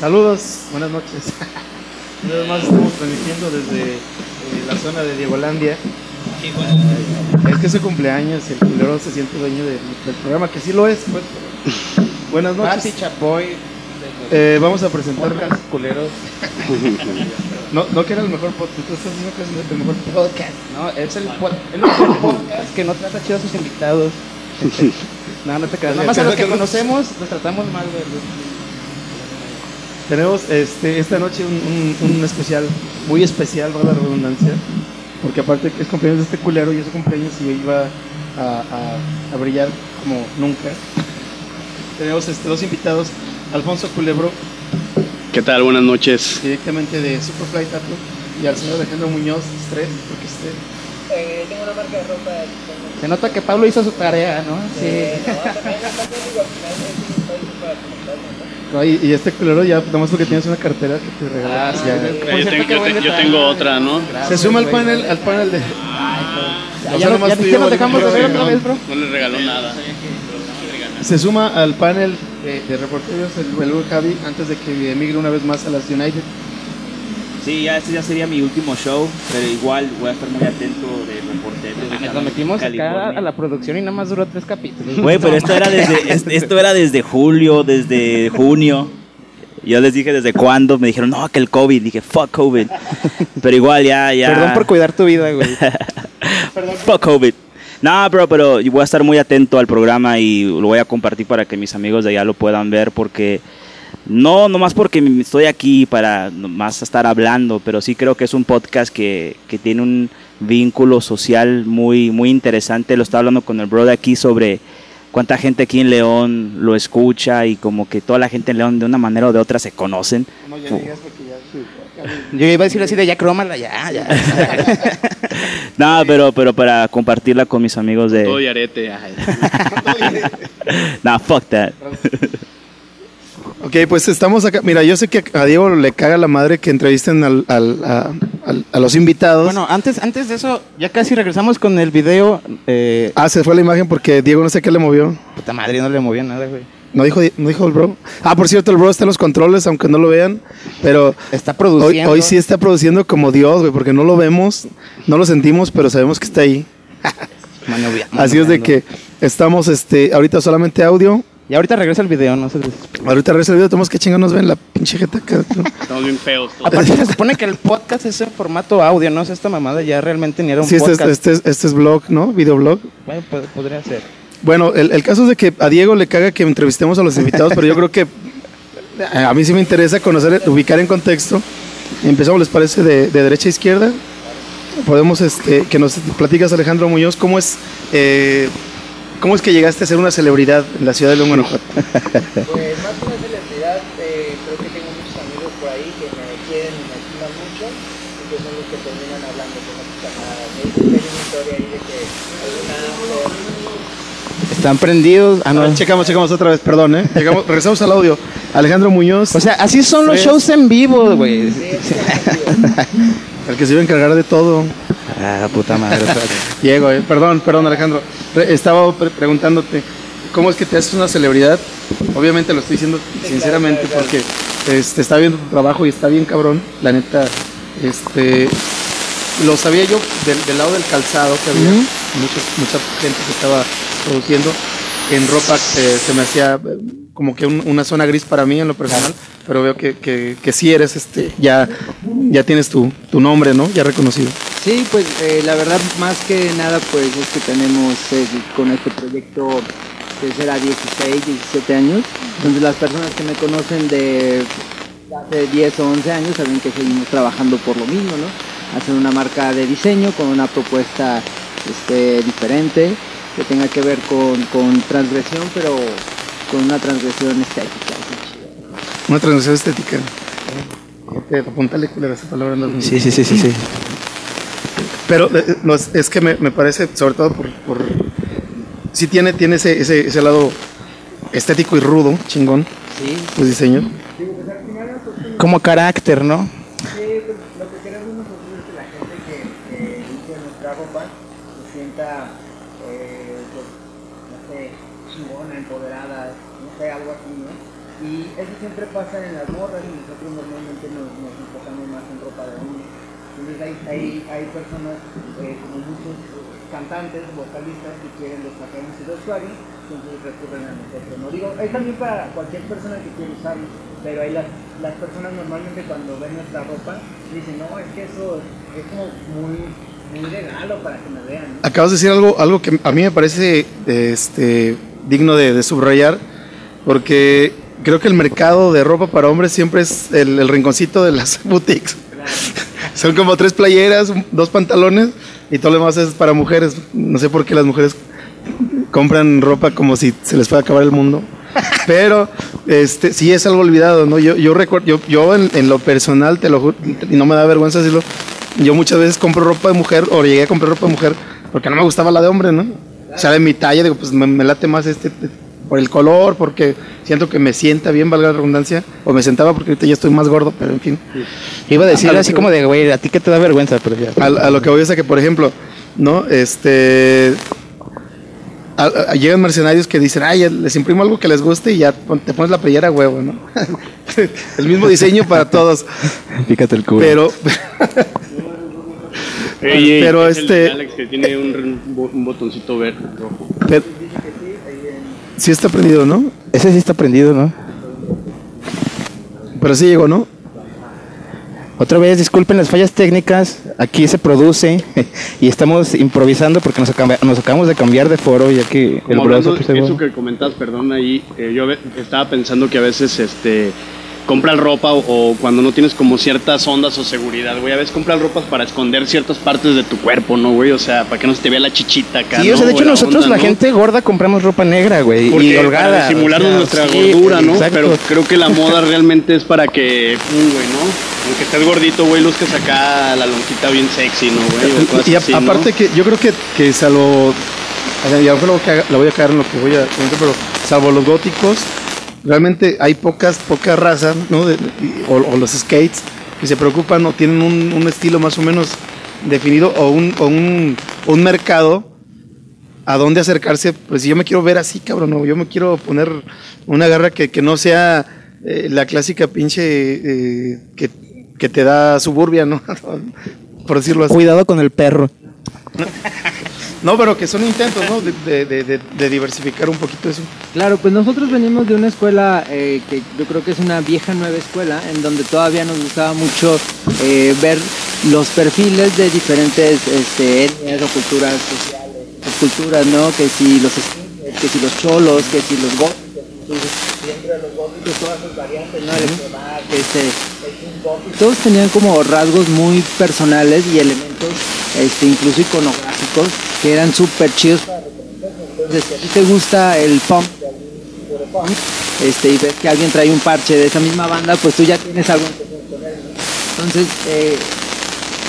Saludos, buenas noches. Una vez más estamos transmitiendo desde eh, la zona de Diegolandia. Es que es su cumpleaños y el culero se siente dueño de- del programa, que sí lo es, pues. Buenas Pati noches. Chapoy. Eh, vamos a presentar. Podcast culeros. No, no que era el mejor podcast, tú estás diciendo que es el mejor podcast. No, es el, el mejor podcast que no trata chido a sus invitados. no, no te creas. Nada más a los que conocemos los tratamos mal, güey. Tenemos este, esta noche un, un- un especial, muy especial, para la redundancia, porque aparte que es cumpleaños de este culero y es su cumpleaños y hoy va a, a- a brillar como nunca. Tenemos este, dos invitados, Alfonso Culebro, ¿Qué tal? Buenas noches. directamente de Superfly Tattoo, y al señor Alejandro Muñoz, Stress, porque este, tengo una marca de ropa. Se nota que Pablo hizo su tarea, ¿no? Eh, Sí. ¿no? No, y, y este culero ya, nada más porque tienes una cartera que te regala. Ah, sí, ya. yo, tengo, yo te- yo tengo otra, ¿no? Se Gracias, suma al panel, al panel de... Ya, sea, ya, nomás ya- y ya yo, nos dejamos de ver otra vez, bro. No le regaló nada. Se suma al panel de, de reporteros el, el Lord Javi antes de que emigre una vez más a las United. Sí, ya este ya sería mi último show, pero igual voy a estar muy atento de reportero. Nos metimos acá a la producción y nada más duró tres capítulos. Güey, pero esto era desde es- esto era desde julio, desde junio. Yo les dije desde cuándo, me dijeron, "No, que el COVID." Dije, "Fuck COVID." Pero igual ya ya Perdón por cuidar tu vida, güey. Fuck COVID. No, bro, pero voy a estar muy atento al programa y lo voy a compartir para que mis amigos de allá lo puedan ver porque no nomás porque estoy aquí para más estar hablando, pero sí creo que es un podcast que, que tiene un vínculo social muy muy interesante. Lo estaba hablando con el bro de aquí sobre cuánta gente aquí en León lo escucha y como que toda la gente en León de una manera o de otra se conocen. No, ya digas porque ya... Yo iba a decir así de ya crómala, ya, ya. No, pero pero para compartirla con mis amigos Todo de y arete. ay. Nah, fuck that. Ok, pues estamos acá. Mira, yo sé que a Diego le caga la madre que entrevisten al, al- a, los invitados. Bueno, antes, antes de eso, ya casi regresamos con el video. Eh, Ah, se fue la imagen porque Diego no sé qué le movió. puta madre, no le movía nada, güey. No dijo, no dijo el bro. Ah, por cierto, el bro está en los controles, aunque no lo vean. Pero Está produciendo. hoy sí está produciendo como Dios, güey, porque no lo vemos, no lo sentimos, pero sabemos que está ahí. Manovia- Así es de que estamos este, ahorita solamente audio. Y ahorita regresa el video, no se Ahorita regresa el video, tenemos que chingarnos ven la pinche jeta acá. ¿no? Estamos bien feos. todos. Aparte se supone que el podcast es en formato audio, ¿no? O sea, esta mamada ya realmente ni era un Sí, este, es- podcast. este, es- este es blog, ¿no? Videoblog. Bueno, pod- podría ser. Bueno, el, el caso es de que a Diego le caga que entrevistemos a los invitados, pero yo creo que eh, a mí sí me interesa conocer, ubicar en contexto. Empezamos, ¿les parece? De, de derecha a izquierda. Podemos, este, que nos platicas, Alejandro Muñoz, ¿cómo es, eh, cómo es que llegaste a ser una celebridad en la ciudad de León, Guanajuato? Pues más que una celebridad, eh, creo que tengo muchos amigos por ahí que me quieren y me estiman mucho y que son los que terminan hablando con otras camaradas. Hay una historia ahí de que alguna Están prendidos. Ah, no. ver, checamos, checamos otra vez, perdón, ¿eh? Llegamos, regresamos al audio. Alejandro Muñoz, O sea, así son los Sí. shows en vivo, güey. el que se iba a encargar de todo. Ah, puta madre. Diego, eh, perdón, perdón Alejandro. Re- estaba pre- preguntándote, ¿cómo es que te haces una celebridad? Obviamente lo estoy diciendo sinceramente porque este, está viendo tu trabajo y está bien cabrón. La neta, este, lo sabía yo del, del lado del calzado que había muchos, mucha gente que estaba produciendo. En ropa eh, se me hacía eh, como que un- una zona gris para mí en lo personal, pero veo que, que, que sí eres, este, ya, ya tienes tu, tu nombre, ¿no? Ya reconocido. Sí, pues eh, la verdad más que nada pues es que tenemos eh, con este proyecto que será 16, 17 años, donde las personas que me conocen de hace 10 o 11 años saben que seguimos trabajando por lo mismo, ¿no? Hacer una marca de diseño con una propuesta este, diferente, que tenga que ver con, con transgresión, pero con una transgresión estética. Una transgresión estética. Apúntale culera esa palabra. en las- Sí, sí, sí, sí, sí. Pero eh, no, es, que me, me parece, sobre todo por... por sí tiene, tiene ese, ese, ese lado estético y rudo, chingón, Sí, tus diseños. Como carácter, ¿no? Sí, pues, lo que queremos nosotros es que la gente que eh, use nuestra ropa se sienta, eh, pues, no sé, chingona, empoderada, no sé, algo así, ¿no? Y eso siempre pasa en las morras y nosotros normalmente nos, nos enfocamos más en ropa de hombre. Entonces hay, hay, hay personas, eh, como muchos cantantes, vocalistas que quieren destacar en su vestuario, entonces recurren a nosotros. No digo, es también para cualquier persona que quiera usarlo, pero hay las, las personas normalmente cuando ven nuestra ropa dicen, no, es que eso es como muy, muy regalo para que me vean. ¿no? Acabas de decir algo, algo que a mí me parece este, digno de, de subrayar, porque creo que el mercado de ropa para hombres siempre es el, el rinconcito de las boutiques. Son como tres playeras, dos pantalones y todo lo demás es para mujeres. No sé por qué las mujeres compran ropa como si se les fuera a acabar el mundo. Pero este sí es algo olvidado, ¿no? Yo, yo recuerdo, yo, yo en, lo personal, te lo juro, y no me da vergüenza decirlo, yo muchas veces compro ropa de mujer o llegué a comprar ropa de mujer porque no me gustaba la de hombre, ¿no? O sea, de mi talla, digo, pues me late más este por el color, porque siento que me sienta bien, valga la redundancia, o me sentaba porque ahorita ya estoy más gordo, pero en fin. Iba a decir A así que- como de, güey, a ti que te da vergüenza, pero ya. A, a lo que voy es a que, por ejemplo, ¿no? Este. a- a- llegan mercenarios que dicen, ay, les imprimo algo que les guste y ya te pones la playera a huevo, ¿no? el mismo diseño para todos. Fíjate el culo. Pero, Ey, ey, Pero es este- Alex que tiene un botoncito verde rojo. pero sí está prendido, ¿no? Ese sí está prendido, ¿no? Pero sí llegó, ¿no? Otra vez, disculpen las fallas técnicas, aquí se produce y estamos improvisando porque nos, acaba- nos acabamos de cambiar de foro ya que el Como brazo... hablando eso que comentas, perdón, ahí, eh, yo estaba pensando que a veces este compras ropa o, o cuando no tienes como ciertas ondas o seguridad, güey, a veces compras ropas para esconder ciertas partes de tu cuerpo, ¿no, güey? O sea, para que no se te vea la chichita acá, Sí, ¿no? o sea, de hecho la nosotros onda, la ¿no? gente gorda compramos ropa negra, güey, y holgada. para disimular o sea, nuestra sí, gordura, ¿no? exacto. Pero creo que la moda realmente es para que, pum, güey, ¿no? Aunque estés gordito, güey, luzcas acá la lonjita bien sexy, ¿no, güey? O cosas Y a- así, ¿no? aparte que yo creo que, que salvo, a lo mejor la voy a caer en lo que voy a comentar, pero salvo los góticos, realmente hay pocas, poca raza, ¿no? De- o, o los skates que se preocupan o tienen un, un estilo más o menos definido o un, o un, un mercado a dónde acercarse. Pues si yo me quiero ver así, cabrón, o yo me quiero poner una garra que, que no sea eh, la clásica pinche eh, que, que te da suburbia, ¿no? Por decirlo así. Cuidado con el perro. No, pero que son intentos, ¿no? De, de- de- de- de diversificar un poquito eso. Claro, pues nosotros venimos de una escuela eh, que yo creo que es una vieja nueva escuela, en donde todavía nos gustaba mucho eh, ver los perfiles de diferentes este, etnias o culturas sociales, culturas, ¿no? Que si los que si los cholos, que si los góticos, de los góticos todas sus variantes, ¿no? El este, todos tenían como rasgos muy personales y elementos este, incluso iconográficos que eran súper chidos para entonces, si a ti te gusta el punk, este, y ves que alguien trae un parche de esa misma banda, pues tú ya tienes algo en común con él. Entonces, eh,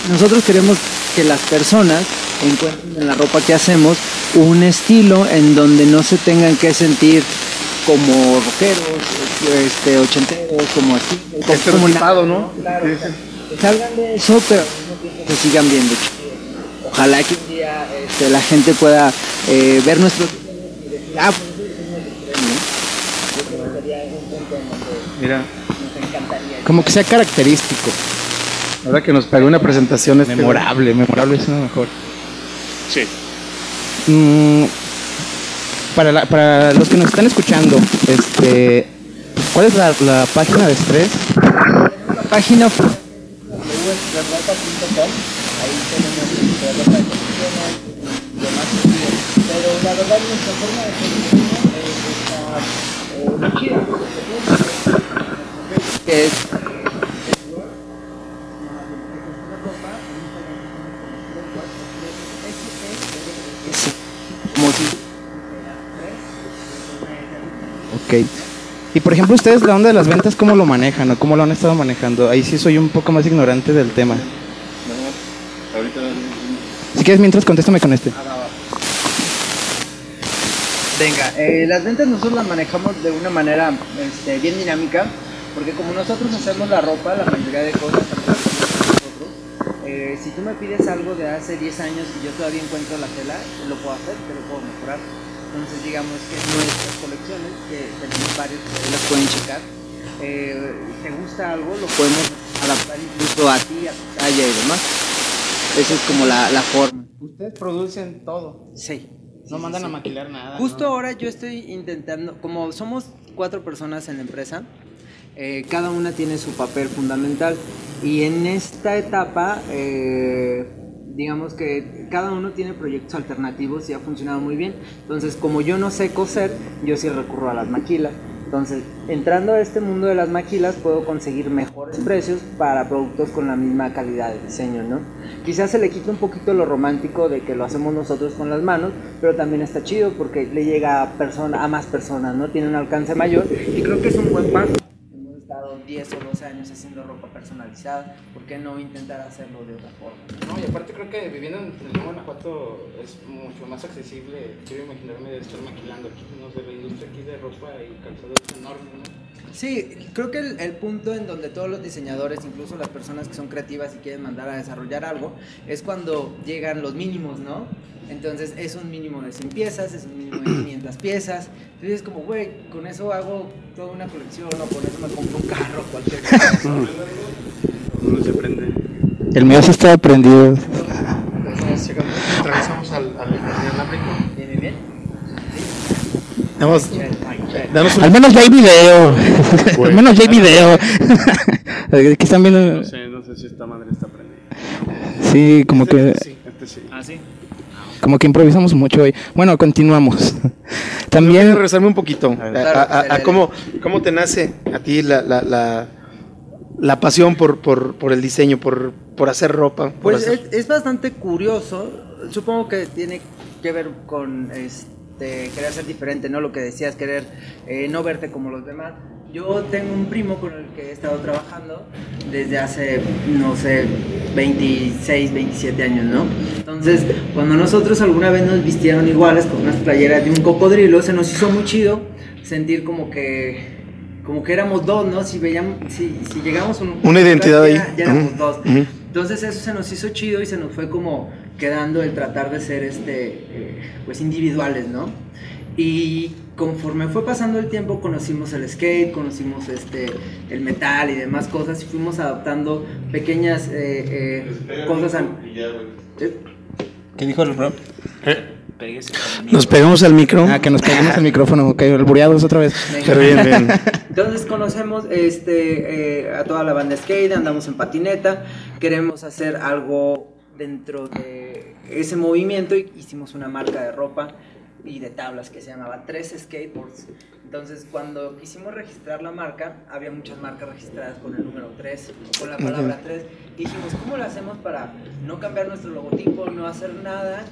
nosotros queremos que las personas encuentren en la ropa que hacemos un estilo en donde no se tengan que sentir como rockeros, este, ochenteros, como así, como- como ¿no? Claro, salgan de eso, pero se sigan viendo. Ojalá que un día este, la gente pueda eh, ver nuestros diseños y decir, ah, pues ese diseño es extremo, ¿no? Yo creo que sería un punto en donde Mira, nos encantaría. Como que sea característico. ahora que nos pagó una presentación este Memorable, memorable es lo mejor. Sí. Mm, para, la- para los que nos están escuchando, este, ¿cuál es la, la página de estrés? La página www.redropa.com, ahí tenemos Pero la verdad nuestra forma de eh, muy chida. Que es Ok. Y por ejemplo, ustedes la onda de las ventas, ¿cómo lo manejan o cómo lo han estado manejando? Ahí sí soy un poco más ignorante del tema. Si quieres, mientras contéstame con este. Venga, eh, las ventas nosotros las manejamos de una manera este, bien dinámica, porque como nosotros hacemos la ropa, la mayoría de cosas nosotros. Eh, si tú me pides algo de hace 10 años y yo todavía encuentro la tela, lo puedo hacer, te lo puedo mejorar. Entonces digamos que nuestras colecciones, que tenemos varios, que las pueden checar, eh, te gusta algo, lo podemos adaptar incluso a ti, a tu talla y demás. Esa es como la, la forma. Ustedes producen todo. Sí. No Sí, mandan sí, a maquilar nada. Justo ¿no? ahora yo estoy intentando, como somos cuatro personas en la empresa, eh, cada una tiene su papel fundamental y en esta etapa, eh, digamos que cada uno tiene proyectos alternativos y ha funcionado muy bien. Entonces, como yo no sé coser, yo sí recurro a las maquilas. Entonces, entrando a este mundo de las maquilas, puedo conseguir mejores precios para productos con la misma calidad de diseño, ¿no? Quizás se le quita un poquito lo romántico de que lo hacemos nosotros con las manos, pero también está chido porque le llega a, a más personas, ¿no? Tiene un alcance mayor y creo que es un buen paso. Hemos estado 10 o 12 años haciendo ropa personalizada, ¿por qué no intentar hacerlo de otra forma? No, y aparte creo que viviendo en Guanajuato es mucho más accesible. Quiero imaginarme de estar maquilando aquí, no sé, la industria aquí de ropa y calzado es enorme, ¿no? Sí, creo que el, el punto en donde todos los diseñadores, incluso las personas que son creativas y quieren mandar a desarrollar algo, es cuando llegan los mínimos, ¿no? Entonces es un mínimo de 100 piezas, es un mínimo de 500 piezas. Entonces es como, güey, con eso hago toda una colección o con eso me compro un carro, cualquier cosa. No se prende. El mío sí está prendido. Regresamos al. Bien, bien, bien. Damos, danos un Al menos ya hay video. Al menos ya hay video. Aquí están No viendo. sé, no sé si esta madre está prendida. Sí, como que, Sí. Este sí. Ah, sí. como que improvisamos mucho hoy. Bueno, continuamos. Quiero También. regresarme un poquito a, Claro, a- a- a cómo, cómo te nace a ti la, la, la, la pasión por, por, por el diseño, por, por hacer ropa. por Pues hacer- es, es bastante curioso. Supongo que tiene que ver con este querer ser diferente, ¿no? Lo que decías, querer eh, no verte como los demás. Yo tengo un primo con el que he estado trabajando desde hace, no sé, 26, 27 años, ¿no? Entonces, cuando nosotros alguna vez nos vistieron iguales con unas playeras de un cocodrilo, se nos hizo muy chido sentir como que como que éramos dos, ¿no? Si veíamos, si, si llegamos a un Una identidad ahí. ya, ya éramos Ujú, dos. ujú. Entonces eso se nos hizo chido y se nos fue como quedando el tratar de ser este, eh, pues individuales, ¿no? Y conforme fue pasando el tiempo conocimos el skate, conocimos este, el metal y demás cosas y fuimos adaptando pequeñas eh, eh, cosas. a- ¿Eh? ¿Qué dijo el bro? Péguese. Nos pegamos al micro. Ah, que nos peguemos el micrófono, que albureados otra vez. Pero bien, bien. Entonces conocemos este, eh, a toda la banda skate, andamos en patineta, queremos hacer algo dentro de ese movimiento hicimos una marca de ropa y de tablas que se llamaba Tres Skateboards. Entonces cuando quisimos registrar la marca, había muchas marcas registradas con el número 3 o con la palabra 3. Y dijimos, ¿cómo lo hacemos para no cambiar nuestro logotipo, no hacer nada,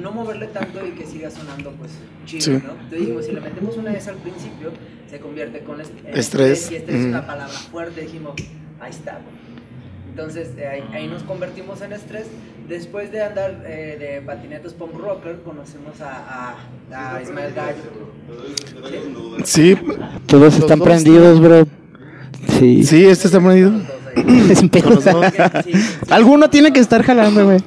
no moverle tanto y que siga sonando pues chido, Sí. ¿no? Entonces dijimos, si le metemos una S al principio, se convierte con est- en Estrés. Y estrés es Ujú. una palabra fuerte. Dijimos, ahí está. Entonces de ahí, ahí nos convertimos en estrés. Después de andar eh, de patinetos punk rocker, conocemos a, a, a Ismael Gallo. Sí, Todos están dos, prendidos, bro. Sí. sí, este está prendido. Los dos ahí. Es un pedo. Con los dos. Sí, sí. Alguno tiene que estar jalando, güey.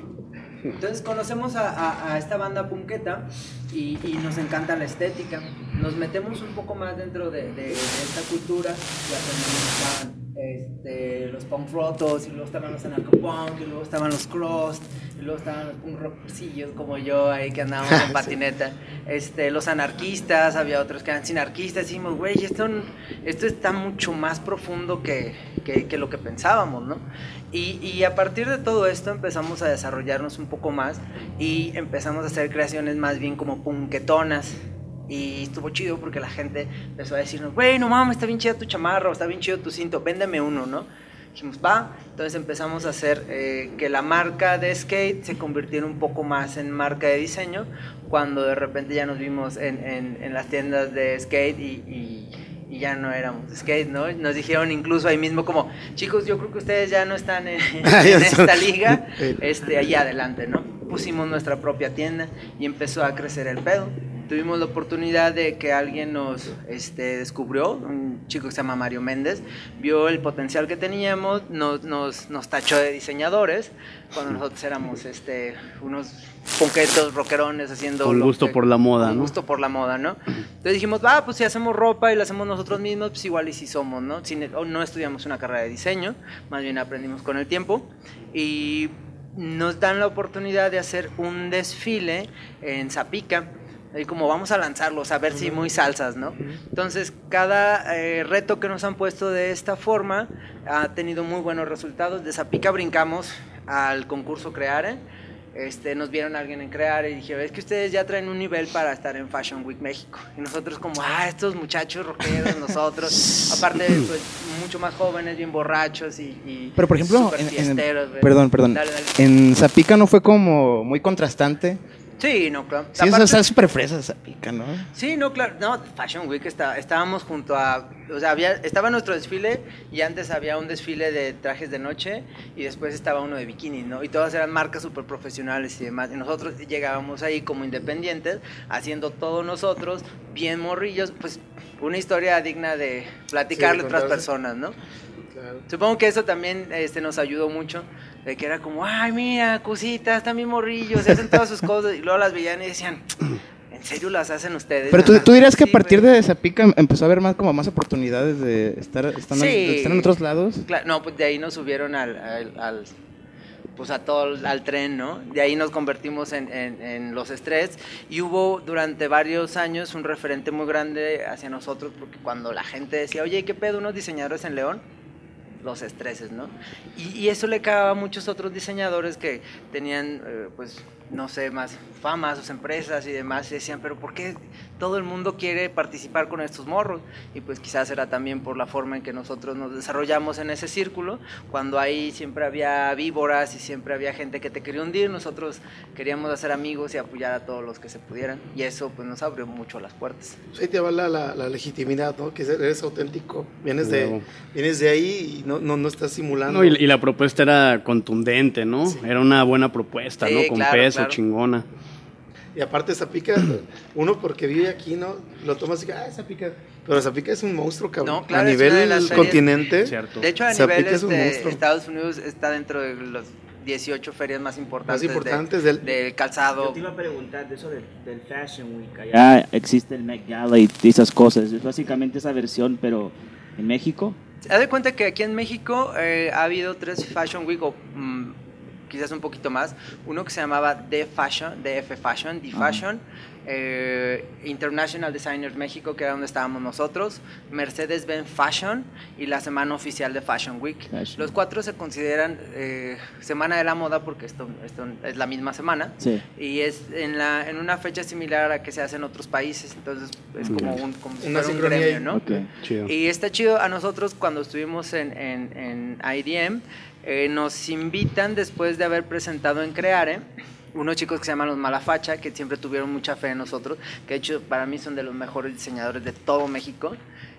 Entonces conocemos a, a- a esta banda punketa y, y nos encanta la estética. Nos metemos un poco más dentro de, de- de esta cultura. Estaban este, los punk rotos, y luego estaban los anarcopunk, y luego estaban los cross, y luego estaban los punk rockercillos como yo ahí que andábamos en patineta. Este, los anarquistas, había otros que eran sinarquistas. Y dijimos, güey, esto, esto está mucho más profundo que, que- que lo que pensábamos, ¿no? Y, y a partir de todo esto empezamos a desarrollarnos un poco más y empezamos a hacer creaciones más bien como punketonas. Y estuvo chido porque la gente empezó a decirnos, güey, no mames, está bien chida tu chamarra, está bien chido tu cinto, véndeme uno, ¿no? Dijimos, va. Entonces empezamos a hacer eh, que la marca de skate se convirtiera un poco más en marca de diseño, cuando de repente ya nos vimos en, en- en las tiendas de skate y, y- y ya no éramos skate, ¿no? Nos dijeron incluso ahí mismo como, chicos, yo creo que ustedes ya no están en, en esta liga, este, allá adelante, ¿no? Pusimos nuestra propia tienda y empezó a crecer el pedo. Tuvimos la oportunidad de que alguien nos este, descubrió, un chico que se llama Mario Méndez, vio el potencial que teníamos, nos, nos, nos tachó de diseñadores, cuando nosotros éramos este, unos ponquetos, rockerones, haciendo... Con gusto que- por la moda, con ¿no? gusto por la moda, ¿no? Entonces dijimos, va, pues si hacemos ropa y la hacemos nosotros mismos, pues igual y si somos, ¿no? Si o no estudiamos una carrera de diseño, más bien aprendimos con el tiempo y nos dan la oportunidad de hacer un desfile en Zapica. Y como vamos a lanzarlos, a ver si muy salsas, ¿no? Entonces, cada eh, reto que nos han puesto de esta forma ha tenido muy buenos resultados. De Zapica brincamos al concurso Creare. Este, nos vieron a alguien en Creare y dije, es que ustedes ya traen un nivel para estar en Fashion Week México. Y nosotros como, ah, estos muchachos rockeros, nosotros. Aparte, pues, mucho más jóvenes, bien borrachos y... y Pero por ejemplo, en, en- perdón, perdón. Dale, dale. En Zapica no fue como muy contrastante. Sí, no, claro. Sí, Aparte- o sea, es súper fresa Zapica, ¿no? Sí, no, claro, no, Fashion Week está, estábamos junto a, o sea, había, estaba nuestro desfile y antes había un desfile de trajes de noche y después estaba uno de bikini, ¿no? Y todas eran marcas súper profesionales y demás. Y nosotros llegábamos ahí como independientes, haciendo todo nosotros, bien morrillos, pues una historia digna de platicarle a otras personas, ¿no? Claro. Supongo que eso también este, nos ayudó mucho, de que era como, ay, mira, cositas, están bien morrillos, hacen todas sus cosas, y luego las veían y decían, ¿en serio las hacen ustedes? Pero tú, tú dirías que a partir güey. de Zapica em- empezó a haber más como más oportunidades de estar, estando en- Sí. de estar en otros lados. Claro, no, pues de ahí nos subieron al, al, al- pues a todo al tren, ¿no? De ahí nos convertimos en, en- en los estrés y hubo durante varios años un referente muy grande hacia nosotros porque cuando la gente decía, oye, ¿qué pedo unos diseñadores en León? Los estreses, ¿no? Y, y eso le cagaba a muchos otros diseñadores que tenían, eh, pues, no sé, más fama, sus empresas y demás, y decían, pero ¿por qué todo el mundo quiere participar con estos morros? Y pues quizás era también por la forma en que nosotros nos desarrollamos en ese círculo, cuando ahí siempre había víboras y siempre había gente que te quería hundir, nosotros queríamos hacer amigos y apoyar a todos los que se pudieran, y eso pues nos abrió mucho las puertas. Pues ahí te va la, la, la legitimidad, ¿no? Que eres auténtico. Vienes de, vienes de ahí y no, no, no estás simulando. No, y, y la propuesta era contundente, ¿no? Era una buena propuesta, Sí, ¿no? Con claro, peso, claro. Chingona. Y aparte Zapica, uno porque vive aquí, ¿no? Lo tomas y ah, Zapica. Pero Zapica es un monstruo, cabrón. No, claro, a de nivel las series- continente. Cierto. De hecho, a Zapica nivel es un este. Estados Unidos está dentro de los 18 ferias más importantes, de- importantes del- del calzado. iba a preguntar de eso del, del Fashion Week. Allá existe el Met Gala y esas cosas. Es básicamente esa versión, pero en México. Haz de cuenta que aquí en México eh, ha habido tres Fashion Week, o mm, quizás un poquito más. Uno que se llamaba The Fashion, DF Fashion, The. Fashion. eh, International Designers México, que era donde estábamos nosotros. Mercedes-Benz Fashion y la semana oficial de Fashion Week. Fashion. Los cuatro se consideran eh, Semana de la Moda porque esto, esto es la misma semana. Sí. Y es en, la, en una fecha similar a la que se hace en otros países. Entonces es como un, como si Una fuera un sincronía gremio. ¿no? Ok. Chido. Y está chido a nosotros cuando estuvimos en, en, en IDM, eh, nos invitan después de haber presentado en Creare, unos chicos que se llaman los Malafacha, que siempre tuvieron mucha fe en nosotros, que de hecho para mí son de los mejores diseñadores de todo México.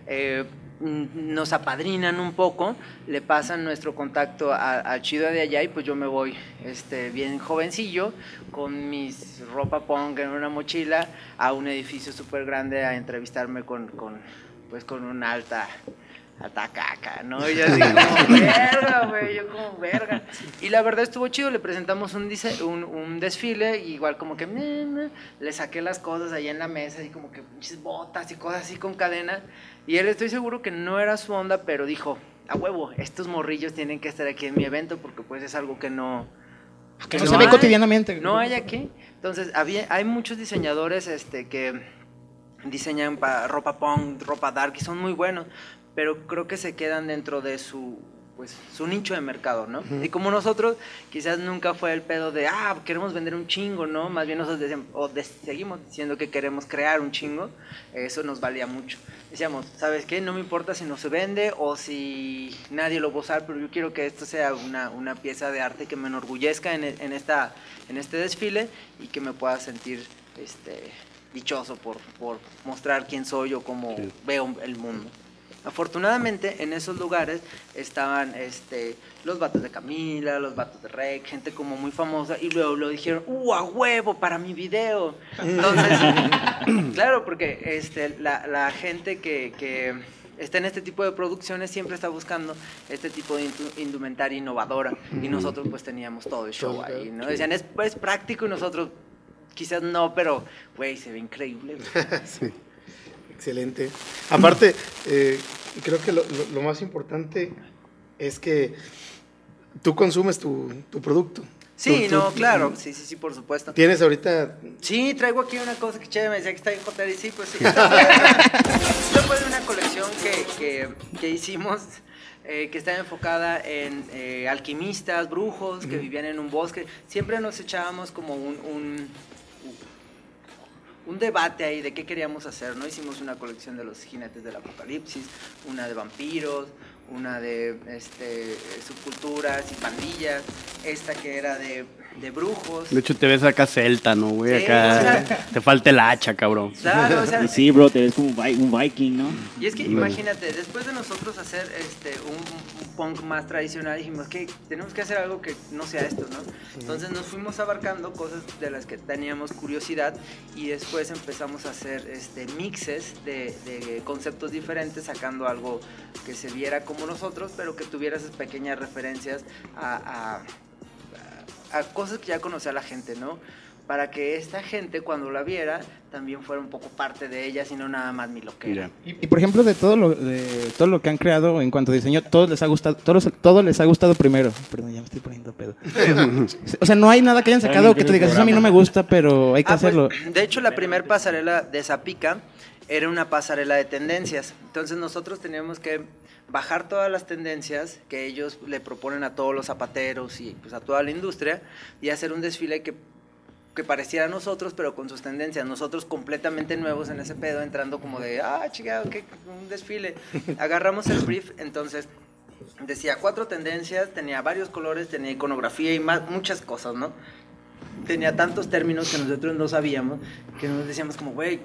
Eh, nos apadrinan un poco, le pasan nuestro contacto a- chido de allá y pues yo me voy este, bien jovencillo con mis ropa punk en una mochila a un edificio súper grande a entrevistarme con, con, pues con una alta alta caca, ¿no? Y yo así como, verga, güey, yo como, verga. Y la verdad estuvo chido, le presentamos un, dise- un, un desfile, y igual como que, meh, meh, le saqué las cosas ahí en la mesa, y como que botas y cosas así con cadena. Y él estoy seguro que no era su onda, pero dijo, a huevo, estos morrillos tienen que estar aquí en mi evento, porque pues es algo que no... Que no se ve hay. cotidianamente. No hay aquí. Entonces, había, hay muchos diseñadores este, que diseñan para ropa punk, ropa dark y son muy buenos, pero creo que se quedan dentro de su pues su nicho de mercado, ¿no? Y como nosotros, quizás nunca fue el pedo de, ah, queremos vender un chingo, ¿no? Más bien nosotros decíamos, o de- seguimos diciendo que queremos crear un chingo, eso nos valía mucho. Decíamos, ¿sabes qué? No me importa si no se vende o si nadie lo va a usar, pero yo quiero que esto sea una, una pieza de arte que me enorgullezca en, en esta, en este desfile y que me pueda sentir este, dichoso por, por mostrar quién soy o cómo Sí. veo el mundo. Afortunadamente en esos lugares estaban este, los vatos de Camila, los vatos de Rec, gente como muy famosa y luego lo dijeron, ¡uh, a huevo para mi video! Entonces, claro, porque este, la, la gente que, que está en este tipo de producciones siempre está buscando este tipo de indu- indumentaria innovadora y nosotros pues teníamos todo el show ahí, ¿no? Decían, es, es práctico y nosotros quizás no, pero güey, se ve increíble. Sí, excelente. Aparte, eh, creo que lo, lo- lo más importante es que tú consumes tu, tu producto. Sí, Tú- tú- no, claro, sí, sí, sí, por supuesto. Tienes ahorita Sí, traigo aquí una cosa que chévere, me decía que está en hotel y sí, pues sí. Yo una colección que, que, que hicimos eh, que estaba enfocada en eh, alquimistas, brujos que vivían en un bosque. Siempre nos echábamos como un, un, un debate ahí de qué queríamos hacer, ¿no? Hicimos una colección de los jinetes del apocalipsis, una de vampiros, una de este, subculturas y pandillas, esta que era de, de brujos. De hecho, te ves acá celta, ¿no, güey? Sí, Acá o sea- te falta el hacha, cabrón. Claro, o sea, Y sí, bro, te ves como un vi- un viking, ¿no? Y es que imagínate, después de nosotros hacer este un, un punk más tradicional, dijimos que tenemos que hacer algo que no sea esto, ¿no? Entonces nos fuimos abarcando cosas de las que teníamos curiosidad y después empezamos a hacer este mixes de, de conceptos diferentes, sacando algo que se viera como nosotros, pero que tuviera esas pequeñas referencias a, a- a cosas que ya conocía la gente, ¿no? Para que esta gente cuando la viera también fuera un poco parte de ella, sino nada más mi loquera. Y, y, por ejemplo, de todo lo de todo lo que han creado en cuanto a diseño, todos les ha gustado, todos, todo les ha gustado primero. Perdón, ya me estoy poniendo pedo. o sea, no hay nada que hayan sacado que te digas, eso a mí no me gusta, pero hay que Ah, pues, hacerlo. de hecho, la primer pasarela de Zapica era una pasarela de tendencias. Entonces nosotros teníamos que bajar todas las tendencias que ellos le proponen a todos los zapateros y pues a toda la industria y hacer un desfile que que pareciera a nosotros, pero con sus tendencias. Nosotros completamente nuevos en ese pedo, entrando como de, ah, chingado, qué un desfile. Agarramos el brief, entonces decía cuatro tendencias, tenía varios colores, tenía iconografía y más, muchas cosas, ¿no? Tenía tantos términos que nosotros no sabíamos, que nos decíamos como, güey,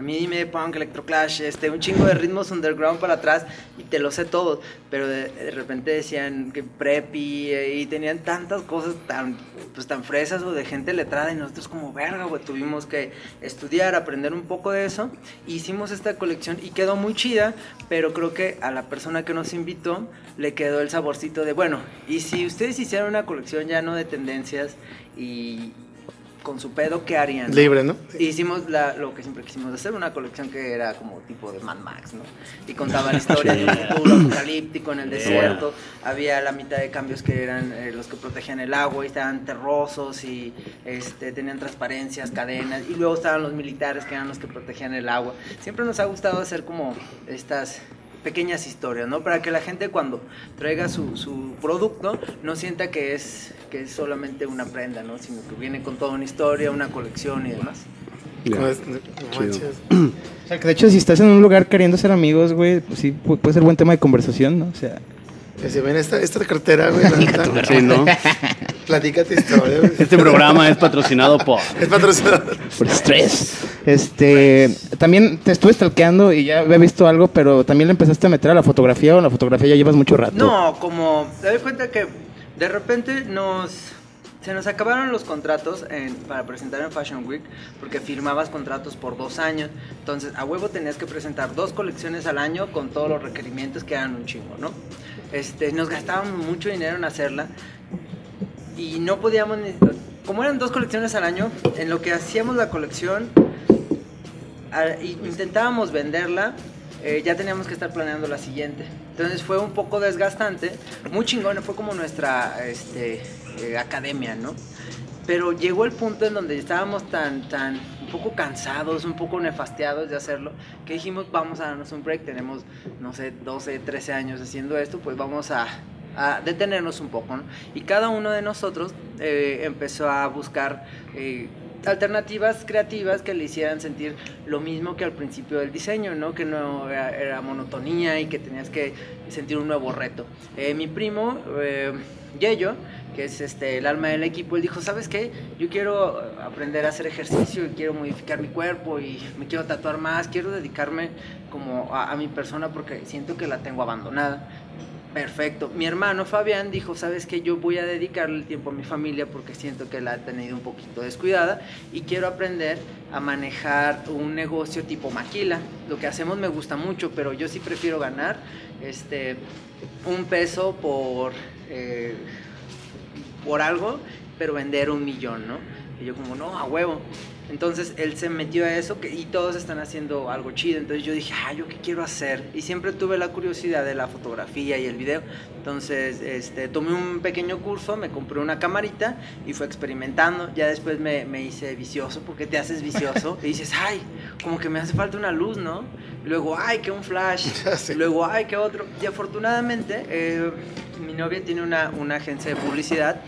a mí dime punk, electroclash, este, un chingo de ritmos underground para atrás y te lo sé todo, pero de, repente decían que preppy eh, y tenían tantas cosas tan, pues tan fresas o de gente letrada y nosotros como verga, güey, tuvimos que estudiar, aprender un poco de eso, hicimos esta colección y quedó muy chida, pero creo que a la persona que nos invitó le quedó el saborcito de, bueno, y si ustedes hicieran una colección ya no de tendencias y con su pedo, ¿qué harían? libre, ¿no? Hicimos la- lo que siempre quisimos hacer, una colección que era como tipo de Mad Max, ¿no? Y contaba la historia de un futuro apocalíptico en el desierto. Había la mitad de cambios que eran eh, los que protegían el agua y estaban terrosos y este, tenían transparencias, cadenas. Y luego estaban los militares que eran los que protegían el agua. Siempre nos ha gustado hacer como estas pequeñas historias, ¿no? Para que la gente cuando traiga su, su producto no sienta que es, que es solamente una prenda, ¿no? Sino que viene con toda una historia, una colección y demás. Manches. O sea, que de hecho, si estás en un lugar queriendo ser amigos, güey, pues sí, pu- puede ser buen tema de conversación, ¿no? O sea, Que se ven esta, esta cartera, güey. la neta. Sí, ¿no? Platica tu historia, güey. Este programa es patrocinado por... Es patrocinado. por estrés. Este, también te estuve stalkeando y ya había visto algo, pero también le empezaste a meter a la fotografía o en la fotografía ya llevas mucho rato. No, como te doy cuenta que de repente nos se nos acabaron los contratos en- para presentar en Fashion Week porque firmabas contratos por dos años. Entonces, a huevo tenías que presentar dos colecciones al año con todos los requerimientos que eran un chingo, ¿no? Este, nos gastábamos mucho dinero en hacerla y no podíamos ni- como eran dos colecciones al año, en lo que hacíamos la colección a- intentábamos venderla, eh, ya teníamos que estar planeando la siguiente. Entonces fue un poco desgastante, muy chingón, fue como nuestra este, eh, academia, ¿no? Pero llegó el punto en donde estábamos tan, tan, poco cansados, un poco nefastiados de hacerlo, que dijimos, vamos a darnos un break, tenemos, no sé, 12, 13 años haciendo esto, pues vamos a, detenernos un poco. Y cada uno de nosotros eh, empezó a buscar eh, alternativas creativas que le hicieran sentir lo mismo que al principio del diseño, ¿no? Que no era, era monotonía y que tenías que sentir un nuevo reto. Eh, mi primo, eh, Yello, que es este, el alma del equipo, él dijo, ¿sabes qué? Yo quiero aprender a hacer ejercicio y quiero modificar mi cuerpo y me quiero tatuar más, quiero dedicarme como a, a mi persona porque siento que la tengo abandonada. Perfecto. Mi hermano Fabián dijo, sabes que yo voy a dedicarle el tiempo a mi familia porque siento que la he tenido un poquito descuidada y quiero aprender a manejar un negocio tipo maquila. Lo que hacemos me gusta mucho, pero yo sí prefiero ganar este, un peso por, eh, por algo, pero vender un millón, ¿no? Y yo como, no, a huevo. Entonces él se metió a eso que, y todos están haciendo algo chido. Entonces yo dije, ah, ¿yo qué quiero hacer? Y siempre tuve la curiosidad de la fotografía y el video. Entonces este, tomé un pequeño curso, me compré una camarita y fue experimentando. Ya después me, me hice vicioso, porque te haces vicioso. y dices, ay, como que me hace falta una luz, ¿no? Y luego, ay, que un flash. Y luego, ay, que otro. Y afortunadamente, eh, mi novia tiene una, una agencia de publicidad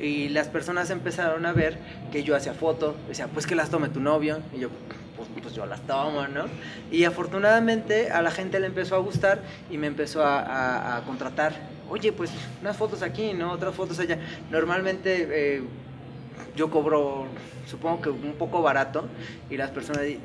y las personas empezaron a ver que yo hacía fotos, decía, pues que las tome tu novio, y yo, pues, pues yo las tomo, ¿no? Y afortunadamente a la gente le empezó a gustar y me empezó a, contratar, oye, pues unas fotos aquí, ¿no? Otras fotos allá. Normalmente eh, yo cobro, supongo que un poco barato, y las personas di-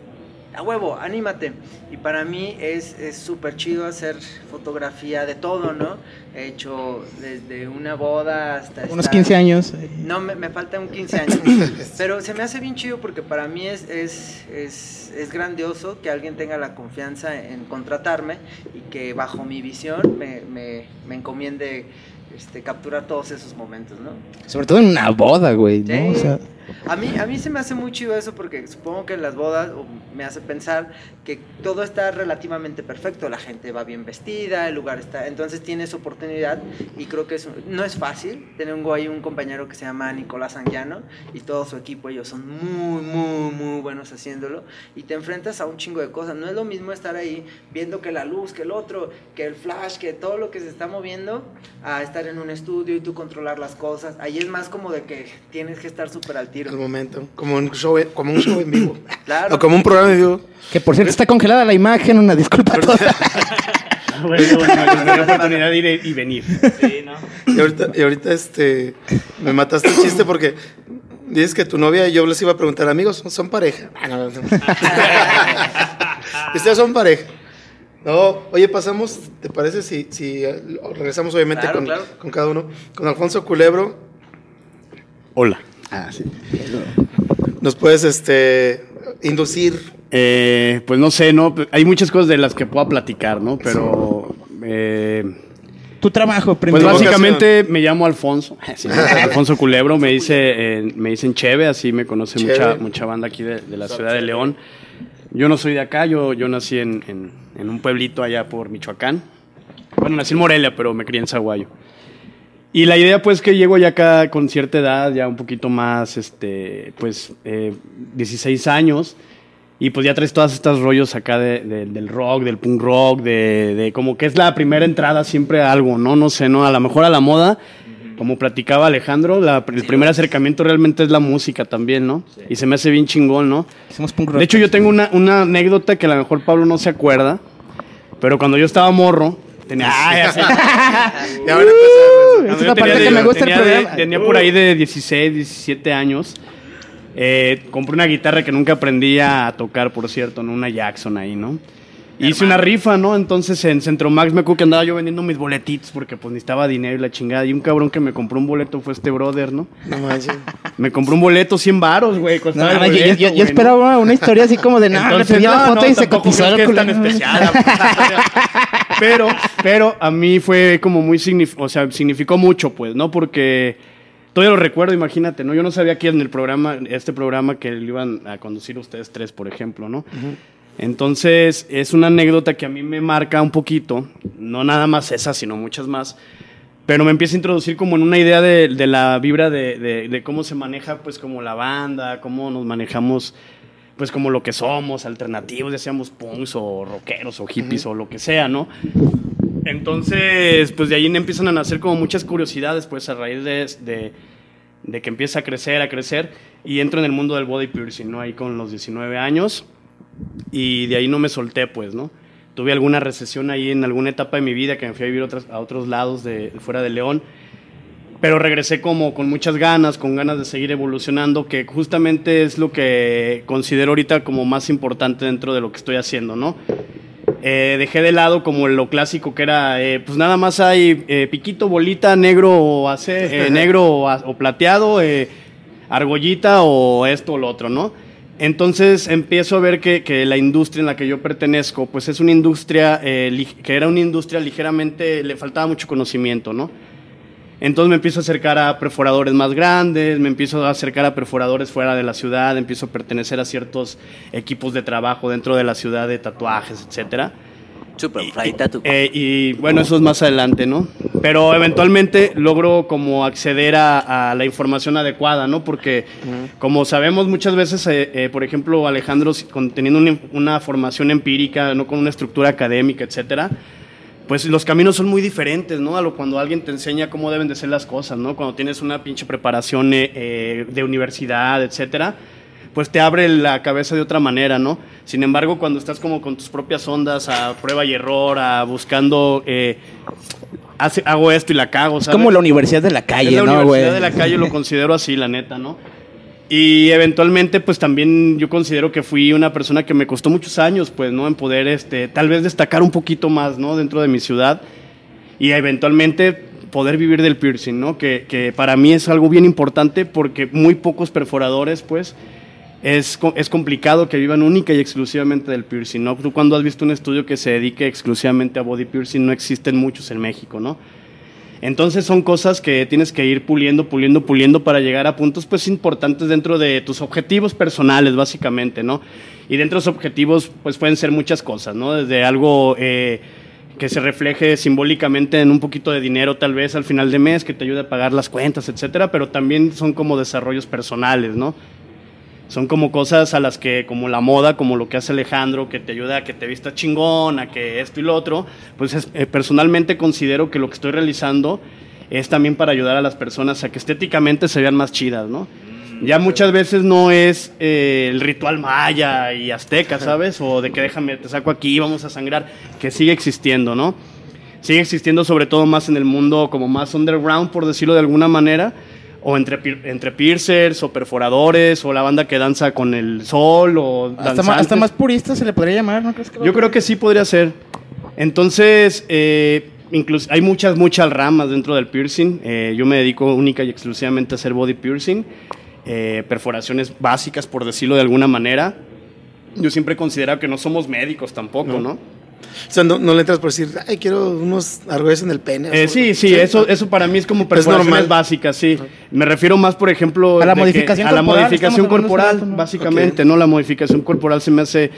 a huevo, anímate. Y para mí es es súper chido hacer fotografía de todo, ¿no? He hecho desde una boda hasta... Unos estar- 15 años. eh, no, me, me falta un 15 años. Pero se me hace bien chido porque para mí es, es, es, es grandioso que alguien tenga la confianza en contratarme y que bajo mi visión me, me, me encomiende este, capturar todos esos momentos, ¿no? Sobre todo en una boda, güey, ¿no? Sí. O sea, A mí, a mí se me hace muy chido eso porque supongo que en las bodas me hace pensar que todo está relativamente perfecto, la gente va bien vestida, el lugar está, entonces tienes oportunidad y creo que es, no es fácil. Tengo ahí un compañero que se llama Nicolás Anguiano y todo su equipo, ellos son muy, muy, muy buenos haciéndolo y te enfrentas a un chingo de cosas. No es lo mismo estar ahí viendo que la luz, que el otro, que el flash, que todo lo que se está moviendo, a estar en un estudio y tú controlar las cosas. Ahí es más como de que tienes que estar súper al tiro. El momento, como un show, como un show en vivo. Claro. O como un programa en vivo. que por cierto está congelada la imagen, una disculpa a todos. Bueno, bueno, la oportunidad de ir y venir. Sí, ¿no? Y ahorita, y ahorita este, me mataste el chiste porque dices que tu novia y yo les iba a preguntar, amigos, ¿son, son pareja? Ah, no, no, no. Ustedes son pareja. No, oye, pasamos, ¿te parece si, si eh, regresamos obviamente Claro, con, claro. con cada uno? Con Alfonso Culebro, Hola. Ah, sí. nos puedes este, inducir. Eh, pues no sé, ¿no? Hay muchas cosas de las que puedo platicar, ¿no? Pero... eh, Tu trabajo Pues básicamente me llamo Alfonso, Sí, Alfonso Culebro, me dice, eh, me dicen Cheve, así me conoce Cheve. mucha, mucha banda aquí de, de la ciudad de León. Yo no soy de acá, yo, yo nací en, en- en un pueblito allá por Michoacán. Bueno, nací en Morelia, pero me crié en Zaguayo. Y la idea pues que llego ya acá con cierta edad, ya un poquito más, este, pues eh, 16 años. Y pues ya traes todas estas rollos acá de- de- del rock, del punk rock, de, de como que es la primera entrada siempre a algo, ¿no? No sé, ¿no? A lo mejor a la moda, como platicaba Alejandro, la- el primer acercamiento realmente es la música también, ¿no? Y se me hace bien chingón, ¿no? Hacemos punk rock. De hecho, yo tengo una, una anécdota que a lo mejor Pablo no se acuerda, pero cuando yo estaba morro, tenía... Ah, ya sé. Y ahora. Esa es yo parte tenía que me de- gusta tenía de- programa. Tenía por ahí de 16, 17 años. Eh, compré una guitarra que nunca aprendí a tocar, por cierto, ¿no? Una Jackson ahí, ¿no? Hice una rifa, ¿no? Entonces en Centro Max me acuerdo que andaba yo vendiendo mis boletitos porque pues necesitaba dinero y la chingada. Y un cabrón que me compró un boleto fue este brother, ¿no? No manches. Me compró un boleto 100 varos, güey. No, el no, yo, yo- yo- esperaba una historia así como de no, le pedí la foto y se cotizó el que es tan especial. Pero, pero a mí fue como muy signif o sea, significó mucho, pues, ¿no? Porque todavía lo recuerdo, imagínate, ¿no? Yo no sabía que en el programa, este programa que le iban a conducir ustedes tres, por ejemplo, ¿no? Entonces, es una anécdota que a mí me marca un poquito, no nada más esa, sino muchas más, pero me empieza a introducir como en una idea de, de la vibra de, de- de cómo se maneja, pues, como la banda, cómo nos manejamos, pues, como lo que somos, alternativos, ya seamos punks o rockeros o hippies o lo que sea, ¿no? Entonces, pues, de ahí empiezan a nacer como muchas curiosidades, pues, a raíz de, de, de que empieza a crecer, a crecer, y entro en el mundo del body piercing, ¿no? Ahí con los 19 años, y de ahí no me solté, pues, ¿no? Tuve alguna recesión ahí en alguna etapa de mi vida que me fui a vivir otras- a otros lados de fuera de León. Pero regresé como con muchas ganas, con ganas de seguir evolucionando, que justamente es lo que considero ahorita como más importante dentro de lo que estoy haciendo, ¿no? Eh, dejé de lado como lo clásico que era, eh, pues nada más hay eh, piquito, bolita, negro o, ace- eh, negro o, o plateado, eh, argollita o esto o lo otro, ¿no? Entonces empiezo a ver que, que la industria en la que yo pertenezco, pues es una industria eh, que era una industria ligeramente, le faltaba mucho conocimiento, ¿no? Entonces me empiezo a acercar a perforadores más grandes, me empiezo a acercar a perforadores fuera de la ciudad, empiezo a pertenecer a ciertos equipos de trabajo dentro de la ciudad de tatuajes, etcétera. Super Fly Tattoo. Eh, y bueno, eso es más adelante, ¿no? Pero eventualmente logro como acceder a, a la información adecuada, ¿no? Porque como sabemos muchas veces, eh, eh, por ejemplo, Alejandro, con- teniendo una, una formación empírica, no con una estructura académica, etcétera, pues los caminos son muy diferentes, ¿no? A lo cuando alguien te enseña cómo deben de ser las cosas, ¿no? Cuando tienes una pinche preparación eh, eh, de universidad, etcétera, pues te abre la cabeza de otra manera, ¿no? Sin embargo, cuando estás como con tus propias ondas, a prueba y error, a buscando, eh, hace- hago esto y la cago, Es ¿sabes? como la universidad de la calle, es la ¿no, güey? universidad de la calle, lo considero así, la neta, ¿no? Y eventualmente, pues también yo considero que fui una persona que me costó muchos años, pues, ¿no? En poder, este, tal vez destacar un poquito más, ¿no? Dentro de mi ciudad y eventualmente poder vivir del piercing, ¿no? Que, que para mí es algo bien importante porque muy pocos perforadores, pues, es, es complicado que vivan única y exclusivamente del piercing, ¿no? Tú cuando has visto un estudio que se dedique exclusivamente a body piercing, no existen muchos en México, ¿no? Entonces son cosas que tienes que ir puliendo, puliendo, puliendo para llegar a puntos pues importantes dentro de tus objetivos personales, básicamente, ¿no? Y dentro de esos objetivos pues pueden ser muchas cosas, ¿no? Desde algo eh, que se refleje simbólicamente en un poquito de dinero tal vez al final de mes, que te ayude a pagar las cuentas, etcétera, pero también son como desarrollos personales, ¿no? Son como cosas a las que, como la moda, como lo que hace Alejandro, que te ayuda a que te vistas chingón, a que esto y lo otro, pues es- eh, personalmente considero que lo que estoy realizando es también para ayudar a las personas a que estéticamente se vean más chidas, ¿no? Ya muchas veces no es eh, el ritual maya y azteca, ¿sabes? O de que déjame, te saco aquí, vamos a sangrar, que sigue existiendo, ¿no? Sigue existiendo sobre todo más en el mundo como más underground, por decirlo de alguna manera, o entre, entre piercers o perforadores o la banda que danza con el sol o Hasta, danzantes. hasta más purista se le podría llamar, ¿no crees que Yo creo que sí podría ser. Entonces, eh, incluso hay muchas, muchas ramas dentro del piercing. Eh, yo me dedico única y exclusivamente a hacer body piercing, eh, perforaciones básicas, por decirlo de alguna manera. Yo siempre he considerado que no somos médicos tampoco, ¿no? O sea, no, no le entras por decir, ay, quiero unos argollas en el pene. Eh, sí, sí, eso, eso para mí es como perforaciones normal. básicas, sí. Me refiero más, por ejemplo, A la modificación a la corporal, modificación corporal, básicamente, ¿no? La modificación corporal se me hace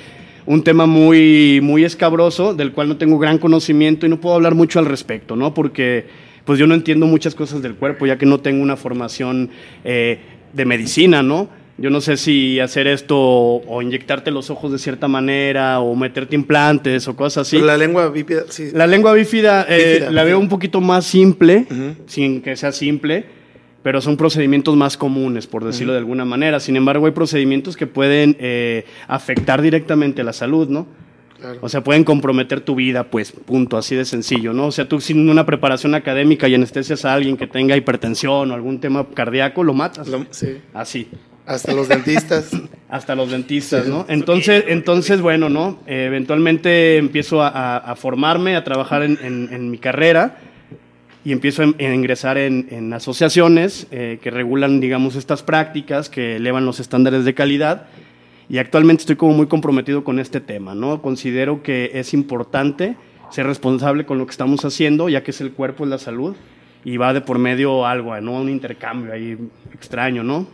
un tema muy, muy escabroso, del cual no tengo gran conocimiento y no puedo hablar mucho al respecto, ¿no? Porque pues yo no entiendo muchas cosas del cuerpo, ya que no tengo una formación eh, de medicina, ¿no? Yo no sé si hacer esto o inyectarte los ojos de cierta manera o meterte implantes o cosas así. La lengua bípeda, sí. La lengua bífida, eh, Bífida, la veo bífida. un poquito más simple, sin que sea simple, pero son procedimientos más comunes, por decirlo de alguna manera. Sin embargo, hay procedimientos que pueden eh, afectar directamente la salud, ¿no? Claro. O sea, pueden comprometer tu vida, pues, punto, así de sencillo, ¿no? O sea, tú sin una preparación académica y anestesias a alguien que tenga hipertensión o algún tema cardíaco, lo matas. Lo- sí. Así Hasta los dentistas. hasta los dentistas, ¿no? Entonces, entonces bueno, ¿no? Eh, eventualmente empiezo a, a- a formarme, a trabajar en, en- en mi carrera y empiezo a, in- a ingresar en, en asociaciones eh, que regulan, digamos, estas prácticas, que elevan los estándares de calidad. Y actualmente estoy como muy comprometido con este tema, ¿no? Considero que es importante ser responsable con lo que estamos haciendo, ya que es el cuerpo, es la salud, y va de por medio algo, ¿no? Un intercambio ahí extraño, ¿no?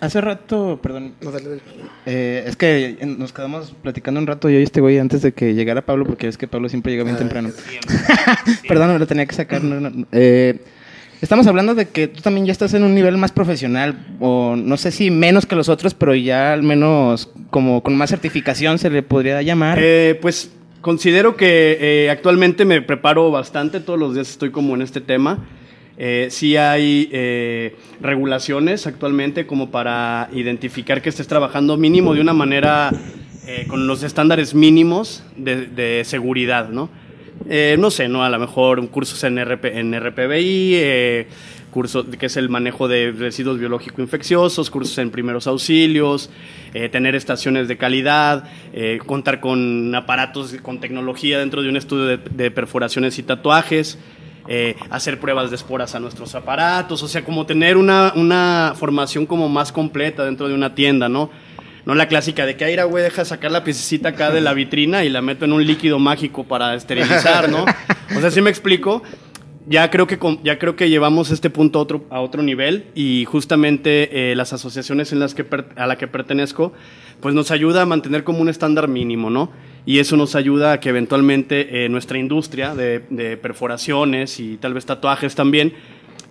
Hace rato, perdón, No, dale, dale. eh, es que nos quedamos platicando un rato yo y este güey antes de que llegara Pablo, porque es que Pablo siempre llega bien temprano. Perdón, me lo tenía que sacar. no, no, no. Eh, estamos hablando de que tú también ya estás en un nivel más profesional, o no sé si menos que los otros, pero ya al menos como con más certificación se le podría llamar. Eh, pues considero que eh, actualmente me preparo bastante, todos los días estoy como en este tema. Eh, sí hay eh, regulaciones actualmente como para identificar que estés trabajando mínimo de una manera eh, con los estándares mínimos de, de seguridad, ¿no? Eh, no sé, ¿no? A lo mejor cursos en, RP, en RPBI, eh, curso que es el manejo de residuos biológico-infecciosos, cursos en primeros auxilios, tener estaciones de calidad, contar con aparatos, con tecnología dentro de un estudio de perforaciones y tatuajes. Eh, hacer pruebas de esporas a nuestros aparatos, o sea, como tener una, una formación como más completa dentro de una tienda, ¿no? No la clásica de que, "Ay, güey, deja sacar la piececita acá de la vitrina y la meto en un líquido mágico para esterilizar, ¿no? O sea, ¿sí me explico? Ya creo que, ya creo que llevamos este punto a otro, a otro nivel y justamente eh, las asociaciones en las que a la que pertenezco, pues nos ayuda a mantener como un estándar mínimo, ¿no? Y eso nos ayuda a que eventualmente eh, nuestra industria de, de perforaciones y tal vez tatuajes también,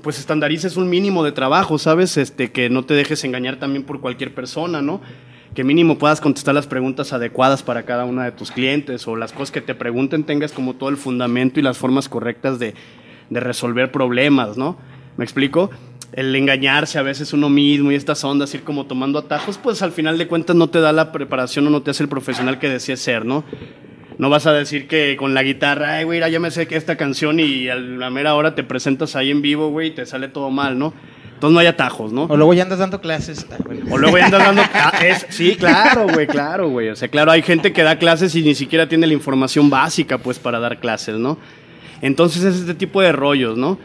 pues estandarices un mínimo de trabajo, ¿sabes? Este, que no te dejes engañar también por cualquier persona, ¿no? Que mínimo puedas contestar las preguntas adecuadas para cada una de tus clientes o las cosas que te pregunten tengas como todo el fundamento y las formas correctas de, de resolver problemas, ¿no? ¿Me explico? El engañarse a veces uno mismo y estas ondas, ir como tomando atajos, pues al final de cuentas no te da la preparación o no te hace el profesional que decías ser, ¿no? No vas a decir que con la guitarra, ay, güey, ya me sé que esta canción y a la mera hora te presentas ahí en vivo, güey, y te sale todo mal, ¿no? Entonces no hay atajos, ¿no? O luego ya andas dando clases. Ah, bueno. O luego ya andas dando... Ah, es- sí, claro, güey, claro, güey. O sea, claro, hay gente que da clases y ni siquiera tiene la información básica, pues, para dar clases, ¿no? Entonces es este tipo de rollos, ¿no?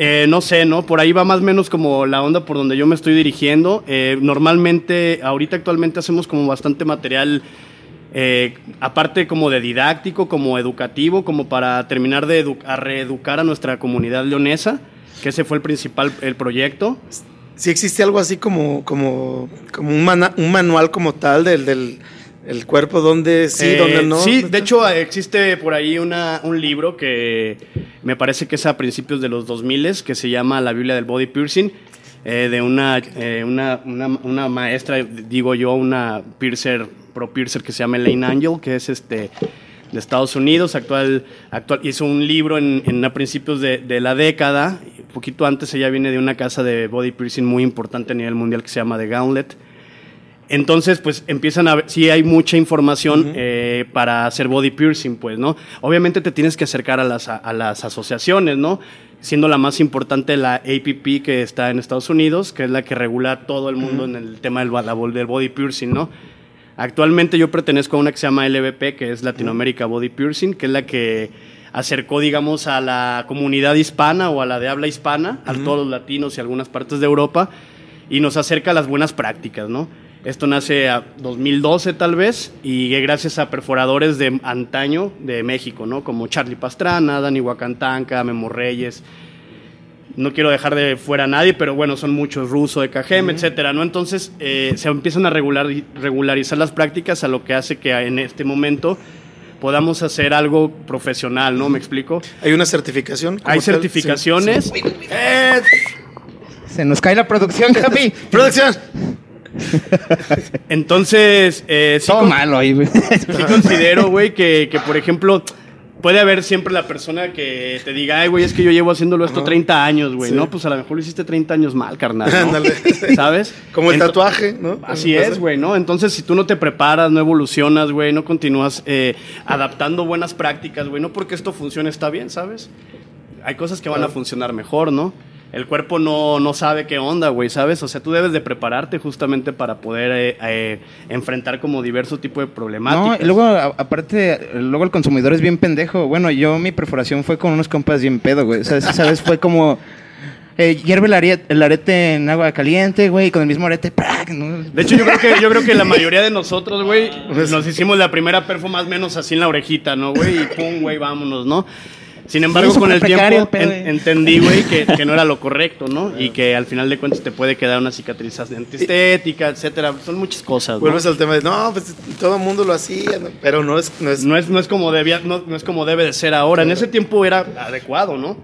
Eh, no sé, ¿no? Por ahí va más o menos como la onda por donde yo me estoy dirigiendo. Eh, normalmente, ahorita actualmente hacemos como bastante material, eh, aparte como de didáctico, como educativo, como para terminar de a reeducar a nuestra comunidad leonesa, que ese fue el principal, el proyecto. Si existe algo así como, como, como un, un manual como tal del, del el cuerpo, donde sí, Eh, donde no. Sí, de hecho existe por ahí una, un libro que me parece que es a principios de los 2000 que se llama La Biblia del Body Piercing, eh, de una, eh, una, una, una maestra, digo yo, una piercer, pro piercer que se llama Elaine Angel, que es este de Estados Unidos, actual, actual hizo un libro en, en a principios de, de la década, un poquito antes ella viene de una casa de body piercing muy importante a nivel mundial que se llama The Gauntlet. Entonces, pues empiezan a ver, sí hay mucha información eh, para hacer body piercing, pues, ¿no? Obviamente te tienes que acercar a las, a las asociaciones, ¿no? Siendo la más importante la APP que está en Estados Unidos, que es la que regula todo el mundo en el tema del, del body piercing, ¿no? Actualmente yo pertenezco a una que se llama LVP, que es Latinoamérica Body Piercing, que es la que acercó, digamos, a la comunidad hispana o a la de habla hispana, a todos los latinos y algunas partes de Europa, y nos acerca a las buenas prácticas, ¿no? Esto nace a 2012 tal vez, y gracias a perforadores de antaño de México, ¿no? Como Charlie Pastrana, Dani Huacantanca, Memo Reyes, no quiero dejar de fuera a nadie, pero bueno, son muchos rusos de Cajem, etcétera, ¿no? Entonces eh, se empiezan a regular, regularizar las prácticas, a lo que hace que en este momento podamos hacer algo profesional, ¿no? ¿Me explico? Hay una certificación. Hay tal, certificaciones. sí. Eh, Se nos cae la producción, Javi. Producción. entonces, eh, sí, Todo con- malo ahí, güey. sí considero, güey, que, que, por ejemplo, puede haber siempre la persona que te diga, ay, güey, es que yo llevo haciéndolo esto 30 años, güey, Sí. ¿no? Pues a lo mejor lo hiciste 30 años mal, carnal. ¿Sabes? Como el Ento- tatuaje, ¿no? Así es, güey, ¿no? Entonces, si tú no te preparas, no evolucionas, güey, no continúas eh, adaptando buenas prácticas, güey, no porque esto funcione está bien, ¿sabes? Hay cosas que van a funcionar mejor, ¿no? El cuerpo no, no sabe qué onda, güey, ¿sabes? O sea, tú debes de prepararte justamente para poder eh, eh, enfrentar como diverso tipo de No, problemáticas. y luego, a- aparte, luego el consumidor es bien pendejo. Bueno, yo mi perforación fue con unos compas bien pedo, güey. O sea, ¿sabes? Fue como... Eh, hierve el arete, el arete en agua caliente, güey, con el mismo arete, ¡prac! ¿no? De hecho, yo creo que, yo creo que la mayoría de nosotros, güey, nos hicimos la primera perfo más o menos así en la orejita, ¿no, güey? Y pum, güey, vámonos, ¿no? Sin embargo, Sí, con el tiempo el pedo, en- entendí, güey, que, que no era lo correcto, ¿no? Y que al final de cuentas te puede quedar una cicatriz antiestética, etcétera. Son muchas cosas, ¿no? Vuelves al tema de, no, pues todo el mundo lo hacía, ¿no? pero no es... No es No es, no es como debía, no, no es como debe de ser ahora. En ese tiempo era adecuado, ¿no?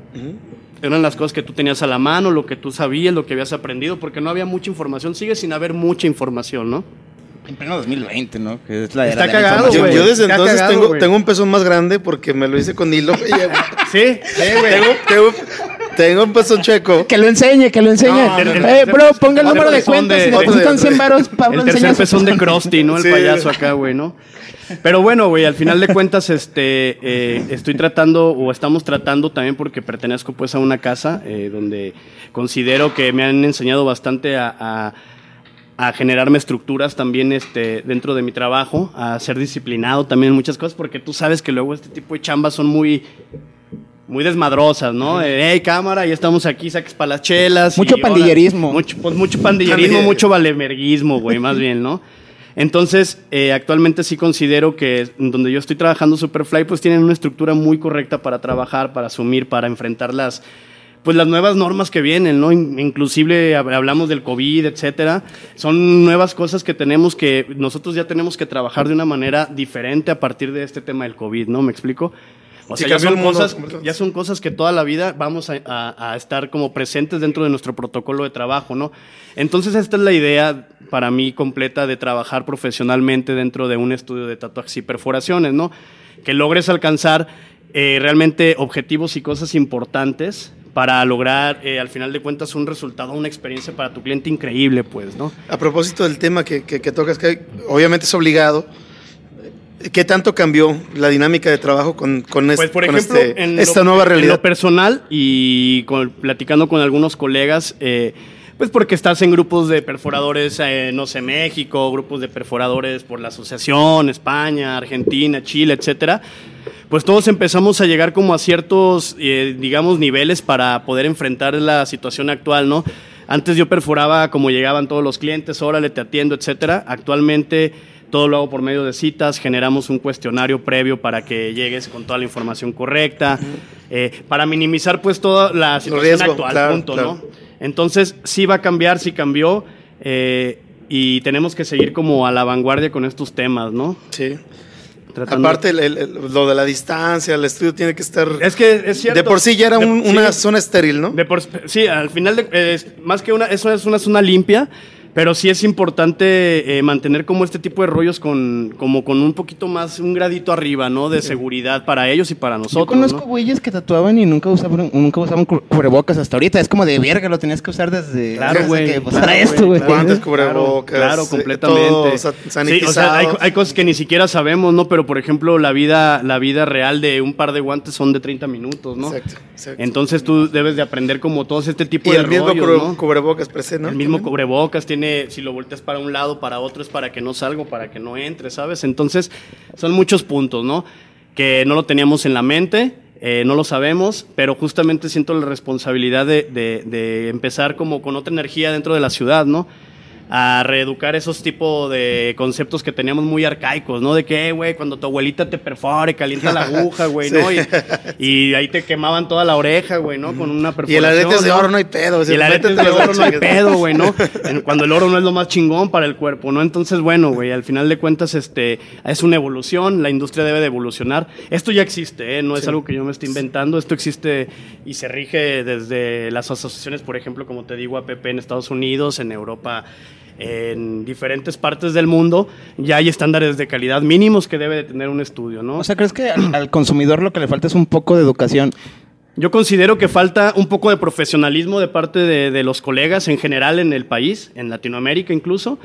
Eran las cosas que tú tenías a la mano, lo que tú sabías, lo que habías aprendido, porque no había mucha información. Sigue sin haber mucha información, ¿no? En pleno 20mente, ¿no? Que es la Está era cagado, yo, güey. yo desde Está entonces cagado, tengo, un pezón más grande porque me lo hice con hilo. Sí, sí, güey. tengo, tengo- Tengo un pezón chueco. Que lo enseñe, que lo enseñe. No, el- el eh, bro, ponga el número de cuentas. de- Si otro depositan de- 100 varos, Pablo El tercer pezón de. Krusty, ¿no? El Sí. payaso acá, güey, ¿no? Pero bueno, güey, al final de cuentas, este, eh, estoy tratando, o estamos tratando también porque pertenezco pues a una casa eh, donde considero que me han enseñado bastante a, a- a generarme estructuras también este, dentro de mi trabajo, a ser disciplinado también en muchas cosas, porque tú sabes que luego este tipo de chambas son muy muy desmadrosas, ¿no? Eh, Hey, cámara, ya estamos aquí, saques para las chelas. Mucho y pandillerismo. Mucho, pues mucho pandillerismo, Pandille- mucho valemerguismo, güey, más bien, ¿no? Entonces, eh, actualmente sí considero que donde yo estoy trabajando Superfly, pues tienen una estructura muy correcta para trabajar, para asumir, para enfrentar las, pues las nuevas normas que vienen, ¿no? In- Inclusive hab- hablamos del COVID, etcétera. Son nuevas cosas que tenemos que, nosotros ya tenemos que trabajar de una manera diferente a partir de este tema del COVID, ¿no? ¿Me explico? O Sí, sea, ya son, cosas, ya son cosas que toda la vida vamos a, a- a estar como presentes dentro de nuestro protocolo de trabajo, ¿no? Entonces esta es la idea para mí completa de trabajar profesionalmente dentro de un estudio de tatuajes y perforaciones, ¿no? Que logres alcanzar eh, realmente objetivos y cosas importantes para lograr, eh, al final de cuentas, un resultado, una experiencia para tu cliente increíble, pues, ¿no? A propósito del tema que, que- que tocas, que obviamente es obligado, ¿qué tanto cambió la dinámica de trabajo con, con, es- Pues, por con ejemplo, este- en esta lo- nueva En realidad? lo personal y con- platicando con algunos colegas, eh, pues porque estás en grupos de perforadores, eh, no sé, México, grupos de perforadores por la asociación, España, Argentina, Chile, etcétera. Pues todos empezamos a llegar como a ciertos, eh, digamos, niveles para poder enfrentar la situación actual, ¿no? Antes yo perforaba como llegaban todos los clientes, órale, te atiendo, etcétera. Actualmente todo lo hago por medio de citas, generamos un cuestionario previo para que llegues con toda la información correcta, eh, para minimizar pues toda la situación riesgo, actual, claro, punto, claro. ¿no? Entonces sí va a cambiar, sí cambió, eh, y tenemos que seguir como a la vanguardia con estos temas, ¿no? Sí. Tratando- Aparte, el- el- el- lo de la distancia, el estudio tiene que estar... es que es cierto. de por sí ya era De- un- sí. una zona estéril, ¿no? De por- sí, al final, de, más que una, eso es una zona limpia, pero sí es importante eh, mantener como este tipo de rollos con, como con un poquito más, un gradito arriba, ¿no? De seguridad para ellos y para Yo nosotros. conozco ¿no? güeyes que tatuaban y nunca usaban, nunca usaban cu- cubrebocas hasta ahorita. Es como de verga, lo tenías que usar desde, Claro, desde güey, que pues, claro, esto, güey. Claro, cubrebocas, claro, completamente. todo Sí, o sea, hay, hay cosas que ni siquiera sabemos, ¿no? Pero, por ejemplo, la vida, la vida real de un par de guantes son de 30 minutos, ¿no? Exacto, exacto. Entonces tú debes de aprender como todos este tipo y de el mismo rollos, ¿no? cubrebocas presente, ¿no? El mismo cubrebocas tiene, si lo volteas para un lado, para otro, es para que no salga, o para que no entre, ¿sabes? Entonces, son muchos puntos, ¿no? Que no lo teníamos en la mente, eh, no lo sabemos, pero justamente siento la responsabilidad de empezar como con otra energía dentro de la ciudad, ¿no? A reeducar esos tipos de conceptos que teníamos muy arcaicos, ¿no? De que, eh, güey, cuando tu abuelita te perfore, calienta la aguja, güey, ¿no? Y, y ahí te quemaban toda la oreja, güey, ¿no? Con una Y perforación. el arete es de oro, no hay pedo. Y el arete de oro no hay pedo, güey, ¿no? Cuando el oro no es lo más chingón para el cuerpo, ¿no? Entonces, bueno, güey, al final de cuentas, este, es una evolución, la industria debe de evolucionar. Esto ya existe, ¿eh? No es algo que yo me esté inventando, esto existe y se rige desde las asociaciones, por ejemplo, como te digo, APP en Estados Unidos, en Europa, en diferentes partes del mundo, ya hay estándares de calidad mínimos que debe de tener un estudio, ¿no? O sea, ¿crees que al, al consumidor lo que le falta es un poco de educación? Yo considero que falta un poco de profesionalismo de parte de, de los colegas en general en el país, en Latinoamérica incluso.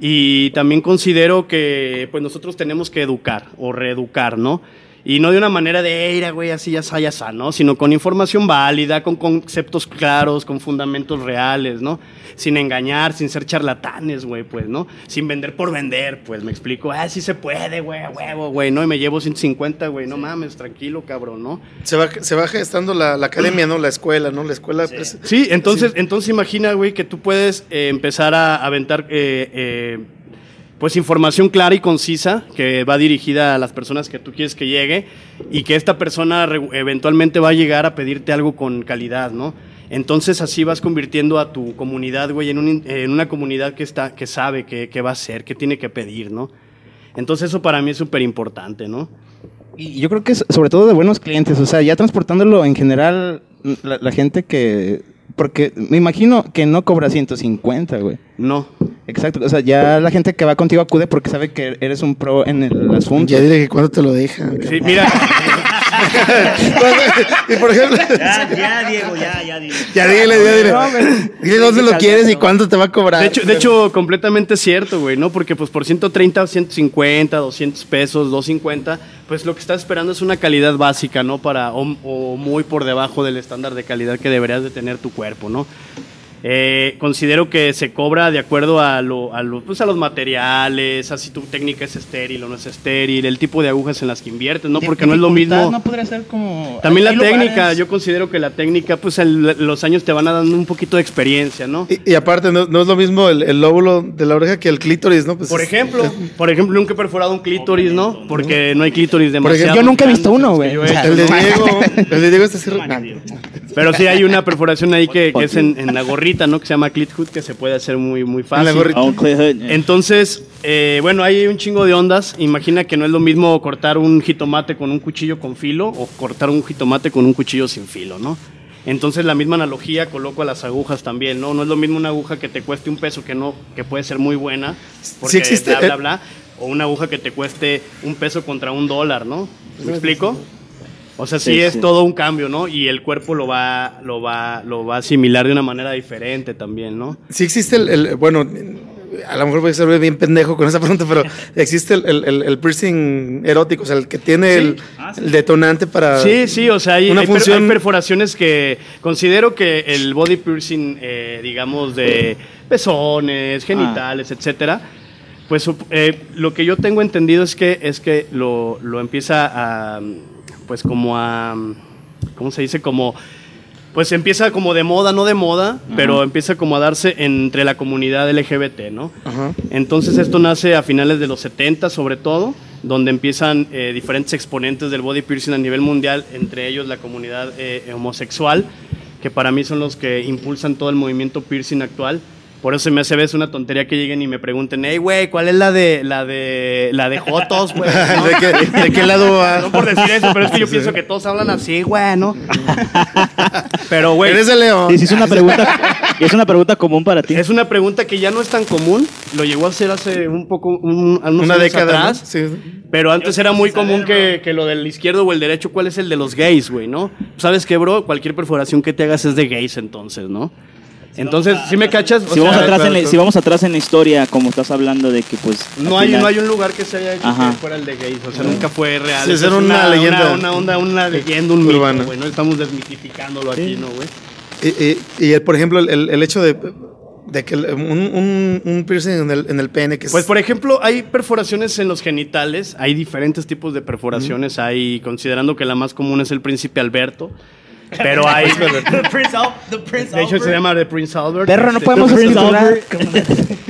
Y también considero que pues nosotros tenemos que educar o reeducar, ¿no? Y no de una manera de, "Eira, güey, así ya está, ya está", ¿no? Sino con información válida, con conceptos claros, con fundamentos reales, ¿no? Sin engañar, sin ser charlatanes, güey, pues, ¿no? Sin vender por vender, pues, me explico. Ah, sí se puede, güey, a huevo, güey, ¿no? Y me llevo 150, güey, no mames, tranquilo, cabrón, ¿no? Se va, se va gestando la, la academia, ¿no? La escuela, ¿no? La escuela. pues, Sí, entonces, entonces imagina, güey, que tú puedes eh, empezar a aventar eh, eh, pues información clara y concisa que va dirigida a las personas que tú quieres que llegue y que esta persona eventualmente va a llegar a pedirte algo con calidad, ¿no? Entonces así vas convirtiendo a tu comunidad, güey, en, un en una comunidad que está, que sabe qué qué va a hacer, qué tiene que pedir, ¿no? Entonces eso para mí es súper importante, ¿no? Y yo creo que es sobre todo de buenos clientes, o sea, ya transportándolo en general, la, la gente que... Porque me imagino que no cobra 150, güey. No. Exacto, o sea, ya la gente que va contigo acude porque sabe que eres un pro en el asunto. Ya dile que cuando te lo deja. Sí, mira. y por ejemplo, Ya, ya, Diego, ya, ya, Diego. ya dile, ya dile. Dile dónde lo quieres y cuánto te va a cobrar. De hecho, de hecho, completamente cierto, güey, ¿no? Porque pues por 130, 150, 200 pesos, 250, pues lo que estás esperando es una calidad básica, ¿no? Para, o, o muy por debajo del estándar de calidad que deberías de tener tu cuerpo, ¿no? Eh, considero que se cobra de acuerdo a, lo, a, lo- pues a los materiales, a si tu técnica es estéril o no es estéril, el tipo de agujas en las que inviertes, ¿no? Porque no es lo mismo... No podría ser como. También la técnica, lugares- yo considero que la técnica, pues el- los años te van a dando un poquito de experiencia, ¿no? Y, y aparte, no, no es lo mismo el, el lóbulo de la oreja que el clítoris, ¿no? Pues Por es- ejemplo, por ejemplo, nunca he perforado un clítoris, ¿no? Porque no hay clítoris demasiado. Yo nunca he visto uno, güey. O sea, El de. Diego, el de Diego está así. Pero sí hay una perforación ahí que, que es en, en la gorrita, ¿no? Que se llama clit hood, que se puede hacer muy, muy fácil. la gorrita. Hood. Entonces, eh, bueno, hay un chingo de ondas. Imagina que no es lo mismo cortar un jitomate con un cuchillo con filo o cortar un jitomate con un cuchillo sin filo, ¿no? Entonces la misma analogía coloco a las agujas también, ¿no? No es lo mismo una aguja que te cueste un peso que no, que puede ser muy buena, porque Sí existe, bla bla eh. bla, o una aguja que te cueste un peso contra un dólar, ¿no? ¿Me explico? O sea, sí, Sí, es sí. todo un cambio, ¿no? Y el cuerpo lo va, lo va, lo va a asimilar de una manera diferente también, ¿no? Sí existe el, el- bueno, a lo mejor voy a ser bien pendejo con esa pregunta, pero existe el, el- el- el piercing erótico, o sea, el que tiene el, Ah, sí. el detonante para... Sí, sí, o sea, hay, Una hay per- función- hay perforaciones que considero que el body piercing, eh, digamos, de pezones, genitales, etcétera, pues eh, lo que yo tengo entendido es que es que lo, lo empieza a, pues como a, ¿cómo se dice? Como pues empieza como de moda, no de moda, pero empieza como a darse entre la comunidad LGBT, ¿no? Ajá. Entonces esto nace a finales de los 70 sobre todo, donde empiezan eh, diferentes exponentes del body piercing a nivel mundial, entre ellos la comunidad eh, homosexual, que para mí son los que impulsan todo el movimiento piercing actual. Por eso se me hace a veces una tontería que lleguen y me pregunten, hey, güey, ¿cuál es la de la de la de Jotos, güey? ¿no? ¿De, qué, de qué lado va? No por decir eso, pero es que yo pienso que todos hablan así, güey, ¿no? Pero, güey, Eres el león. Es una pregunta, es una pregunta común para ti. es una pregunta que ya no es tan común. Lo llegó a hacer hace un poco, un, unos Una años década, ¿no? atrás. Sí. Pero antes era muy común que, que lo del izquierdo o el derecho, ¿cuál es el de los gays, güey, no? ¿Sabes qué, bro? Cualquier perforación que te hagas es de gays, entonces, ¿no? Entonces, ¿sí me cachas? O Si vamos, sea, atrás en la, claro. si vamos atrás en la historia, como estás hablando de que pues... no hay, final- no hay un lugar que se haya hecho Ajá. que fuera el de gays, o sea, nunca fue real. Sí, era es una leyenda. Una, onda, una leyenda, un mito, Urbana. güey, ¿no? Estamos desmitificándolo aquí, ¿no, güey? Y, y- y el, por ejemplo, el, el hecho de, de que un, un, un piercing en el, en el pene que es- Pues por ejemplo, hay perforaciones en los genitales, hay diferentes tipos de perforaciones, hay considerando que la más común es el príncipe Alberto, pero hay de hecho se llama The Prince Albert. Perro, no Este, podemos Prince escriturar.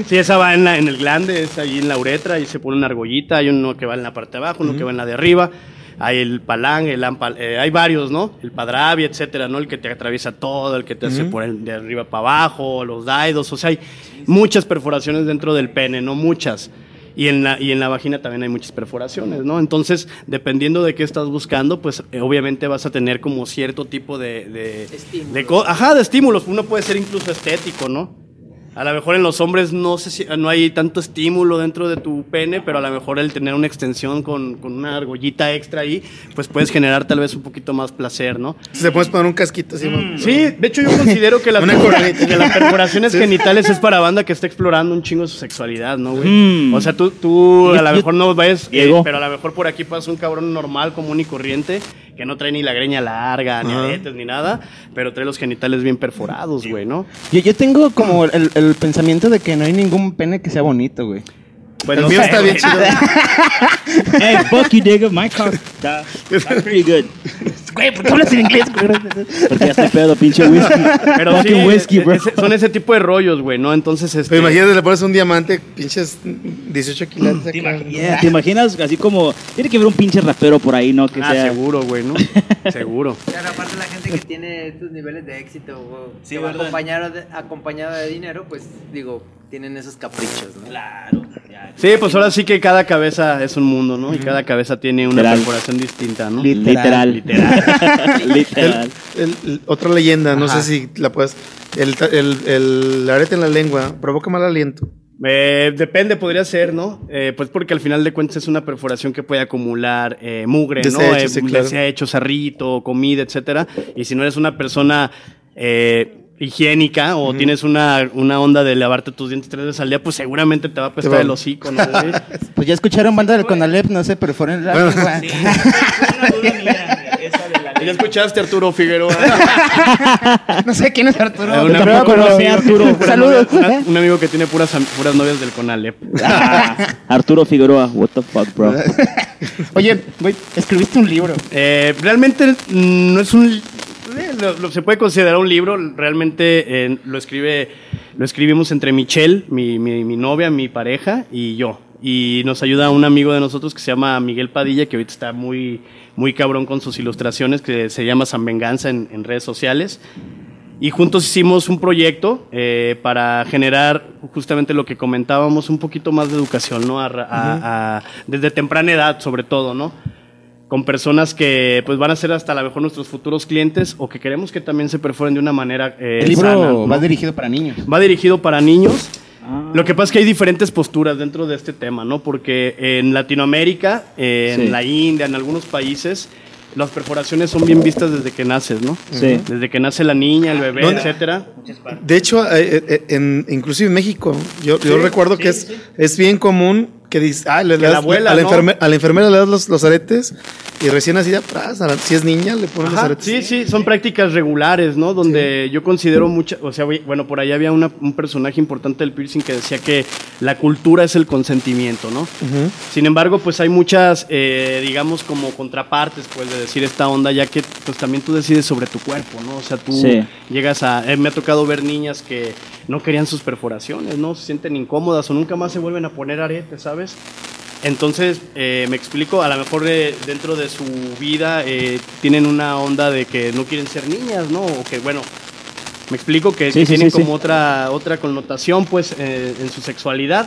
Sí, esa va en, la- en el glande, es ahí en la uretra, y se pone una argollita, hay uno que va en la parte de abajo, uno que va en la de arriba, hay el palán, el ampal, eh, hay varios, ¿no? El padravi, etcétera, ¿no? El que te atraviesa todo, el que te hace por el de arriba para abajo, los daidos, o sea, hay muchas perforaciones dentro del pene, no muchas. Y en, la, y en la vagina también hay muchas perforaciones, ¿no? Entonces, dependiendo de qué estás buscando, pues eh, obviamente vas a tener como cierto tipo de... de, de ajá, de estímulos. Uno puede ser incluso estético, ¿no? A lo mejor en los hombres no sé si no hay tanto estímulo dentro de tu pene, pero a lo mejor el tener una extensión con, con una argollita extra ahí, pues puedes generar tal vez un poquito más placer, ¿no? Si te puedes poner un casquito así. ¿no? Sí, de hecho yo considero que las, que las perforaciones genitales es para banda que está explorando un chingo su sexualidad, ¿no, güey? Mm. O sea, tú, tú a lo mejor no ves, eh, pero a lo mejor por aquí pasa un cabrón normal, común y corriente, que no trae ni la greña larga, ni aretes, ni nada, pero trae los genitales bien perforados, güey, ¿no? Yo, yo tengo como el, el pensamiento de que no hay ningún pene que sea bonito, güey. El no mío está bien güey. chido. Hey, fuck you, Diego. My car está, pretty good. Güey, ¿por qué hablas en inglés, güey? Porque ya estoy pedo, pinche whisky. Pero sí, whisky, bro. ese- son ese tipo de rollos, güey, ¿no? Entonces, este... Pero imagínate, le pones un diamante, pinches 18 kilos. ¿Te imaginas, ¿Te imaginas así como... Tiene que haber un pinche rapero por ahí, ¿no? Que Ah, sea... seguro, güey, ¿no? seguro. Claro, aparte la gente que tiene estos niveles de éxito o Sí, acompañado de, acompañado de dinero, pues digo, tienen esos caprichos, ¿no? Claro. ya. Sí, pues ahora sí que cada cabeza es un mundo, ¿no? Y cada cabeza tiene una Literal. perforación distinta, ¿no? Literal. Literal. Literal. El- el- otra leyenda, no sé si la puedes. El, el, el arete en la lengua provoca mal aliento. Eh, depende, podría ser, ¿no? Eh, pues porque al final de cuentas es una perforación que puede acumular eh, mugre, ¿no? Desechos, Eh, sí, claro. Desecho, sarrito, comida, etcétera. Y si no eres una persona eh, higiénica o tienes una, una onda de lavarte tus dientes tres veces al día, pues seguramente te va a apestar va- el hocico, ¿no? güey? Pues ya escucharon banda del Conalep, no se perforen la lengua. ¿Ya escuchaste, Arturo Figueroa? No sé quién es Arturo. Eh, un, amigo, pero- un amigo que tiene puras Saludos. una- un amigo que tiene puras, puras novias del Conalep. Ah, Arturo Figueroa, what the fuck, bro. Oye, güey, escribiste un libro. Eh, realmente no es un. Eh, lo- lo- se puede considerar un libro. Realmente eh, lo escribe, lo escribimos entre Michelle, mi, mi, mi novia, mi pareja y yo. Y nos ayuda un amigo de nosotros que se llama Miguel Padilla, que ahorita está muy, muy cabrón con sus ilustraciones, que se llama San Venganza en, en redes sociales. Y juntos hicimos un proyecto eh, para generar justamente lo que comentábamos, un poquito más de educación, ¿no? A a- a- desde temprana edad, sobre todo, ¿no? Con personas que pues van a ser hasta a lo mejor nuestros futuros clientes o que queremos que también se perforen de una manera eh, El libro sana, ¿no? va dirigido para niños. Va dirigido para niños. Ah. Lo que pasa es que hay diferentes posturas dentro de este tema, ¿no? Porque en Latinoamérica, eh, en Sí. la India, en algunos países, las perforaciones son bien vistas desde que naces, ¿no? Sí. Desde que nace la niña, el bebé, ¿Dónde? etcétera. De hecho, eh, eh, en, inclusive en México, yo, yo recuerdo que es, es bien común que dice, ah, le, le Que la das- abuela, a, la ¿no? enferme- a la enfermera le das los, los aretes y recién así de atrás, si es niña, le ponen los Ajá, aretes. sí, sí, son prácticas regulares, ¿no? Donde yo considero mucha, o sea, bueno, por ahí había una- un personaje importante del piercing que decía que la cultura es el consentimiento, ¿no? Sin embargo, pues hay muchas, eh, digamos, como contrapartes, pues, de decir esta onda, ya que, pues, también tú decides sobre tu cuerpo, ¿no? O sea, tú Sí. llegas a... eh, me ha tocado ver niñas que no querían sus perforaciones, ¿no? Se sienten incómodas o nunca más se vuelven a poner aretes, ¿sabes? Entonces, eh, me explico, a lo mejor eh, dentro de su vida eh, tienen una onda de que no quieren ser niñas, ¿no? O que, bueno, me explico que, Sí, que sí, tienen sí, como otra otra connotación, pues, eh, en su sexualidad.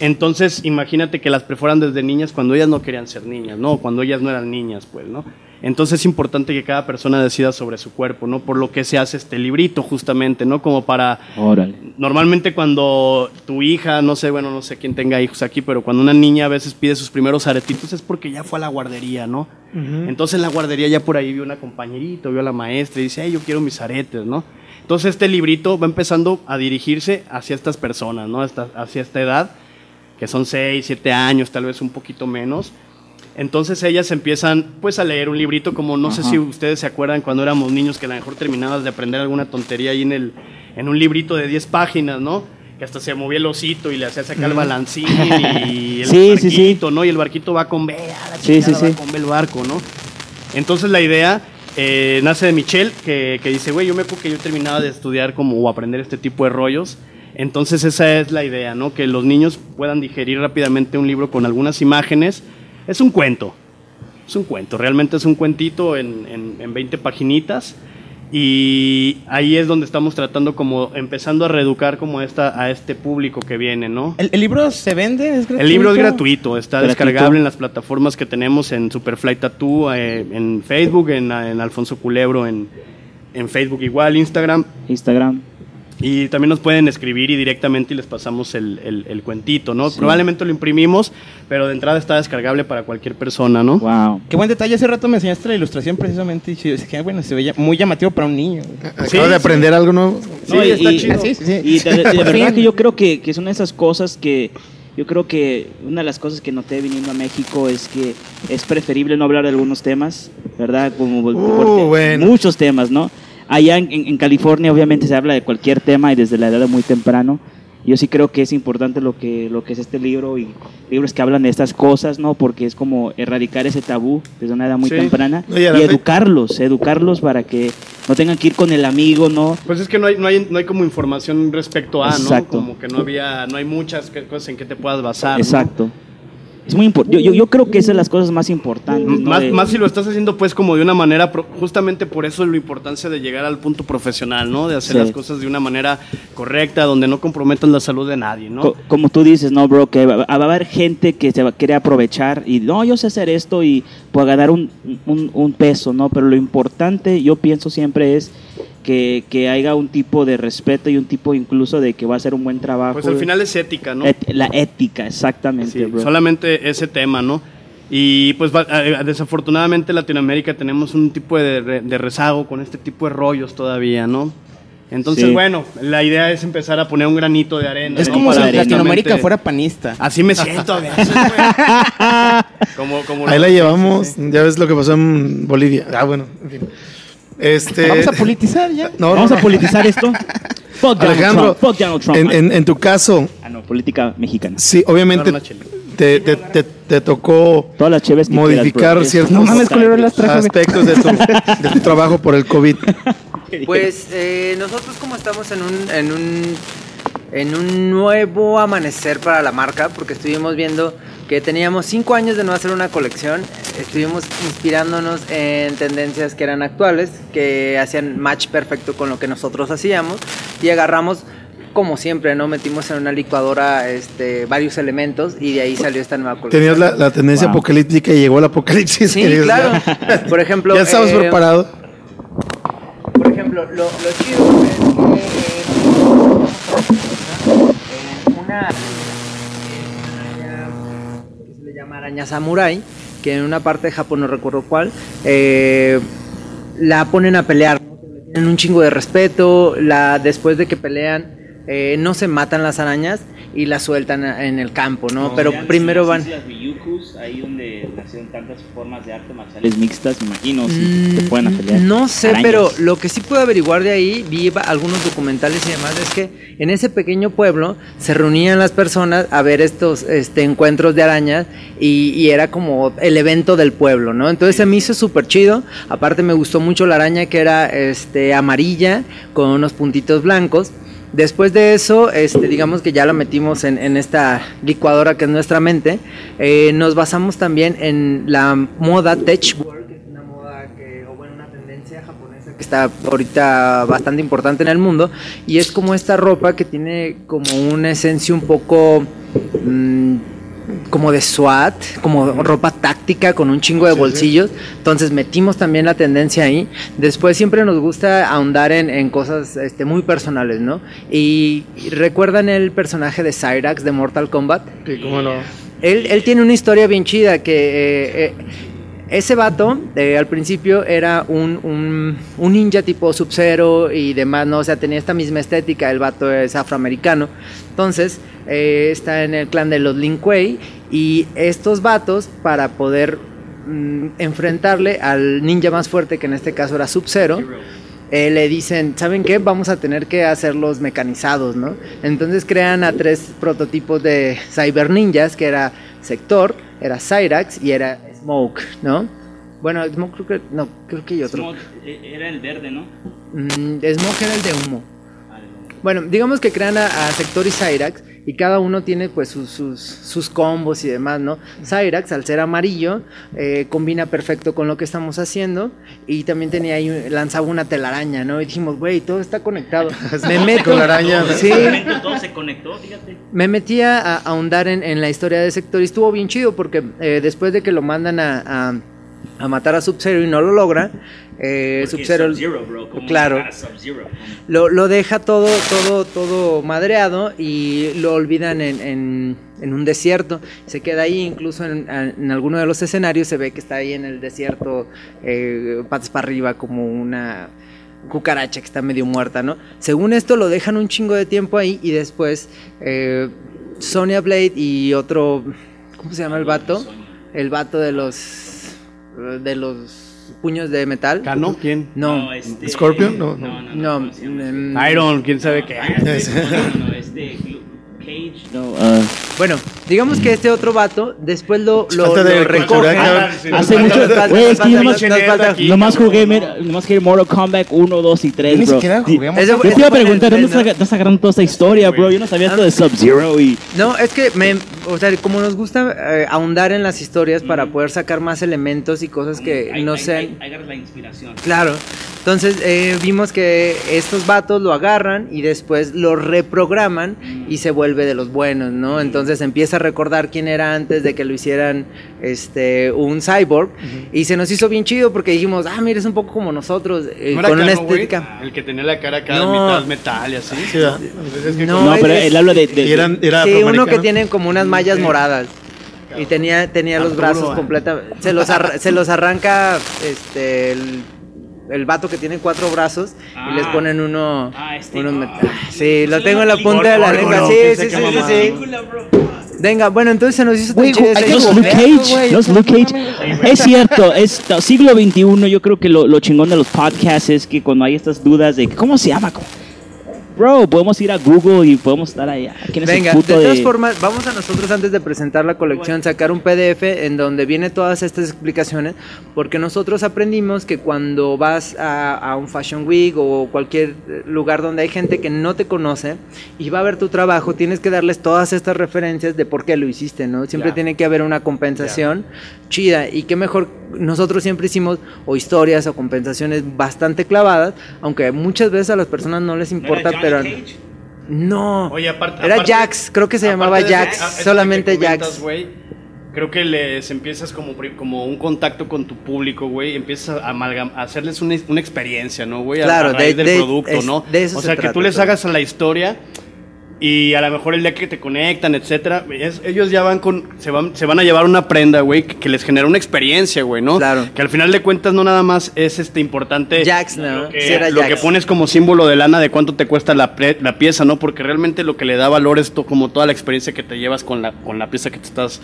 Entonces, imagínate que las perforan desde niñas cuando ellas no querían ser niñas, ¿no? Cuando ellas no eran niñas, pues, ¿no? Entonces es importante que cada persona decida sobre su cuerpo, ¿no? Por lo que se hace este librito, justamente, ¿no? Como para Órale. Normalmente cuando tu hija, no sé, bueno, no sé quién tenga hijos aquí, pero cuando una niña a veces pide sus primeros aretitos es porque ya fue a la guardería, ¿no? Entonces en la guardería ya por ahí vio una compañerita, vio a la maestra y dice, ay, yo quiero mis aretes, ¿no? Entonces este librito va empezando a dirigirse hacia estas personas, ¿no? Hasta- hacia esta edad, que son 6, 7 años, tal vez un poquito menos. Entonces ellas empiezan pues a leer un librito como no sé si ustedes se acuerdan cuando éramos niños que a lo mejor terminabas de aprender alguna tontería ahí en el en un librito de 10 páginas, ¿no? Que hasta se movía el osito y le hacía sacar el balancín y el Sí, sí, sí. barquito, ¿no? Y el barquito va con B, la Sí, sí, va sí. con B el barco, ¿no? Entonces la idea eh, nace de Michelle, que, que dice, güey, yo me acuerdo que yo terminaba de estudiar como o aprender este tipo de rollos. Entonces esa es la idea, ¿no? Que los niños puedan digerir rápidamente un libro con algunas imágenes. Es un cuento, es un cuento, realmente es un cuentito en, en, en 20 paginitas. Y ahí es donde estamos tratando como empezando a reeducar como a esta, a este público que viene, ¿no? ¿El, el libro se vende? ¿Es gratuito? El libro es gratuito, está Gratuito. descargable en las plataformas que tenemos en Superfly Tattoo, eh, en Facebook, en, en Alfonso Culebro, en, en Facebook igual, Instagram. Instagram. Y también nos pueden escribir y directamente y les pasamos el, el- el cuentito, ¿no? Sí. Probablemente lo imprimimos, pero de entrada está descargable para cualquier persona, ¿no? Wow. Qué buen detalle. Hace rato me enseñaste la ilustración precisamente y sí, que bueno, se veía muy llamativo para un niño. Acabo Sí, de sí. aprender algo nuevo. Sí, está chido. Sí, sí, sí. Y de, de- de verdad que yo creo que, que son esas cosas que yo creo que una de las cosas que noté viniendo a México es que es preferible no hablar de algunos temas, ¿verdad? Como porque- bueno. muchos temas, ¿no? Allá en, en- California obviamente se habla de cualquier tema y desde la edad de muy temprano. Yo sí creo que es importante lo que, lo que es este libro y libros que hablan de estas cosas, ¿no? Porque es como erradicar ese tabú desde una edad muy Sí. temprana No, y y, educarlos, educarlos para que no tengan que ir con el amigo, ¿no? Pues es que no hay, no hay, no hay como información respecto a, Exacto. ¿no? Como que no había, no hay muchas cosas en que te puedas basar. ¿no? Es muy. Yo, yo, yo creo que esa es las cosas más importantes. ¿no? Más, De- más si lo estás haciendo pues como de una manera, pro- justamente por eso es la importancia de llegar al punto profesional, ¿no? De hacer Sí. las cosas de una manera correcta, donde no comprometan la salud de nadie, ¿no? co- como tú dices, ¿no, bro? Que va, a haber gente que se va a querer aprovechar y no, yo sé hacer esto y pues ganar un, un, un peso, ¿no? Pero lo importante, yo pienso siempre es que, que haya un tipo de respeto y un tipo incluso de que va a ser un buen trabajo. Pues al final es ética, ¿no? Et- la ética, exactamente, Sí, bro. solamente ese tema, ¿no? Y pues va- eh, desafortunadamente en Latinoamérica tenemos un tipo de, re- de rezago con este tipo de rollos todavía, ¿no? Entonces, Sí. bueno, la idea es empezar a poner un granito de arena. Es ¿no? como Para si Latinoamérica fuera panista. Así me siento a veces, güey. como, como Ahí la llevamos. Ya ves lo que pasó en Bolivia. Ah, bueno, en fin. Este, Vamos a politizar ya. no, Vamos no. a politizar esto. Fuck Donald Alejandro, Trump. Fuck Donald Trump. en, en- en tu caso, Ah, no, política mexicana. sí, obviamente te, te- te- te tocó Todas las cheves que modificar quieras, ciertos No mames, las aspectos de tu, de tu trabajo por el COVID. Pues eh, nosotros como estamos en un, en un en un nuevo amanecer para la marca, porque estuvimos viendo que teníamos cinco años de no hacer una colección, estuvimos inspirándonos en tendencias que eran actuales, que hacían match perfecto con lo que nosotros hacíamos, y agarramos como siempre, ¿no? Metimos en una licuadora este, varios elementos y de ahí salió esta nueva colección. Tenías la, la tendencia Wow. apocalíptica y llegó el apocalipsis. Sí, queridos. claro. Por ejemplo, Ya estamos eh, preparados. Por ejemplo, lo, lo chido es que eh, una araña samurai, que en una parte de Japón, no recuerdo cuál, eh, la ponen a pelear. Tienen un chingo de respeto, la, después de que pelean, eh, no se matan las arañas y las sueltan en el campo, ¿no? Pero primero van... Las Ryukus, ahí donde nacieron tantas formas de arte marciales mixtas, imagino, si Mm, pueden pelear. No sé, Arañas. pero lo que sí pude averiguar de ahí, vi algunos documentales y demás, es que en ese pequeño pueblo se reunían las personas a ver estos este, encuentros de arañas y, y era como el evento del pueblo, ¿no? Entonces se me hizo súper chido. Aparte me gustó mucho la araña que era este, amarilla con unos puntitos blancos. Después de eso, este, digamos que ya lo metimos en, esta licuadora que es nuestra mente. eh, nos basamos también en la moda tech wear, que es una moda que, o bueno, una tendencia japonesa que está ahorita bastante importante en el mundo. Y es como esta ropa que tiene como una esencia un poco. mm, como de SWAT, como ropa táctica con un chingo de bolsillos. Entonces metimos también la tendencia ahí. Después siempre nos gusta ahondar en, en cosas este, muy personales, ¿no? Y recuerdan el personaje de Cyrax de Mortal Kombat. Sí, cómo no. Él, él tiene una historia bien chida que eh, eh, ese vato eh, al principio era un, un, ninja tipo Sub-Zero y demás, ¿no? O sea, tenía esta misma estética, el vato es afroamericano. Entonces, eh, está en el clan de los Lin Kuei y estos vatos para poder mm, enfrentarle al ninja más fuerte, que en este caso era Sub-Zero, eh, le dicen, ¿saben qué? Vamos a tener que hacerlos mecanizados, ¿no? Entonces crean a tres prototipos de Cyber Ninjas, que era Sector, era Cyrax y era Smoke, ¿no? Bueno, Smoke creo que, no, creo que hay otro. Smoke, eh, Era el verde, ¿no? Mm, Smoke era el de humo. Bueno, digamos que crean a, a Sector y Cyrax y cada uno tiene pues sus, sus, sus combos y demás, ¿no? Cyrax, al ser amarillo, eh, combina perfecto con lo que estamos haciendo y también tenía ahí, lanzaba una telaraña, ¿no? Y dijimos, güey, todo está conectado. Me meto... Con la araña. Sí, todo se conectó, fíjate. me metí a, a ahondar en, en la historia de Sector y estuvo bien chido porque eh, después de que lo mandan a, a- a matar a Sub-Zero y no lo logra, eh, Sub-Zero ¿cómo claro. Sub-Zero? lo, lo deja todo, todo, todo madreado y lo olvidan en, en- en un desierto. Se queda ahí, incluso en, en alguno de los escenarios se ve que está ahí en el desierto, eh, patas para arriba, como una cucaracha que está medio muerta, ¿no? Según esto lo dejan un chingo de tiempo ahí y después eh, Sonya Blade y otro, ¿cómo se llama el vato? El vato de los de los puños de metal. ¿Cano? ¿Quién? No, este, ¿Scorpion? No, no, no. no, mm, Iron, quién sabe qué. No, no, este Cage, no, ah, Bueno, digamos que este otro vato después lo, lo, de lo cultura, recoge. cabrón. Hace mucho, güey, es que yo nomás, nomás jugué, nomás jugué Mortal Kombat 1, 2 y 3, Ni bro. siquiera. Ese- Yo te iba a preguntar, ¿dónde tren, ¿no? está, está sacando toda esta historia, bro? Yo no sabía esto de Sub-Zero y... No, es que me, o sea, como nos gusta eh, ahondar en las historias para poder sacar más elementos y cosas que no sean agarras la inspiración. Claro. Entonces eh, vimos que estos vatos lo agarran y después lo reprograman y se vuelve de los buenos, ¿no? Entonces empieza a recordar quién era antes de que lo hicieran este, un cyborg y se nos hizo bien chido porque dijimos, ah, mira, es un poco como nosotros, eh, ¿No era con una estética. El que tenía la cara acá No. mitad metal y así. No, No, pero él habla de... de- Y eran- era sí, uno que tiene como unas mallas moradas. Y tenía, tenía los brazos ah. completamente. Se los, arra- se los arranca este el, el vato que tiene cuatro brazos y les Ah. ponen uno. Ah, este. Ah. sí, lo Sí, tengo en la punta de la lengua. Sí, sí, sí, sí, sí. Venga, bueno, entonces se nos hizo tan chido es Luke Cage, no es Luke Cage. Es cierto, es siglo XXI. Yo creo que lo, lo chingón de los podcasts es que cuando hay estas dudas de cómo se llama, ¿Cómo? Bro, podemos ir a Google y podemos estar allá. ¿Quién es el Venga, de puto todas de- formas, vamos a nosotros antes de presentar la colección sacar un PDF en donde viene todas estas explicaciones, porque nosotros aprendimos que cuando vas a, a un Fashion Week o cualquier lugar donde hay gente que no te conoce y va a ver tu trabajo, tienes que darles todas estas referencias de por qué lo hiciste, ¿no? Siempre Ya. tiene que haber una compensación chida y qué mejor, nosotros siempre hicimos o historias o compensaciones bastante clavadas, aunque muchas veces a las personas no les importa, pero... No, Oye, aparte. era aparte- Jax, creo que se llamaba Jax, ah, solamente comentas, Jax. güey, creo que les empiezas como, como un contacto con tu público, güey. Empiezas a, amalgam- a hacerles una, una experiencia, ¿no, güey? A- Claro, a raíz de- del de- producto, es- ¿no? de eso o se sea, que trata tú les hagas a la historia. Y a lo mejor el día que te conectan, etcétera, es- ellos ya van con, se van, se van a llevar una prenda, güey, que, que les genera una experiencia, güey, ¿no? Claro. Que al final de cuentas no nada más es este importante Jax, ¿no? lo que, Sí, era lo Jax. que pones como símbolo de lana de cuánto te cuesta la, pre- la pieza, ¿no? Porque realmente lo que le da valor es to- como toda la experiencia que te llevas con la, con la pieza que te estás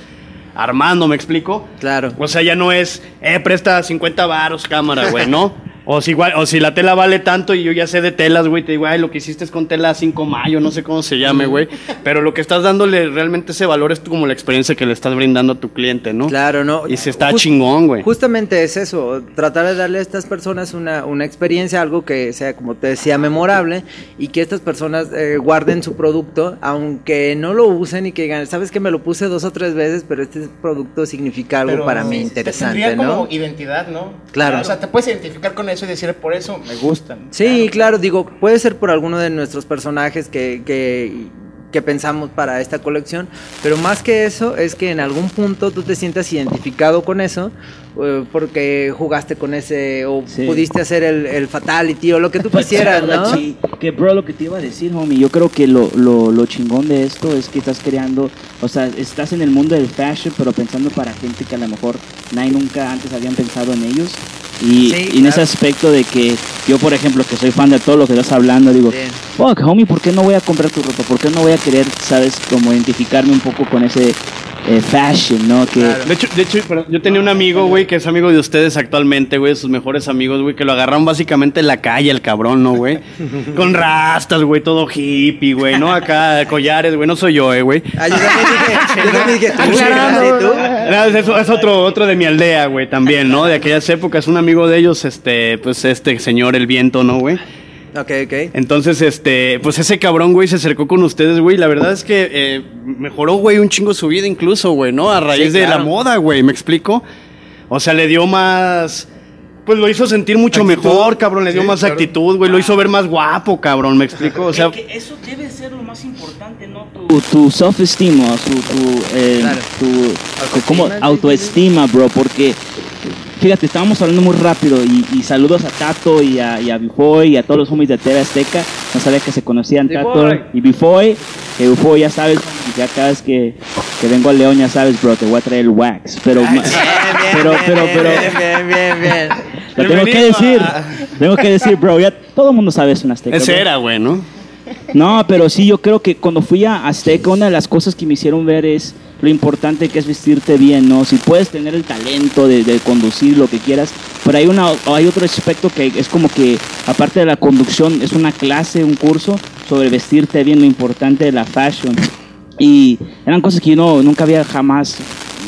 armando, ¿me explico? Claro. O sea, ya no es, eh, presta 50 varos cámara, güey, ¿no? O si, igual, o si la tela vale tanto y yo ya sé de telas, güey, te digo, ay, lo que hiciste es con tela 5 mayo, no sé cómo se llame, güey. Pero lo que estás dándole realmente ese valor es como la experiencia que le estás brindando a tu cliente, ¿no? Claro, ¿no? Y se está chingón, güey. Justamente es eso, tratar de darle a estas personas una, una experiencia, algo que sea, como te decía, memorable y que estas personas eh, guarden su producto, aunque no lo usen y que digan, sabes que me lo puse dos o tres veces, pero este producto significa algo Pero para mí interesante, tendría ¿no? como identidad, ¿no? Claro. O sea, te puedes identificar con eso y decir, por eso me gustan. Sí, claro, digo, puede ser por alguno de nuestros personajes que, que, que pensamos para esta colección, pero más que eso es que en algún punto tú te sientas identificado con eso, eh, porque jugaste con ese, o Sí. pudiste hacer el, el fatality, o lo que tú Pues, quisieras, ¿no? Sí, que bro, lo que te iba a decir, homie, yo creo que lo, lo, lo chingón de esto es que estás creando, o sea, estás en el mundo del fashion, pero pensando para gente que a lo mejor nadie nunca antes habían pensado en ellos. Y, Sí, y en ese aspecto de que yo, por ejemplo, que soy fan de todo lo que estás hablando, digo, Bien. fuck, homie, ¿por qué no voy a comprar tu ropa? ¿Por qué no voy a querer, sabes, como identificarme un poco con ese eh, fashion, ¿no? Que, De hecho, de hecho pero yo tenía un amigo, güey, que es amigo de ustedes actualmente, güey, de sus mejores amigos, güey, que lo agarraron básicamente en la calle, el cabrón, ¿no, güey? Con rastas, güey, todo hippie, güey, ¿no? Acá, collares, güey, no soy yo, eh, güey. Ah, yo también dije, yo dije, ¿tú? Aclarando, ¿Sí, tú? No, es, es otro, otro de mi aldea, güey, también, ¿no? De aquellas épocas, un amigo de ellos, este, pues este señor El Viento, ¿no, güey? Ok, ok. Entonces, este, pues ese cabrón, güey, se acercó con ustedes, güey. La verdad es que eh, mejoró, güey, un chingo su vida incluso, güey, ¿no? A raíz Sí, de la moda, güey, ¿me explico? O sea, le dio más... Pues lo hizo sentir mucho Actitud. mejor, cabrón. Le dio Sí, más claro. actitud, güey. Lo hizo ver más guapo, cabrón, ¿me explico? O sea... que eso debe ser lo más importante, ¿no? Tu, tu self-esteem, o su, tu, eh, Claro. tu, como autoestima, bro, porque fíjate, estábamos hablando muy rápido y, y saludos a Tato y a, y a Bifoy y a todos los homies de TV Azteca. No sabía que se conocían Tato y Bifoy. Que Bifoy, ya sabes, ya cada vez que, que vengo a León, ya sabes, bro, te voy a traer el wax. Pero, ma- pero, pero, pero, Bien, bien, bien, bien. lo tengo que decir, a- tengo que decir, bro, ya todo el mundo sabe es un azteca. Ese bro. era, güey, ¿no? No, pero sí, yo creo que cuando fui a Azteca, una de las cosas que me hicieron ver es lo importante que es vestirte bien, ¿no? Si puedes tener el talento de, de conducir lo que quieras, pero hay, una, hay otro aspecto que es como que, aparte de la conducción, es una clase, un curso sobre vestirte bien, lo importante de la fashion. Y eran cosas que yo no, nunca había jamás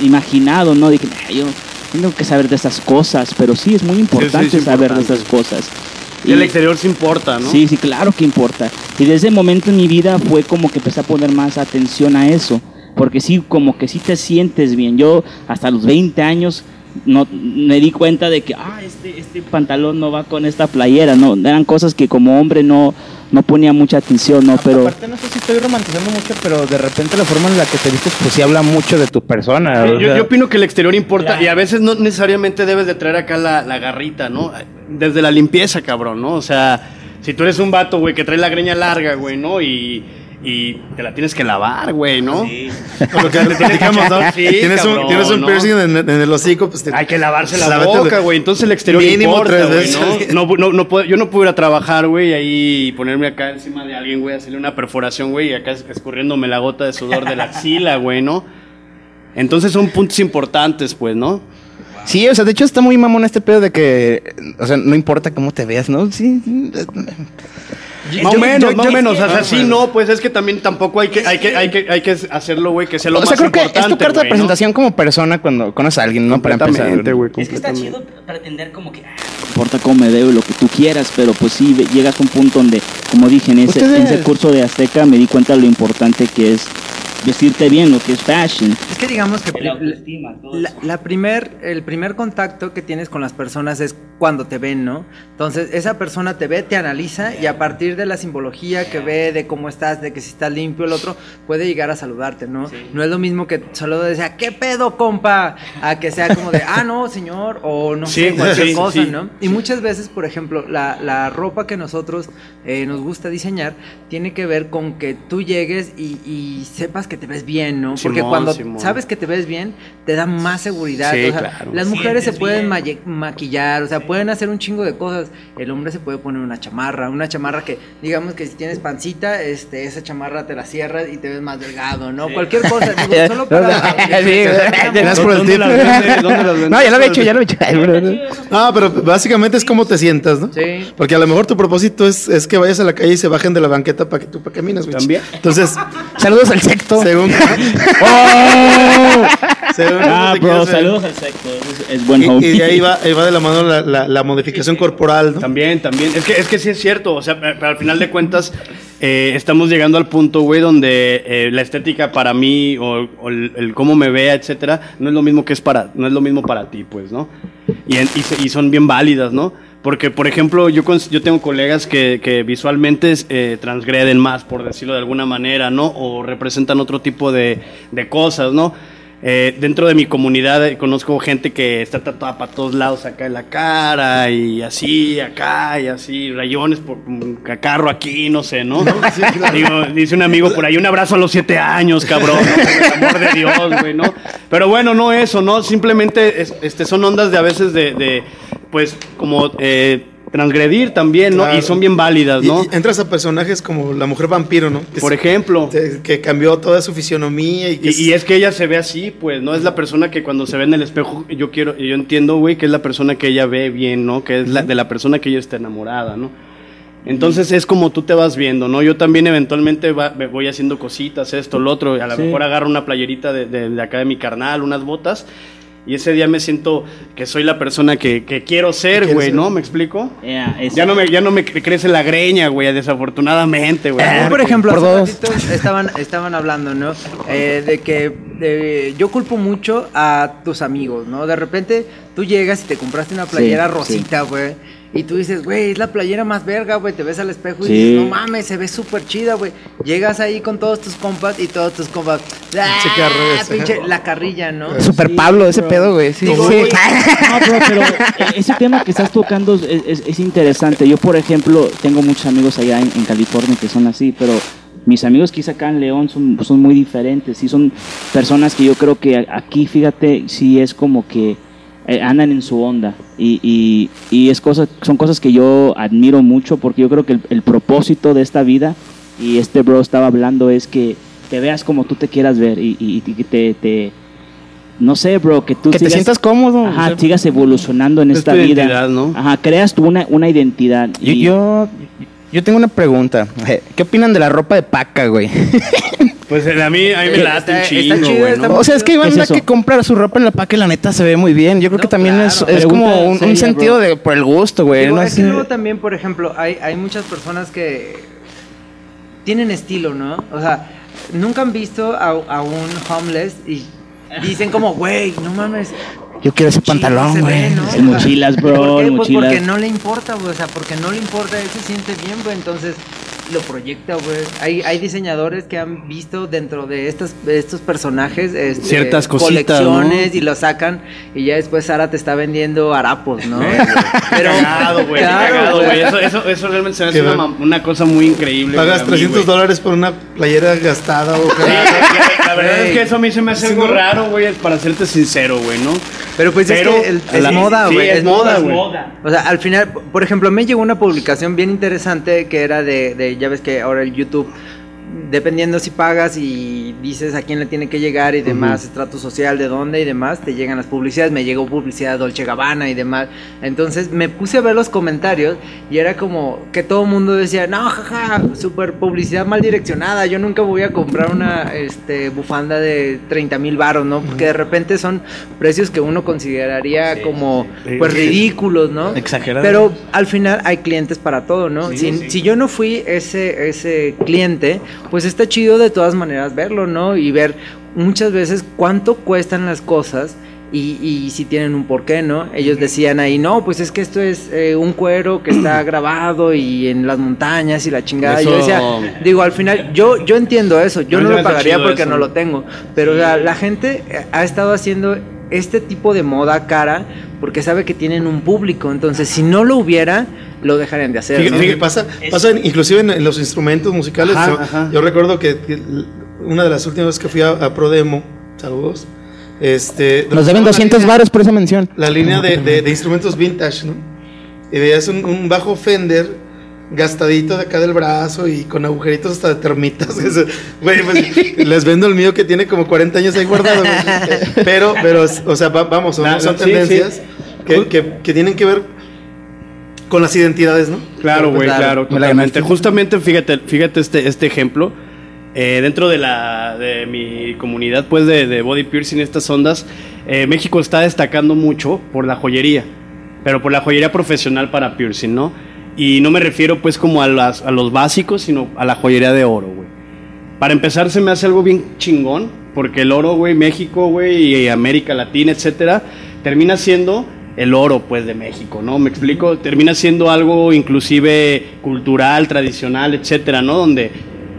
imaginado, ¿no? Dije, "Ay, yo tengo que saber de esas cosas, pero sí, es muy importante es saber de esas cosas. Y el exterior se importa, ¿no? Sí, sí, claro que importa. Y desde ese momento en mi vida fue como que empecé a poner más atención a eso. Porque sí, como que sí te sientes bien. Yo hasta los 20 años no me di cuenta de que ah este este pantalón no va con esta playera no eran cosas que como hombre no no ponía mucha atención no pero Aparte, no sé si estoy romantizando mucho, pero de repente la forma en la que te vistes, pues sí habla mucho de tu persona. o Yo, yo opino que el exterior importa Claro. y a veces no necesariamente debes de traer acá la, la garrita, ¿no? Desde la limpieza, cabrón, ¿no? O sea, si tú eres un vato, güey, que trae la greña larga, güey, ¿no? Y, y te la tienes que lavar, güey, ¿no? Con lo que le platicamos, ¿no? Sí, tienes, un, tienes un ¿no? piercing en, en el hocico, pues te- Hay que lavarse la boca, güey. Entonces el exterior Mínimo importa, tres güey, veces. ¿no? No, no, no puedo- yo no puedo ir a trabajar, güey, ahí y ponerme acá encima de alguien, güey, hacerle una perforación, güey, y acá es- escurriéndome la gota de sudor de la axila, güey, ¿no? Entonces son puntos importantes, pues, ¿no? Sí, o sea, de hecho está muy mamón este pedo de que, o sea, no importa cómo te veas, ¿no? Sí. Más o menos, más o menos. O sea, Más sí, no, pues es que también tampoco hay que, hay que, hay que, hay que hacerlo, güey, que sea lo o sea, más creo que importante. es tu carta de presentación como persona cuando conoces a alguien, ¿no? Para empezar. Güey. es que está chido pretender como que ah, no importa cómo me veo y lo que tú quieras pero pues sí llegas a un punto donde como dije en ese, en ese curso de Azteca me di cuenta de lo importante que es vestirte bien lo que es fashion Es que digamos que la, eso. la primer, el primer contacto que tienes con las personas es cuando te ven, ¿no? Entonces, esa persona te ve, te analiza y a partir de la simbología que ve, de cómo estás, de que si estás limpio, el otro puede llegar a saludarte, ¿no? No es lo mismo que solo decía, ¿qué pedo, compa? A que sea como de, ah, no, señor, o no Sí, sé, cualquier sí, cosa, sí, ¿no? Y muchas veces, por ejemplo, la, la ropa que nosotros eh, nos gusta diseñar tiene que ver con que tú llegues y, y sepas que te ves bien, ¿no? Porque Simón, cuando Simón. sabes que te ves bien, te da más seguridad. Sí, o sea, claro. Las mujeres se pueden maquillar, o sea, pueden hacer un chingo de cosas. El hombre se puede poner una chamarra, una chamarra que, digamos que si tienes pancita, este, esa chamarra te la cierras y te ves más delgado, ¿no? Cualquier cosa, digo, solo para... No, ya lo he hecho, ya lo he hecho. No, pero básicamente es cómo te sientas, ¿no? Sí. Porque a lo mejor tu propósito es, es que vayas a la calle y se bajen de la banqueta para que tú para camines, güey. También. Entonces, Saludos al secto. Según. según ah bro saludos al secto es, es buen Y, y de ahí va, ahí va de la mano la, la- la modificación corporal, ¿no? También, también. Es que, es que sí es cierto. O sea, pero al final de cuentas, eh, estamos llegando al punto, güey, donde eh, la estética para mí o, o el, el cómo me vea, etcétera, no es lo mismo que es para, no es lo mismo para ti, pues, ¿no? Y, en- y, se- y son bien válidas, ¿no? Porque, por ejemplo, yo, yo tengo colegas que, que visualmente eh, transgreden más, por decirlo de alguna manera, ¿no? O representan otro tipo de, de cosas, ¿no? Eh, dentro de mi comunidad eh, conozco gente que está tatuada para todos lados acá en la cara y así, acá y así, rayones por un cacarro aquí, no sé, ¿no? Digo, dice un amigo por ahí, un abrazo a los siete años, cabrón, ¿no? por el amor de Dios, güey, ¿no? Pero bueno, no eso, ¿no? Simplemente es- este, son ondas de a veces de, de, pues, como eh, transgredir también, ¿no? Claro. Y son bien válidas, ¿no? y entras a personajes como la mujer vampiro, ¿no? Que Por es- ejemplo. que- que cambió toda su fisionomía y que Y, y es que ella se ve así, pues, ¿no? Es la persona que cuando se ve en el espejo, yo quiero, yo entiendo, güey, que es la persona que ella ve bien, ¿no? Que es la, de la persona que ella está enamorada, ¿no? Entonces es como tú te vas viendo, ¿no? Yo también eventualmente va- me voy haciendo cositas, esto, lo otro, a lo Sí. mejor agarro una playerita de, de- de acá de mi carnal, unas botas, y ese día me siento que soy la persona que, que quiero ser, güey. ¿no? ¿Me explico? Yeah. Ya no me, ya no me cre- crece la greña, güey, desafortunadamente, güey. Yo, por ejemplo, por hace dos. ratito estaban, estaban hablando, ¿no? Eh, de que de- yo culpo mucho a tus amigos, ¿no? De repente tú llegas y te compraste una playera Sí, rosita, güey. Y tú dices, güey, es la playera más verga, güey. Te ves al espejo y Sí. dices, no mames, se ve súper chida, güey. Llegas ahí con todos tus compas y todos tus compas. ¡Ah, ese. pinche, la carrilla, ¿no? Super Sí, Pablo, ese bro. pedo, güey. Sí, Digo, sí. No, bro, pero eh, ese tema que estás tocando es, es- es interesante. Yo, por ejemplo, tengo muchos amigos allá en, en California que son así, pero mis amigos quizá acá en León son, son muy diferentes. Sí, son personas que yo creo que aquí, fíjate, sí es como que eh, andan en su onda. Y, y, y es cosa, son cosas que yo admiro mucho porque yo creo que el, el propósito de esta vida, y este bro estaba hablando, es que te veas como tú te quieras ver y, y- y que te... te no sé, bro, que tú Que te sigas- sientas cómodo. Ajá, o sea, sigas evolucionando en Es esta tu vida. identidad, ¿no? Ajá, creas tú una, una identidad. Yo, y- yo, yo tengo una pregunta. ¿Qué opinan de la ropa de paca, güey? Pues eh, a mí, a mí me late un Está- está chingo, chido, güey, está ¿no? O sea, es que hay ¿Qué es banda eso? que compra su ropa en la paca la neta se ve muy bien. Yo creo No, que también claro. es, es como un, un sentido bro. de por el gusto, güey. Digo, no es que luego también, por ejemplo, hay, hay muchas personas que tienen estilo, ¿no? O sea, nunca han visto a, a un homeless y dicen como, güey, no mames, Yo quiero ese pantalón, güey. ¿no? En mochilas, bro, ¿Por qué? Pues mochilas. porque no le importa, güey. O sea, porque no le importa, él se siente bien, güey. Entonces lo proyecta, güey. Hay, hay diseñadores que han visto dentro de estos, de estos personajes este, Ciertas cositas, colecciones y lo sacan. Y ya después Sara te está vendiendo harapos, ¿no? Pero, Cagado, güey. claro, cagado, güey. Eso, eso, eso realmente se me hace una, cosa muy increíble. Pagas güey, a mí, 300 güey. dólares por una playera gastada o Sí, la, la verdad es que eso a mí se me hace Sí, algo ¿no? raro, güey, es para serte sincero, güey, ¿no? Pero pues Pero es que el- es la- moda, sí, güey. es moda, güey. O sea, al final, por ejemplo, me llegó una publicación bien interesante que era de, de ya ves que ahora el YouTube, dependiendo si pagas y dices a quién le tiene que llegar y demás, estrato social, de dónde y demás, te llegan las publicidades. Me llegó publicidad Dolce Gabbana y demás. Entonces me puse a ver los comentarios y era como que todo el mundo decía, no, jaja, super publicidad mal direccionada. Yo nunca voy a comprar una este, bufanda de 30 mil baros, ¿no? Porque de repente son precios que uno consideraría como sí. pues ridículos, ¿no? Exagerado. Pero al final hay clientes para todo, ¿no? si, si yo no fui ese, ese cliente, pues está chido de todas maneras verlo, ¿no? Y ver muchas veces cuánto cuestan las cosas. Y, y si tienen un porqué, ¿no? Ellos decían ahí, no, pues es que esto es eh, un cuero que está grabado y en las montañas y la chingada. Yo decía, digo, al final, yo, yo entiendo eso, yo no lo pagaría porque eso. no lo tengo, pero la, la gente ha estado haciendo este tipo de moda cara porque sabe que tienen un público, entonces si no lo hubiera, lo dejarían de hacer. Fíjate, ¿no? fíjate, pasa, pasa en- inclusive en, en los instrumentos musicales. Ajá, yo, ajá. yo recuerdo que, que una de las últimas veces que fui a, a Prodemo, saludos, este, Nos deben la 200 línea- varos por esa mención. La línea de, de- de instrumentos vintage, ¿no? Y veías un, un bajo Fender gastadito de acá del brazo y con agujeritos hasta de termitas. Güey, pues, les vendo el mío que tiene como 40 años ahí guardado. Pero, pero, o sea, va- vamos, son, son sí, tendencias sí. Que, que- que tienen que ver con las identidades, ¿no? Claro, güey, Claro. totalmente. Justamente, fíjate, fíjate este, este ejemplo. Eh, dentro de la de mi comunidad, pues, de, de body piercing, estas ondas, eh, México está destacando mucho por la joyería, pero por la joyería profesional para piercing, ¿no? Y no me refiero, pues, como a, las, a los básicos, sino a la joyería de oro, güey. Para empezar, se me hace algo bien chingón, porque el oro, güey, México, güey, y América Latina, etcétera, termina siendo el oro, pues, de México, ¿no? Me explico, termina siendo algo inclusive cultural, tradicional, etcétera, ¿no? Donde,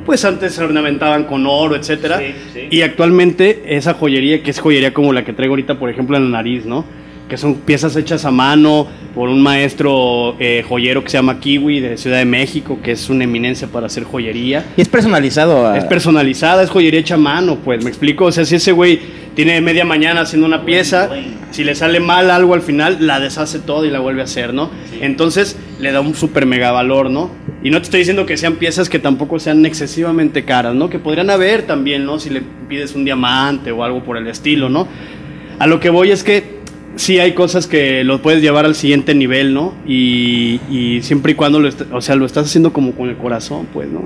pues, antes se ornamentaban con oro, etcétera, Sí, sí. y actualmente esa joyería, que es joyería como la que traigo ahorita, por ejemplo, en la nariz, ¿no? Que son piezas hechas a mano por un maestro eh, joyero que se llama Kiwi de Ciudad de México, que es una eminencia para hacer joyería. Y es personalizado. a- Es personalizada, es joyería hecha a mano, pues, ¿me explico? O sea, si ese güey tiene media mañana haciendo una pieza, si le sale mal algo al final, la deshace todo y la vuelve a hacer, ¿no? Entonces, le da un súper mega valor, ¿no? Y no te estoy diciendo que sean piezas que tampoco sean excesivamente caras, ¿no? Que podrían haber también, ¿no? Si le pides un diamante o algo por el estilo, ¿no? A lo que voy es que sí hay cosas que lo puedes llevar al siguiente nivel, ¿no? Y, y siempre y cuando lo, o sea, lo estás haciendo como con el corazón, pues, ¿no?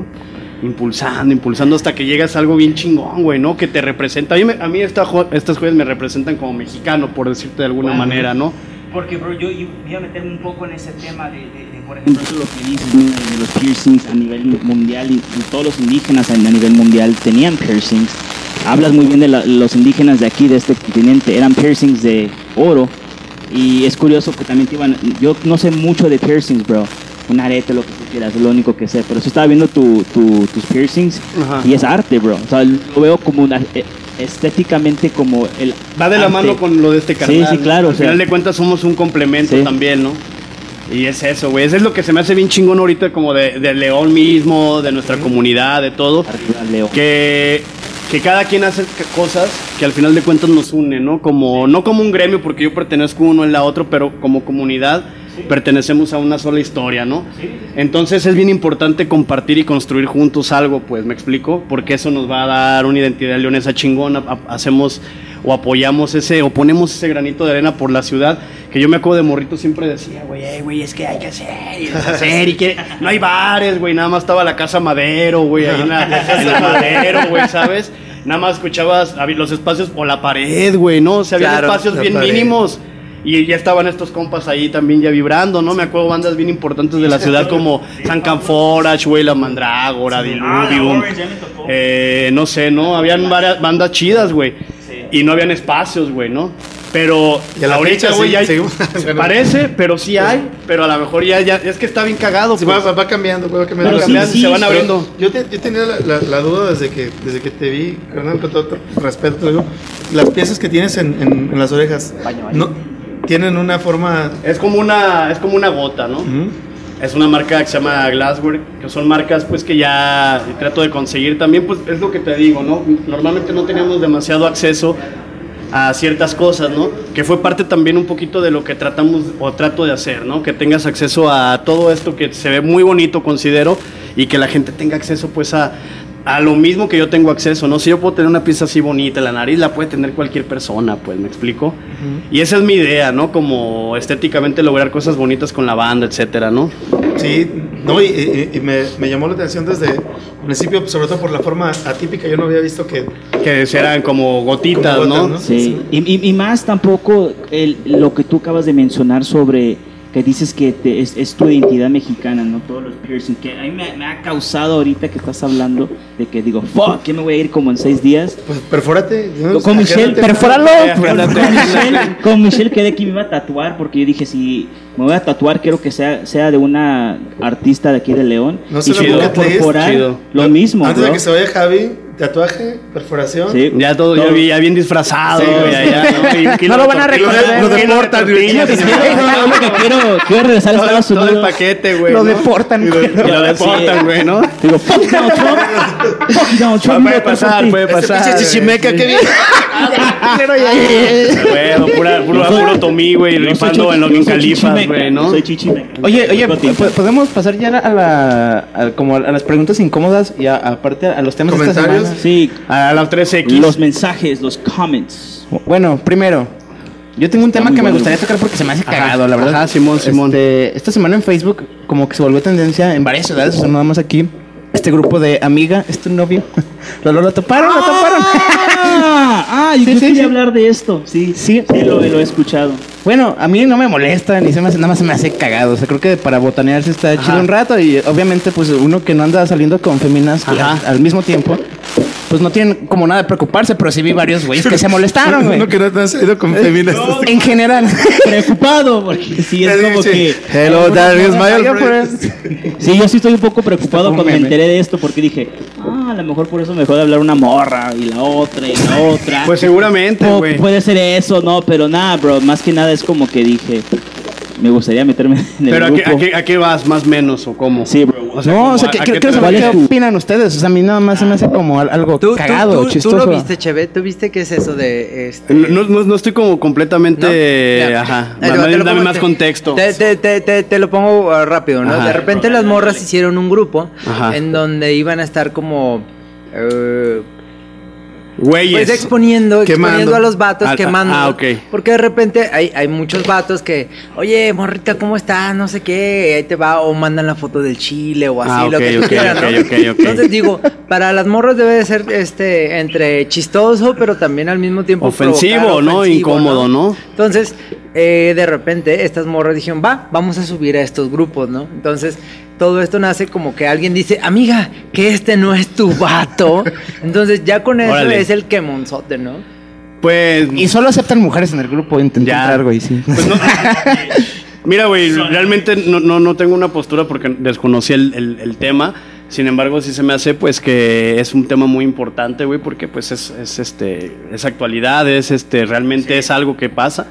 Impulsando, impulsando hasta que llegas a algo bien chingón, güey, ¿no? Que te representa. A mí, me- a mí esta jo- estas joyas me representan como mexicano, por decirte de alguna manera, ¿no? Porque, bro, yo, yo voy a meterme un poco en ese tema de, de- de, por ejemplo, eso lo que dices, de los piercings a nivel mundial y, y todos los indígenas a nivel mundial tenían piercings. Hablas muy bien de la- los indígenas de aquí, de este continente, eran piercings de oro. Y es curioso que también te iban. Yo no sé mucho de piercings, bro. Un arete, lo que tú quieras, es lo único que sé. Pero sí estaba viendo tu, tu- tus piercings Ajá. y es arte, bro. O sea, lo veo como una. eh, estéticamente como el. Va de la arte. mano con lo de este carnal. Sí, sí, claro, Al o sea- final de cuentas somos un complemento Sí. también, ¿no? Y es eso, güey. Eso es lo que se me hace bien chingón ahorita, como de, de León mismo, de nuestra comunidad, de todo. Arriba, Leo. que, que cada quien hace cosas que al final de cuentas nos unen, ¿no? Como, no como un gremio, porque yo pertenezco uno en la otro, pero como comunidad pertenecemos a una sola historia, ¿no? Entonces es bien importante compartir y construir juntos algo, pues, ¿me explico? Porque eso nos va a dar una identidad leonesa chingona, hacemos o apoyamos ese, o ponemos ese granito de arena por la ciudad, que yo me acuerdo de morrito siempre decía, güey, güey, es que hay que hacer, y hacer, y que no hay bares, güey, nada más estaba la casa Madero, güey, ahí en la, en la Madero, güey, ¿sabes? Nada más escuchabas los espacios o la pared, güey, ¿no? O sea, había Claro, espacios bien pared. mínimos. Y ya estaban estos compas ahí también ya vibrando, ¿no? Me acuerdo bandas bien importantes de la ciudad como San Canforach, güey, La Mandrágora, Diluvium. eh, no sé, ¿no? Habían varias bandas chidas, güey. Y no habían espacios, güey, ¿no? Pero Y a la ahorita, güey, sí, ya hay- seguimos- se parece, pero sí hay. Pero a lo mejor ya, ya es que está bien cagado. Sí, pues. va, va cambiando, va cambiando. Pero cambiando. sí, se van abriendo. Yo, te- yo tenía la, la- la duda desde que, desde que te vi, carnal, con todo respeto, te digo, las piezas que tienes en, en- en las orejas no, tienen una forma... Es como una, es como una gota, ¿no? Ujú. Es una marca que se llama Glassware, que son marcas pues que ya trato de conseguir también, pues es lo que te digo, ¿no? Normalmente no teníamos demasiado acceso a ciertas cosas, ¿no? Que fue parte también un poquito de lo que tratamos o trato de hacer, ¿no? Que tengas acceso a todo esto que se ve muy bonito, considero, y que la gente tenga acceso pues a, a lo mismo que yo tengo acceso, ¿no? Si yo puedo tener una pieza así bonita, la nariz la puede tener cualquier persona, pues, ¿me explico? Y esa es mi idea, ¿no? Como estéticamente lograr cosas bonitas con la banda, etcétera, ¿no? Sí, no, y, y- y me, me llamó la atención desde el principio, sobre todo por la forma atípica, yo no había visto que... Que eran como gotitas, Como gotas, ¿no? ¿no? Sí, y, y- y más tampoco el, lo que tú acabas de mencionar sobre que dices que te- es, es tu identidad mexicana, no todos los piercing, que a mí me, me ha causado ahorita que estás hablando de que digo, fuck, que me voy a ir como en seis días. Pues perfórate. ¿no? Con Michelle, perfóralo. Con Michelle, con Michelle quedé que me iba a tatuar porque yo dije, si me voy a tatuar, quiero que sea, sea de una artista de aquí de León. No y se lo chido. lo mismo, Antes bro. de que se vaya Javi, tatuaje, perforación. Sí. Ya todo, ya, vi- ya bien disfrazado, Sí, güey, sí. allá, ¿no? No lo van a reconocer, lo deportan, güey. quiero, quiero regresar a todo, Estados todo el Unidos. paquete, güey. Lo ¿no? deportan, Y lo, lo deportan, güey, ¿no? Digo, fuck Donald Trump. Fuck Donald Trump. Puede pasar, puede Ese pasar. pinche chichimeca que viene. Bueno, pura, pura, puro tomí, güey, rifando en yo soy Califas, güey, ¿no? Soy chichimeca. Oye, oye, ¿podemos pasar ya a la como a las preguntas incómodas y a- aparte a los temas de esta Comentarios. Sí, A las 3X. los mensajes, los comments. Bueno, primero, yo tengo un tema que me gustaría tocar porque se me hace Ajá, cagado, la verdad. ajá, Simón, Simón. Este, esta semana en Facebook como que se volvió tendencia en varias ciudades, o sea, nada más aquí. Este grupo de amiga, es tu novio. Lo, lo, lo toparon, lo toparon. Ah, ah, yo Sí, sí, quería sí. hablar de esto. Sí, Sí. sí, lo, lo he escuchado. Bueno, a mí no me molesta, ni se me hace, nada más se me hace cagado. O sea, creo que para botanearse está Ajá. chido un rato y obviamente pues uno que no anda saliendo con feminas al mismo tiempo, pues no tienen como nada de preocuparse, pero sí vi varios güeyes que se molestaron, güey. Uno que no te has ido con feminas. En general. Preocupado, porque sí, es como que... Hello, my old pues. friend. Sí, yo sí estoy un poco preocupado cuando me enteré de esto, porque dije, ah, a lo mejor por eso me dejó de hablar una morra, y la otra, y la otra. Pues seguramente, güey. puede ser eso, no, pero nada, bro, más que nada es como que dije, me gustaría meterme en el Pero ¿a qué, a, qué, ¿a qué vas más o menos o cómo? Sí, bro. O sea, no, como, o sea, ¿a- que- a quiero, qué quiero te- saber ¿Cuál qué es tu- opinan ustedes. O sea, a mí nada más se me hace como al- algo ¿Tú, tú- cagado, tú- tú chistoso. lo viste, Cheve? ¿Tú viste qué es eso de este? No, no, no estoy como completamente... Ajá. Dame, dame pongo- más te- contexto. Te, te- te- te- te lo pongo uh, rápido, ¿no? Ajá. De repente las morras hicieron un grupo Ajá. en donde iban a estar como... eh, Güeyes. pues exponiendo, Quemando. exponiendo a los vatos, Ah, quemando. ah, ok. Porque de repente hay, hay muchos vatos que, oye, morrita, ¿cómo estás? No sé qué, ahí te va, o mandan la foto del chile o así, Ah, lo que tú ok, quieras, ¿no? ok, ok, ok. Entonces digo, para las morras debe de ser este entre chistoso, pero también al mismo tiempo Ofensivo, provocar, ¿no? ofensivo, Incómodo, ¿no? Entonces, eh, de repente, estas morras dijeron, va, vamos a subir a estos grupos, ¿no? Entonces, todo esto nace como que alguien dice, amiga, que este no es tu vato. Entonces, ya con eso Órale. es el quemonzote, ¿no? Pues... Y solo aceptan mujeres en el grupo. Intenté Ya. entrar, güey, sí. Pues no- Mira, güey, realmente no, no, no tengo una postura porque desconocí el, el- el tema. Sin embargo, sí se me hace pues que es un tema muy importante, güey, porque pues es, es, este es actualidad, es este realmente es algo que pasa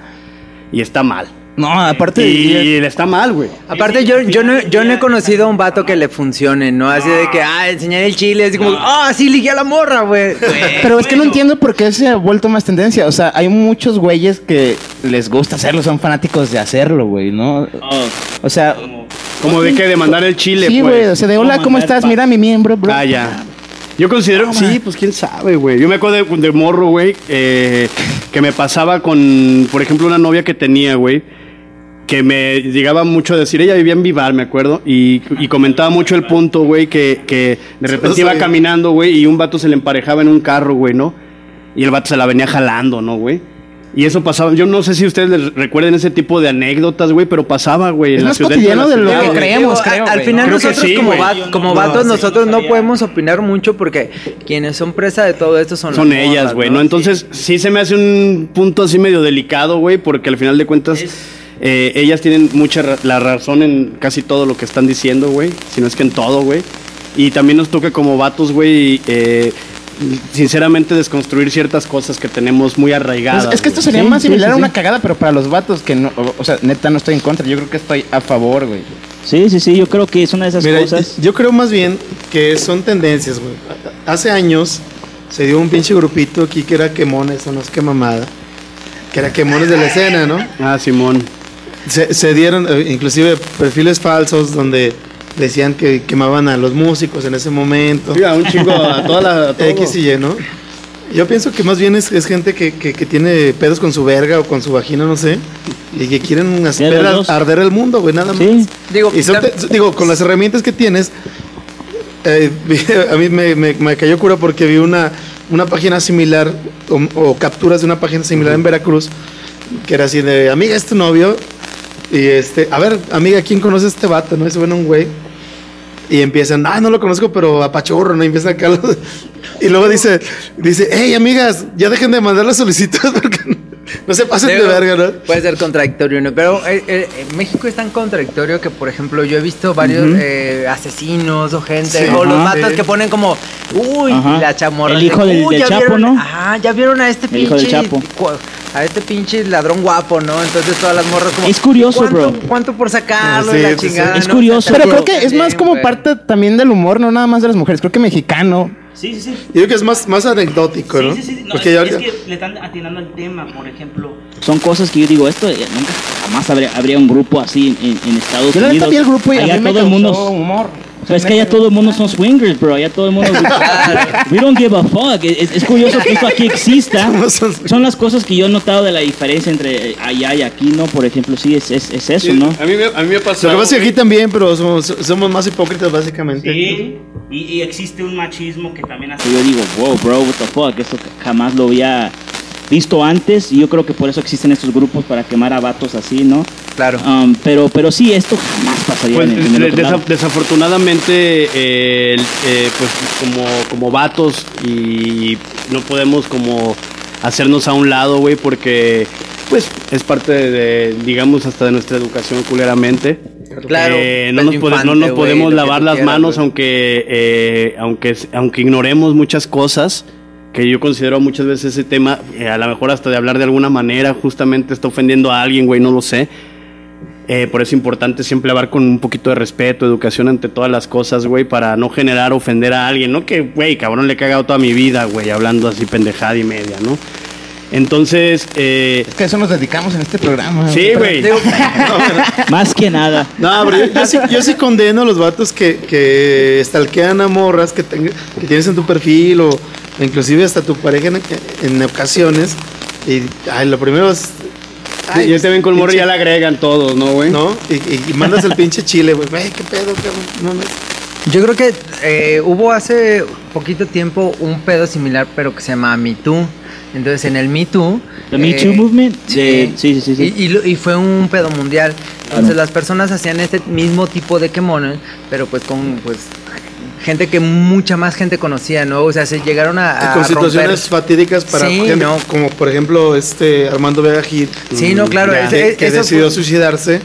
y está mal. No, aparte. Y está mal, güey. Aparte, yo, yo, no, yo no he conocido a un vato que le funcione, ¿no? Así de que, ah, enseñar el chile, así como, ah, sí, ligué a la morra, güey. Pero es que no entiendo por qué se ha vuelto más tendencia. O sea, hay muchos güeyes que les gusta hacerlo, son fanáticos de hacerlo, güey, ¿no? Oh, O sea, Como de que de mandar el chile, sí, pues. güey. O sea, de hola, ¿Cómo ¿cómo mandar estás? Mira mi miembro, bro. Ah, ya. Yo considero, sí, pues quién sabe, güey. Yo me acuerdo de, de morro, güey, eh, que me pasaba con, por ejemplo, una novia que tenía, güey, que me llegaba mucho a decir, ella vivía en Vivar, me acuerdo, y, y comentaba mucho el punto, güey, que, que de repente iba caminando, güey, y un vato se le emparejaba en un carro, güey, ¿no? Y el vato se la venía jalando, ¿no, güey? Y eso pasaba, yo no sé si ustedes les recuerden ese tipo de anécdotas, güey, pero pasaba, güey. Es en la más ciudad- de lo la que creemos, creo, Al final nosotros sí, como, va- como no, vatos, sí, nosotros no podemos opinar mucho porque quienes son presa de todo esto son Son las ellas, güey, ¿no? Entonces sí se me hace un punto así medio delicado, güey, porque al final de cuentas eh, ellas tienen mucha ra- la razón en casi todo lo que están diciendo, güey, si no es que en todo, güey. Y también nos toca como vatos, güey, eh, sinceramente desconstruir ciertas cosas que tenemos muy arraigadas. Pues es que esto sería Sí, más sí, similar sí, a una cagada, pero para los vatos que no, o, o sea, neta no estoy en contra, yo creo que estoy a favor, güey. Sí, sí, sí, yo creo que es una de esas Mira, cosas. yo creo más bien que son tendencias, güey. Hace años se dio un pinche grupito aquí que era quemones, o no es que mamada. Que era quemones de la escena, ¿no? Ah, Simón. Se, se dieron eh, inclusive perfiles falsos donde decían que quemaban a los músicos en ese momento. Mira, un chingo a toda la... a. X y Y, ¿no? Yo pienso que más bien es, es gente que, que- que tiene pedos con su verga o con su vagina, no sé, y que quieren hacer arder el mundo, güey, nada más. Sí, Digo, Y son te- digo, con las herramientas que tienes, eh, a mí me, me- me cayó cura porque vi una, una página similar o, o capturas de una página similar en Veracruz que era así de, amiga, es tu novio. Y este, a ver, amiga, ¿quién conoce este vato? ¿No? Y ven un güey. Y empiezan, ah, no lo conozco, pero apachorro, ¿no? Empiezan acá. los- Y luego dice, dice, hey, amigas, ya dejen de mandar las solicitudes porque no se pasen de verga, ¿no? Puede ser contradictorio, ¿no? Pero eh, eh, México es tan contradictorio que, por ejemplo, yo he visto varios eh, asesinos o gente, Sí. o los Ajá. Sí. que ponen como, uy, Ajá. la chamorra. El hijo del- "Uy, del ya Chapo, vieron- ¿no? Ajá, ya vieron a este El hijo del pinche. Chapo. A este pinche ladrón guapo, ¿no? Entonces todas las morras como. Es curioso, ¿cuánto, bro. ¿Cuánto por sacarlo? Sí, y la sí, sí. chingada. Es ¿no? curioso. Pero creo que es más como parte también del humor, no nada más de las mujeres, creo que mexicano. Sí, sí, sí. Yo creo que es más, más anecdótico, ¿no? Sí, sí, sí. No, Porque es, ya es que le están atinando al tema, por ejemplo. Son cosas que yo digo, esto eh, nunca jamás habría, habría un grupo así en, en Estados Yo Unidos. vi el grupo y a mí me todo el mundo. humor. Pero es que allá todo el mundo son swingers, bro. Allá todo el mundo. We don't give a fuck. Es, es curioso que esto aquí exista. ¿Cómo son? Las cosas que yo he notado de la diferencia entre allá y aquí, ¿no? Por ejemplo, sí, es, es, es eso, Sí, ¿no? A mí, me, a mí me pasó... Lo que pasa es que aquí también, pero somos, somos más hipócritas básicamente. Sí, y, y existe un machismo que también hace. Yo digo, wow, bro, what the fuck, esto jamás lo había visto antes y yo creo que por eso existen estos grupos para quemar a vatos así, ¿no? Claro. Um, pero, pero sí, esto jamás pasaría Pues, en, en el desa- lado. desafortunadamente, eh, eh, pues como, como vatos y no podemos como hacernos a un lado, güey, porque pues es parte de, digamos, hasta de nuestra educación culeramente. Claro, Eh, no, nos, Infante, no nos podemos lavar las quieras, manos, güey. aunque, eh, aunque, aunque ignoremos muchas cosas, que yo considero muchas veces ese tema, eh, a lo mejor hasta de hablar de alguna manera, justamente está ofendiendo a alguien, güey, no lo sé. Eh, por eso es importante siempre hablar con un poquito de respeto, educación ante todas las cosas, güey, para no generar ofender a alguien. No que, güey, cabrón, le he cagado toda mi vida, güey, hablando así pendejada y media, ¿no? Entonces, eh, Es que a eso nos dedicamos en este programa. sí, güey. Digo, Más que nada. No, pero yo, yo sí, yo sí condeno a los vatos que, que stalkean a morras que, que tienes en tu perfil o inclusive hasta tu pareja en, en ocasiones. Y ay, lo primero es. y ya te ven con morro y ya le agregan todos, ¿no, güey? ¿No? Y, y- y mandas el pinche chile, güey. Güey, qué pedo, cabrón. Yo creo que eh, hubo hace poquito tiempo un pedo similar, pero que se llama Me Too. Entonces, en el Me Too. The Me Too movement, Sí, sí, sí, sí, sí. Y, y y fue un pedo mundial. Entonces, las personas hacían este mismo tipo de quemones, pero pues con pues gente que mucha más gente conocía, ¿no? O sea, se llegaron a. a con situaciones romper- fatídicas para Sí, gente no. como por ejemplo este Armando Vega Gil Sí, no, claro. Ya. ese- que, ese- decidió fue- suicidarse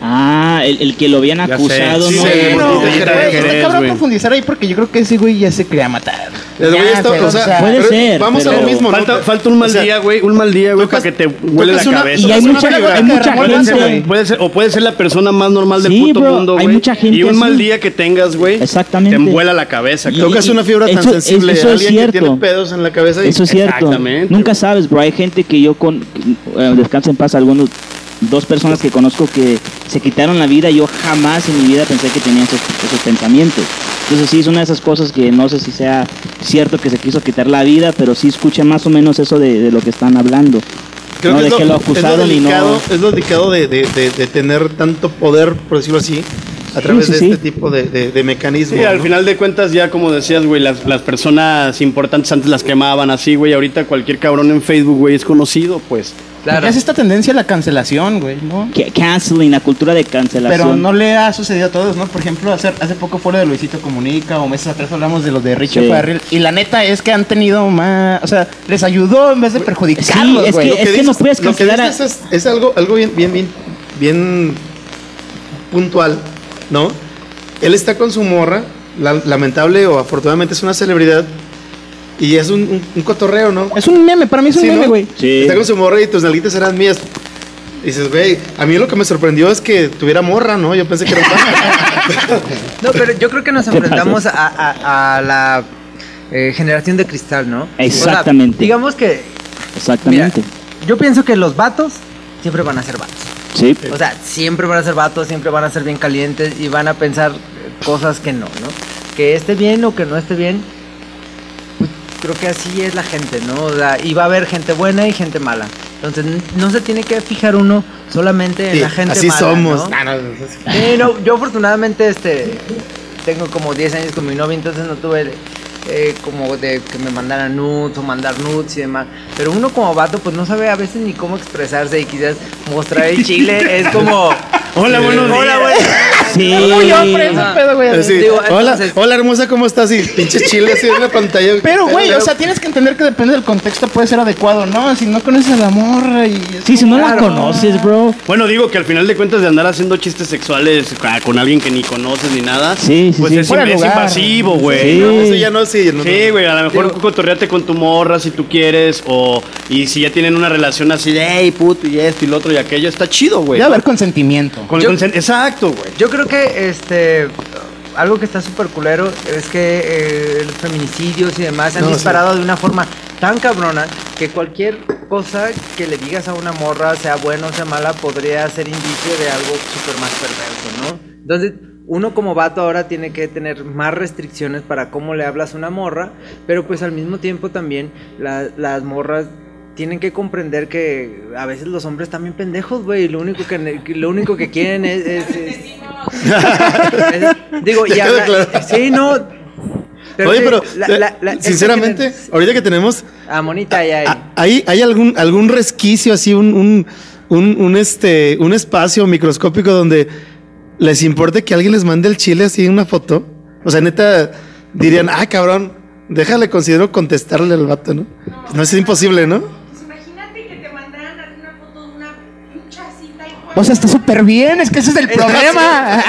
Ah, el, el que lo habían sé. acusado, Sí, ¿no? sí, No, sí, cabrón profundizar ahí porque yo creo que ese güey ya se quería matar. O sea, Puede pero ser, vamos a lo mismo ¿no? Falta, un mal O sea, día, güey, un mal día, güey, para que te huele la una- cabeza. Y hay mucha, hay mucha gente. puede ser- o puede ser la persona más normal del Sí, puto bro, mundo, hay güey. mucha gente Y un así. mal día que tengas, güey. Exactamente. Te envuela la cabeza. Y-. Tocas una fibra tan Eso- sensible eso es alguien que cierto. tiene pedos en la cabeza y Eso es cierto. Exactamente, Nunca sabes, bro. Hay gente que yo con. eh, descansa en paz, algunos. Dos personas que conozco que se quitaron la vida. Yo jamás en mi vida pensé que tenían esos, esos pensamientos. Entonces, sí, es una de esas cosas que no sé si sea cierto que se quiso quitar la vida, pero sí escuché más o menos eso de, de lo que están hablando. Creo no, que de es, que lo, es lo acusaron y delicado, no. es lo delicado de, de- de- de tener tanto poder, por decirlo así, a través sí, de sí. este tipo de, de, de mecanismos. Sí, al final de cuentas, ya como decías, güey, las, las personas importantes antes las quemaban así, güey. Ahorita cualquier cabrón en Facebook, güey, es conocido, pues. Claro. Es esta tendencia a la cancelación, güey, ¿no? Que- Canceling, la cultura de cancelación. Pero no le ha sucedido a todos, ¿no? Por ejemplo, hace, hace poco fue lo de Luisito Comunica o meses atrás hablamos de los de Richie Sí. Farrell. Y la neta es que han tenido más... O sea, les ayudó en vez de perjudicarlos, Sí, es güey. que- es no puedes lo que cancelar a- dices es, es algo, algo bien, bien, bien, bien puntual, ¿no? Él está con su morra, la- lamentable o afortunadamente es una celebridad y es un, un- un cotorreo, ¿no? Es un meme, para mí es un Sí, meme, ¿no? güey. Sí. Está con su morra y tus nalguitas eran mías. Y dices, güey, a mí lo que me sorprendió es que tuviera morra, ¿no? Yo pensé que era un pana. No, pero yo creo que nos ¿Qué enfrentamos a, a- a la eh, generación de cristal, ¿no? O sea, Exactamente. digamos que, mira, Exactamente. yo pienso que los vatos siempre van a ser vatos. Sí. O sea, siempre van a ser vatos, siempre van a ser bien calientes y van a pensar eh, cosas que no, ¿no? Que esté bien o que no esté bien. Creo que así es la gente, ¿no? O sea, y va a haber gente buena y gente mala. Entonces, no se tiene que fijar uno solamente en Sí, la gente así mala, somos. ¿no? No, no, no. Sí, no, yo afortunadamente este tengo como 10 años con mi novia, entonces no tuve eh, como de que me mandaran nudes o mandar nudes y demás. Pero uno como vato pues no sabe a veces ni cómo expresarse y quizás mostrar el chile es como... Hola, buenos Hola, días. Sí. yo por ese Ajá. pedo, güey. Así, Digo, hola, entonces- hola hermosa, ¿cómo estás? Y pinche chile así en la pantalla. Pero, güey, Pero- o sea, tienes que entender que depende del contexto, puede ser adecuado, ¿no? Si no conoces a la morra y... Sí, si no la conoces, bro. Bueno, digo que al final de cuentas de andar haciendo chistes sexuales con alguien que ni conoces ni nada, Sí, sí, pues sí. es, es invasivo, güey. Sí. ¿no? Eso ya no, sí. no, Sí, güey, a lo mejor Digo- cotorreate con tu morra si tú quieres, o y si ya tienen una relación así de, hey, puto, y esto y lo otro y aquello, está chido, güey. Debe haber consentimiento. Con el Yo- consen- Exacto, güey. Yo creo que este algo que está súper culero es que eh, los feminicidios y demás se han No, sí. disparado de una forma tan cabrona que cualquier cosa que le digas a una morra, sea buena o sea mala, podría ser indicio de algo súper más perverso, ¿no? Entonces, uno como vato ahora tiene que tener más restricciones para cómo le hablas a una morra, pero pues al mismo tiempo también la- las morras tienen que comprender que a veces los hombres también pendejos, güey, y lo único que lo único que quieren es, es- es- es- digo, Ya claro. sí, no. Oye, pero la- eh, la- la- es que sinceramente, ahorita que tenemos, Ah, monita, ya, a- ¿hay, hay algún, algún resquicio así, un, un, un, un, este, un espacio microscópico donde les importe que alguien les mande el chile así una foto? O sea, neta, dirían, ah, cabrón, déjale, considero contestarle al vato, ¿no? No es imposible, ¿no? Pues imagínate que te mandaran así una foto de una luchacita y O sea, está súper bien, es que ese es el problema.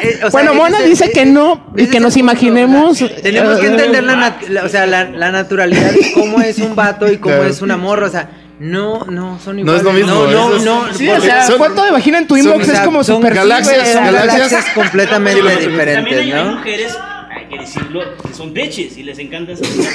Eh, eh, o sea, bueno, Mona es dice que no y que es nos imaginemos. tenemos que entender la, nat- la- o sea, la, la naturalidad de cómo es un vato y cómo Claro. es una morra. O sea, no, no son No iguales. es lo mismo, No, no, es- no. Sí, o sea, Son- ¿cuánto de vagina en tu son- inbox es exacto, como son super galaxias, Son galaxias. galaxias completamente diferentes, hay ¿no? mujeres, que decirlo, que son bitches y les encanta esas cosas.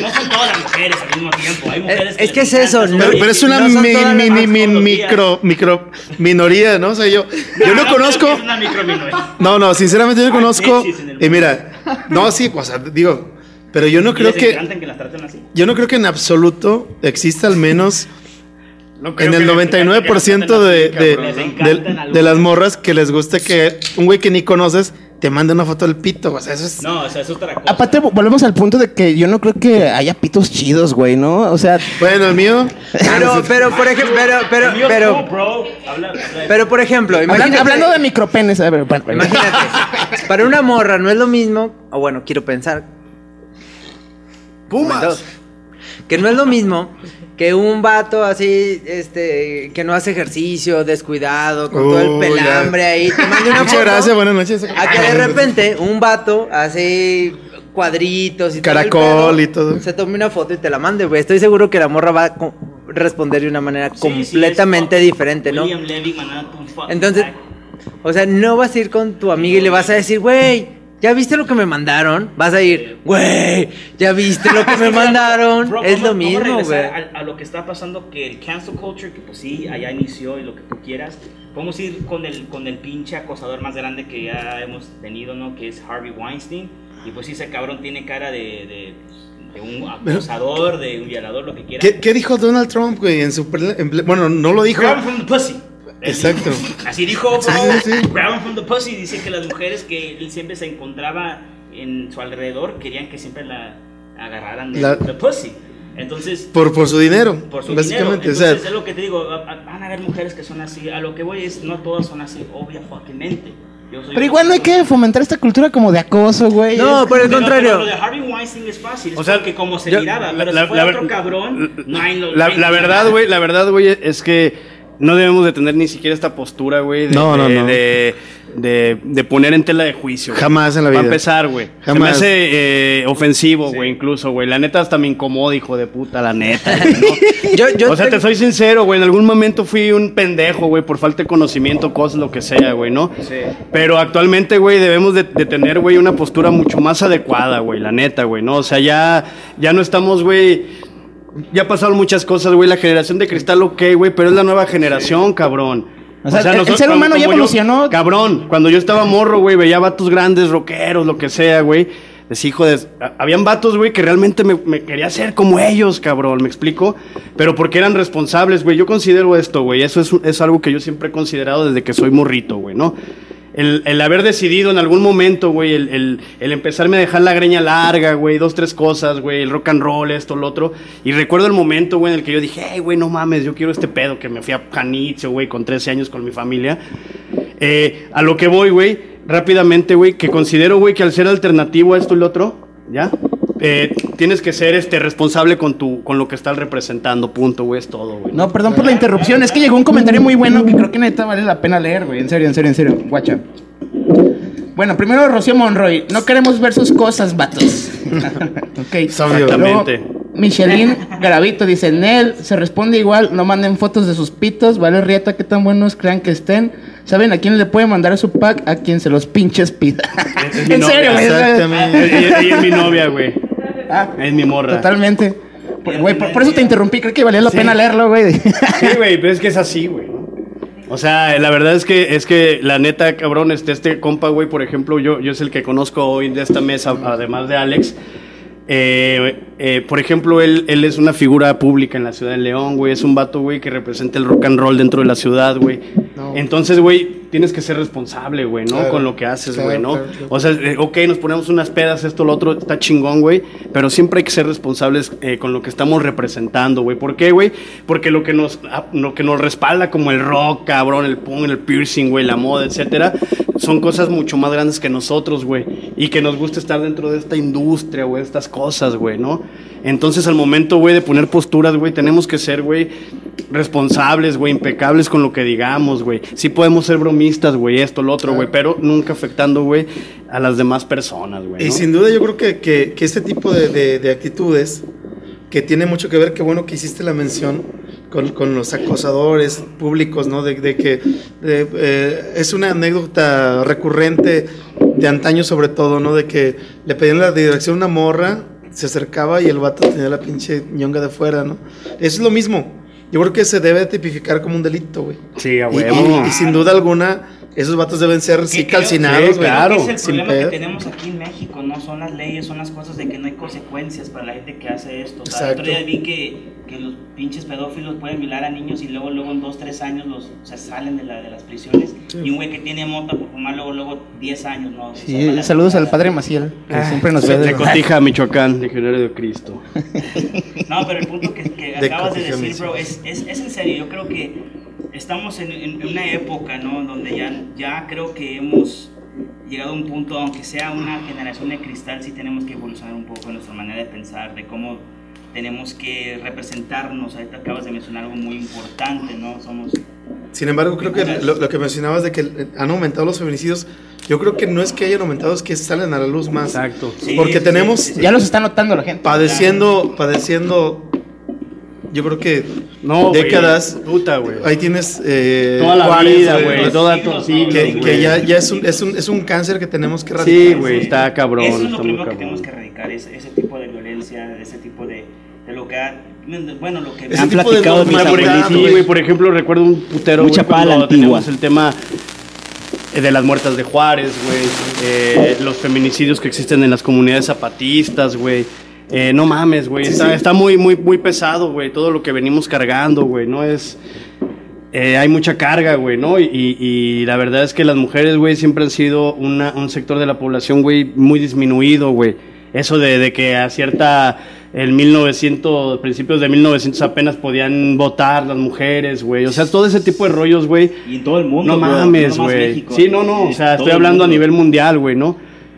No son todas las mujeres al mismo tiempo. Hay mujeres es que es eso, encanta, son Pero, No, pero es una no mi- mini, todos los micro, micro minoría, ¿no? O sea, yo, yo no conozco. que Es una microminoría. No, no, sinceramente yo no conozco. Y mira, no, sí, o sea, digo, pero yo no Y creo les que. que las traten así. Yo no creo que en absoluto exista al menos No en que el les 99% de, que de, de- de las morras que les guste que un güey que ni conoces te mande una foto del pito. O sea, eso es. No, o sea, es otra cosa. Aparte, volvemos al punto de que yo no creo que haya pitos chidos, güey, ¿no? O sea, Bueno, el mío. Pero, pero, por ejemplo, pero, pero, El mío, pero, no, bro. Habla, habla. pero, por ejemplo, hablando, imagínate, hablando de micropenes, a ver, imagínate, para una morra no es lo mismo, o bueno, quiero pensar, Pumas. Que no es lo mismo que un vato así, este, que no hace ejercicio, descuidado, con todo el pelambre ya. ahí, te mande una Muchas foto, gracias, buenas noches. A que de repente un vato hace cuadritos y todo el Caracol pedo, y todo. Se tome una foto y te la mande, güey. Estoy seguro que la morra va a co- responder de una manera Sí, completamente diferente, ¿no? William Levy, Entonces, o sea, no vas a ir con tu amiga y le vas a decir, güey, ¿ya viste lo que me mandaron? Vas a ir, güey, ¿ya viste lo que me mandaron? Bro, es lo mismo, güey. A, a lo que está pasando, que el cancel culture, que pues sí, allá inició y lo que tú quieras. Podemos ir con el, con el pinche acosador más grande que ya hemos tenido, ¿no? Que es Harvey Weinstein. Y pues sí, ese cabrón tiene cara de, de, de un acosador, de un violador, lo que quiera. ¿Qué, qué dijo Donald Trump, güey? En su. en bueno, no lo dijo. Grab from the pussy. Exacto. Así dijo, bro. Sí, sí. Brown from the Pussy dice que las mujeres que él siempre se encontraba en su alrededor querían que siempre la agarraran de La- the pussy. Entonces, Por, por su dinero, por su básicamente. dinero. o sea, Entonces, es lo que te digo, van a haber mujeres que son así. A lo que voy es, no todas son así, obviamente. Yo soy Pero igual no hay que fomentar esta cultura como de acoso, güey. No, por el Pero- contrario. pero Lo de Harvey Weinstein es fácil, es O sea, porque como se yo- miraba, pero la- si fuera la otro cabrón, no hay no- La, no hay la verdad, güey, la verdad, güey, es que no debemos de tener ni siquiera esta postura, güey, de, No, no, de, no. de, de- de poner en tela de juicio. güey. Jamás en la vida. Para empezar, güey. Se me Jamás. hace eh, ofensivo, güey, incluso, güey. La neta hasta me incomoda, hijo de puta, la neta. güey, ¿no? Yo, yo o sea, tengo- te soy sincero, güey. En algún momento fui un pendejo, güey, por falta de conocimiento, cosas, lo que sea, güey, ¿no? Pero actualmente, güey, debemos de, de tener, güey, una postura mucho más adecuada, güey, la neta, güey, ¿no? O sea, ya, ya no estamos, güey. Ya pasaron muchas cosas, güey. La generación de cristal, ok, güey, pero es la nueva generación, cabrón. O sea, el- el nosotros- ser humano ya yo- evolucionó. cabrón, cuando yo estaba morro, güey, veía vatos grandes, rockeros, lo que sea, güey. Decía, hijo de... Habían vatos, güey, que realmente me, me quería ser como ellos, cabrón, ¿me explico? Pero porque eran responsables, güey. Yo considero esto, güey. Eso es, es algo que yo siempre he considerado desde que soy morrito, güey, ¿no? El, el haber decidido en algún momento, güey, el, el- empezarme a dejar la greña larga, güey, dos, tres cosas, güey, el rock and roll, esto, lo otro. Y recuerdo el momento, güey, en el que yo dije, hey, güey, no mames, yo quiero este pedo, que me fui a Janitzio, güey, con 13 años con mi familia. Eh, a lo que voy, güey, rápidamente, güey, que considero, güey, que al ser alternativo a esto y lo otro, ¿ya? Eh, tienes que ser este responsable con tu con lo que estás representando, punto, güey, es todo, güey. No, perdón por la interrupción. Es que llegó un comentario muy bueno que creo que neta vale la pena leer, güey. En serio, en serio, en serio. Guacha. Bueno, primero Rocío Monroy. No queremos ver sus cosas, vatos. ok. Exactamente. Luego, Michelin Garavito dice, Nel, se responde igual, no manden fotos de sus pitos, vale rieta, qué tan buenos crean que estén. ¿Saben a quién le puede mandar su pack? A quien se los pinches pida. Es en serio, güey. Exactamente. Ella, ella es mi novia, güey. Ah, Es mi morra. totalmente. Por, güey, por, por eso te interrumpí, creo que valía la Sí. pena leerlo, güey. Sí, güey, pero es que es así, güey. O sea, la verdad es que, es que la neta, cabrón, este, este compa, güey, por ejemplo, yo, yo es el que conozco hoy de esta mesa, además de Alex. Eh, eh, por ejemplo, él, él es una figura pública en la ciudad de León, güey. Es un vato, güey, que representa el rock and roll dentro de la ciudad, güey. Entonces, güey, tienes que ser responsable, güey, ¿no? Claro, Con lo que haces, claro, güey, ¿no? claro. O sea, eh, ok, nos ponemos unas pedas, esto, lo otro, está chingón, güey. Pero siempre hay que ser responsables eh, con lo que estamos representando, güey. ¿Por qué, güey? Porque lo que nos, ah, lo que nos respalda, como el rock, cabrón, el punk, el piercing, güey, la moda, etcétera, son cosas mucho más grandes que nosotros, güey. Y que nos gusta estar dentro de esta industria, güey, estas cosas, güey, ¿no? Entonces, al momento, güey, de poner posturas, güey, tenemos que ser, güey, responsables, güey, impecables con lo que digamos, güey. Sí podemos ser bromistas, güey, esto, lo otro, güey, pero nunca afectando, güey, a las demás personas, güey. Y ¿no? sin duda yo creo que, que- que este tipo de, de- de actitudes, que tiene mucho que ver, qué bueno que hiciste la mención con, con los acosadores públicos, ¿no? De, de que eh, es una anécdota recurrente de antaño sobre todo, ¿no? De que le pedían la dirección a una morra, se acercaba y el vato tenía la pinche ñonga de fuera, ¿no? Eso es lo mismo. Yo creo que se debe tipificar como un delito, güey. Sí, a Y- huevo. Y, y sin duda alguna, esos vatos deben ser sí Que calcinados, Sí, güey. claro. Es el sin problema que pedo. tenemos aquí en México, ¿no? Son las leyes, son las cosas de que no hay consecuencias para la gente que hace esto. O sea, el otro día vi que, que los pinches pedófilos pueden violar a niños y luego, luego en dos, tres años los, se salen de, la, de las prisiones. Y un güey que tiene mota por fumar luego, luego 10 años, ¿no? Sí, la saludos al padre Maciel, que Ah, siempre nos De, ve. de Cotija, Michoacán, legionario de Cristo. No, pero el punto que, que De acabas de cotización, decir, sí. bro, es, es, es en serio. Yo creo que estamos en, en una época, ¿no? Donde ya, ya creo que hemos llegado a un punto, aunque sea una generación de cristal, sí tenemos que evolucionar un poco en nuestra manera de pensar, de cómo tenemos que representarnos. Ahorita acabas de mencionar algo muy importante, ¿no? Somos... Sin embargo, creo que lo, lo que mencionabas de que han aumentado los feminicidios, yo creo que no es que hayan aumentado, es que salen a la luz más. Exacto. Sí, Porque sí, tenemos sí, sí. Ya los está notando la gente. padeciendo, padeciendo, yo creo que No, décadas. Puta, güey. Ahí tienes eh, Toda la Juárez, vida, güey. Toda tu siglos, Que, güey. que ya, ya es, un, es, un, es un cáncer que tenemos que erradicar. Sí, güey, está cabrón. Eso es lo primero que cabrón. tenemos que erradicar, ese, ese tipo de violencia, ese tipo de, de lo que ha... Bueno, lo que... Ese han de platicado mis ejemplo, sí, güey, por ejemplo, recuerdo un putero, Mucha cuando pala antigua. tenemos el tema eh, de las muertas de Juárez, güey, eh, los feminicidios que existen en las comunidades zapatistas, güey. Eh, no mames, güey, está, está muy, muy, muy pesado, güey, todo lo que venimos cargando, güey, no es... eh, hay mucha carga, güey, ¿no? Y, y- y la verdad es que las mujeres, güey, siempre han sido una- un sector de la población, güey, muy disminuido, güey. Eso de, de que a cierta, en 1900, principios de 1900 apenas podían votar las mujeres, güey. O sea, todo ese tipo de rollos, güey. Y en todo el mundo. No mames, güey. Sí, no, no. O sea, estoy el hablando a nivel mundial, güey, ¿no?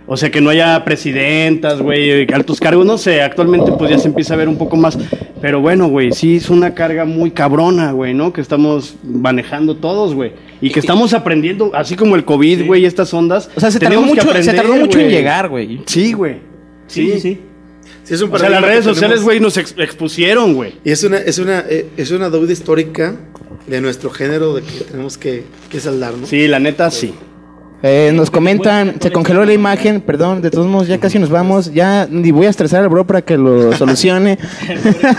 O sea, que no haya presidentas, güey, altos cargos, no sé, actualmente pues ya se empieza a ver un poco más. Pero bueno, güey, sí es una carga muy cabrona, güey, ¿no? Que estamos manejando todos, güey. Y que estamos aprendiendo, así como el COVID, güey, y estas ondas. O sea, se tardó mucho, se tardó mucho en llegar, güey. Sí, güey. Sí, sí, sí. Sí, es un O sea, las redes sociales, güey, nos ex- expusieron, güey. Y es una, es una, eh, es una deuda histórica de nuestro género de que tenemos que, que saldar, ¿no? Sí, la neta, sí. Eh, nos comentan, se congeló la imagen, perdón, de todos modos ya casi nos vamos, ya ni voy a estresar al bro para que lo solucione.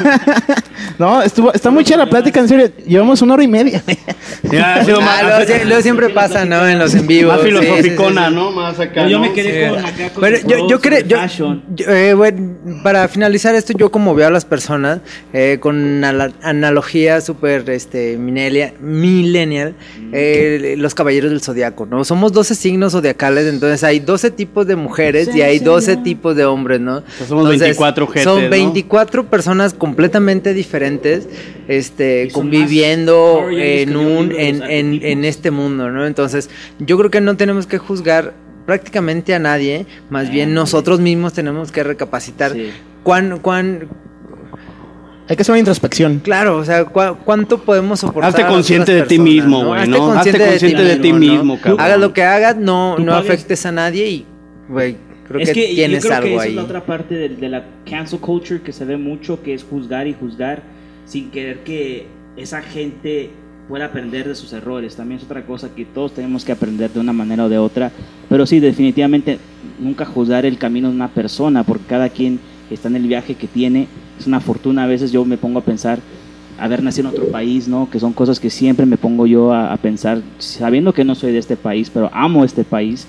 no, estuvo, está muy chida la plática, en serio, llevamos una hora y media. Ya, ha sido más, Ah, luego, sie- luego siempre pasa, ¿no? En los en vivo. más filosoficona, sí, sí, sí. ¿no? Más acá. Yo me quedé Sí. con acá con Pero yo, creo, yo, eh, bueno, para finalizar esto, yo como veo a las personas eh, con ala- analogía súper este, minelia- millennial, eh, los caballeros del zodiaco, ¿no? Somos 12 signos zodiacales, entonces hay 12 tipos de mujeres y hay 12 tipos de hombres, ¿no? sea, somos Entonces, 24 jetes, Son ¿no? 24 personas completamente diferentes, este, conviviendo en un, en, en, en este mundo, ¿no? Entonces, yo creo que no tenemos que juzgar prácticamente a nadie, más bien nosotros mismos tenemos que recapacitar Sí. cuán, cuán, Hay que hacer una introspección. claro, o sea, cua- cuánto podemos soportar. Hazte a las consciente de ti personas, mismo, güey, Hazte ¿no? Hazte consciente, consciente de ti mismo, cabrón. Hagas lo que hagas, no, no afectes a nadie y, güey, creo es que, que yo tienes creo que algo esa ahí. es la otra parte de, de la cancel culture que se ve mucho, que es juzgar y juzgar sin querer que esa gente pueda aprender de sus errores. También es otra cosa que todos tenemos que aprender de una manera o de otra. Pero sí, definitivamente nunca juzgar el camino de una persona, porque cada quien está en el viaje que tiene. Es una fortuna. A veces yo me pongo a pensar haber nacido en otro país, ¿no? Que son cosas que siempre me pongo yo a, a pensar, sabiendo que no soy de este país, pero amo este país.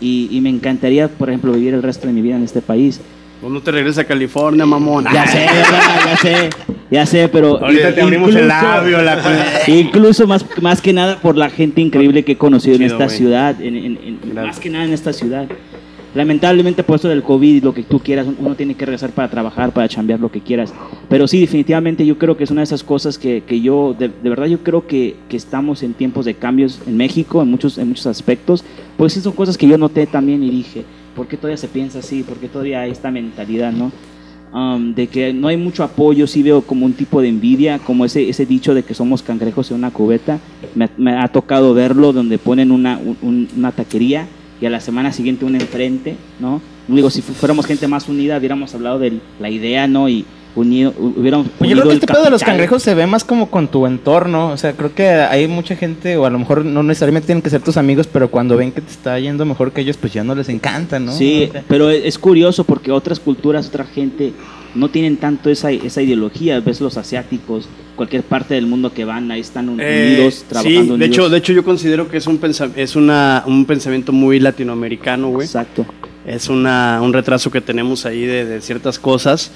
Y, y me encantaría, por ejemplo, vivir el resto de mi vida en este país. Pues no te regresas a California, mamón. Ya sé, ¿verdad? ya sé, ya sé, pero Ahorita te abrimos el labio, la incluso más, más que nada por la gente increíble que he conocido en Chido, esta güey. ciudad, en, en- en- más que nada en esta ciudad. Lamentablemente por esto del COVID y lo que tú quieras, uno tiene que regresar para trabajar, para chambear lo que quieras. Pero sí, definitivamente yo creo que es una de esas cosas que, que yo, de, de verdad yo creo que, que estamos en tiempos de cambios en México, en muchos, en muchos aspectos. Pues sí son cosas que yo noté también y dije, ¿por qué todavía se piensa así? ¿Por qué todavía hay esta mentalidad, no? Um, de que no hay mucho apoyo, sí veo como un tipo de envidia, como ese, ese dicho de que somos cangrejos en una cubeta. Me, me ha tocado verlo donde ponen una, un- un- una taquería y a la semana siguiente una enfrente, ¿no? Digo, si fu- fuéramos gente más unida, hubiéramos hablado de la idea, ¿no? Y unido, hu- hubiéramos yo creo que el este pedo de los cangrejos se ve más como con tu entorno. O sea, creo que hay mucha gente, o a lo mejor no necesariamente tienen que ser tus amigos, pero cuando ven que te está yendo mejor que ellos, pues ya no les encanta, ¿no? Sí, O sea, pero es curioso porque otras culturas, otra gente no tienen tanto esa, esa ideología. Ves los asiáticos, cualquier parte del mundo que van, ahí están Eh, unidos, trabajando sí, de unidos. hecho, de hecho yo considero que es un pensa- es una, un pensamiento muy latinoamericano, güey. Exacto. Es una, un retraso que tenemos ahí de, de ciertas cosas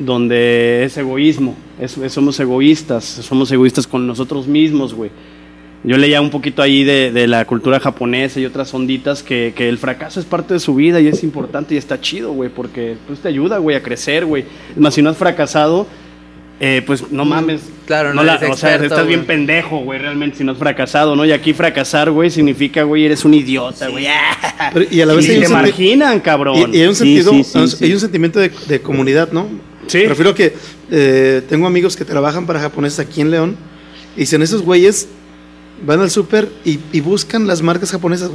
donde es egoísmo, es- es- somos egoístas, somos egoístas con nosotros mismos, güey. Yo leía un poquito ahí de, de la cultura japonesa y otras onditas que, que el fracaso es parte de su vida y es importante y está chido, güey, porque pues te ayuda, güey, a crecer, güey. Es más, si no has fracasado, eh, pues no mames. Claro, no la- eres O sea, experto, estás bien pendejo, güey, realmente, si no has fracasado, ¿no? Y aquí fracasar, güey, significa, güey, eres un idiota, güey. Pero- y a la vez Y hay te marginan, cabrón. Y, y hay un Sí, sentido, sí, sí, sí. hay un sentimiento de, de comunidad, ¿no? Sí. Prefiero que eh, tengo amigos que trabajan para japoneses aquí en León y dicen esos güeyes van al súper y, y buscan las marcas japonesas,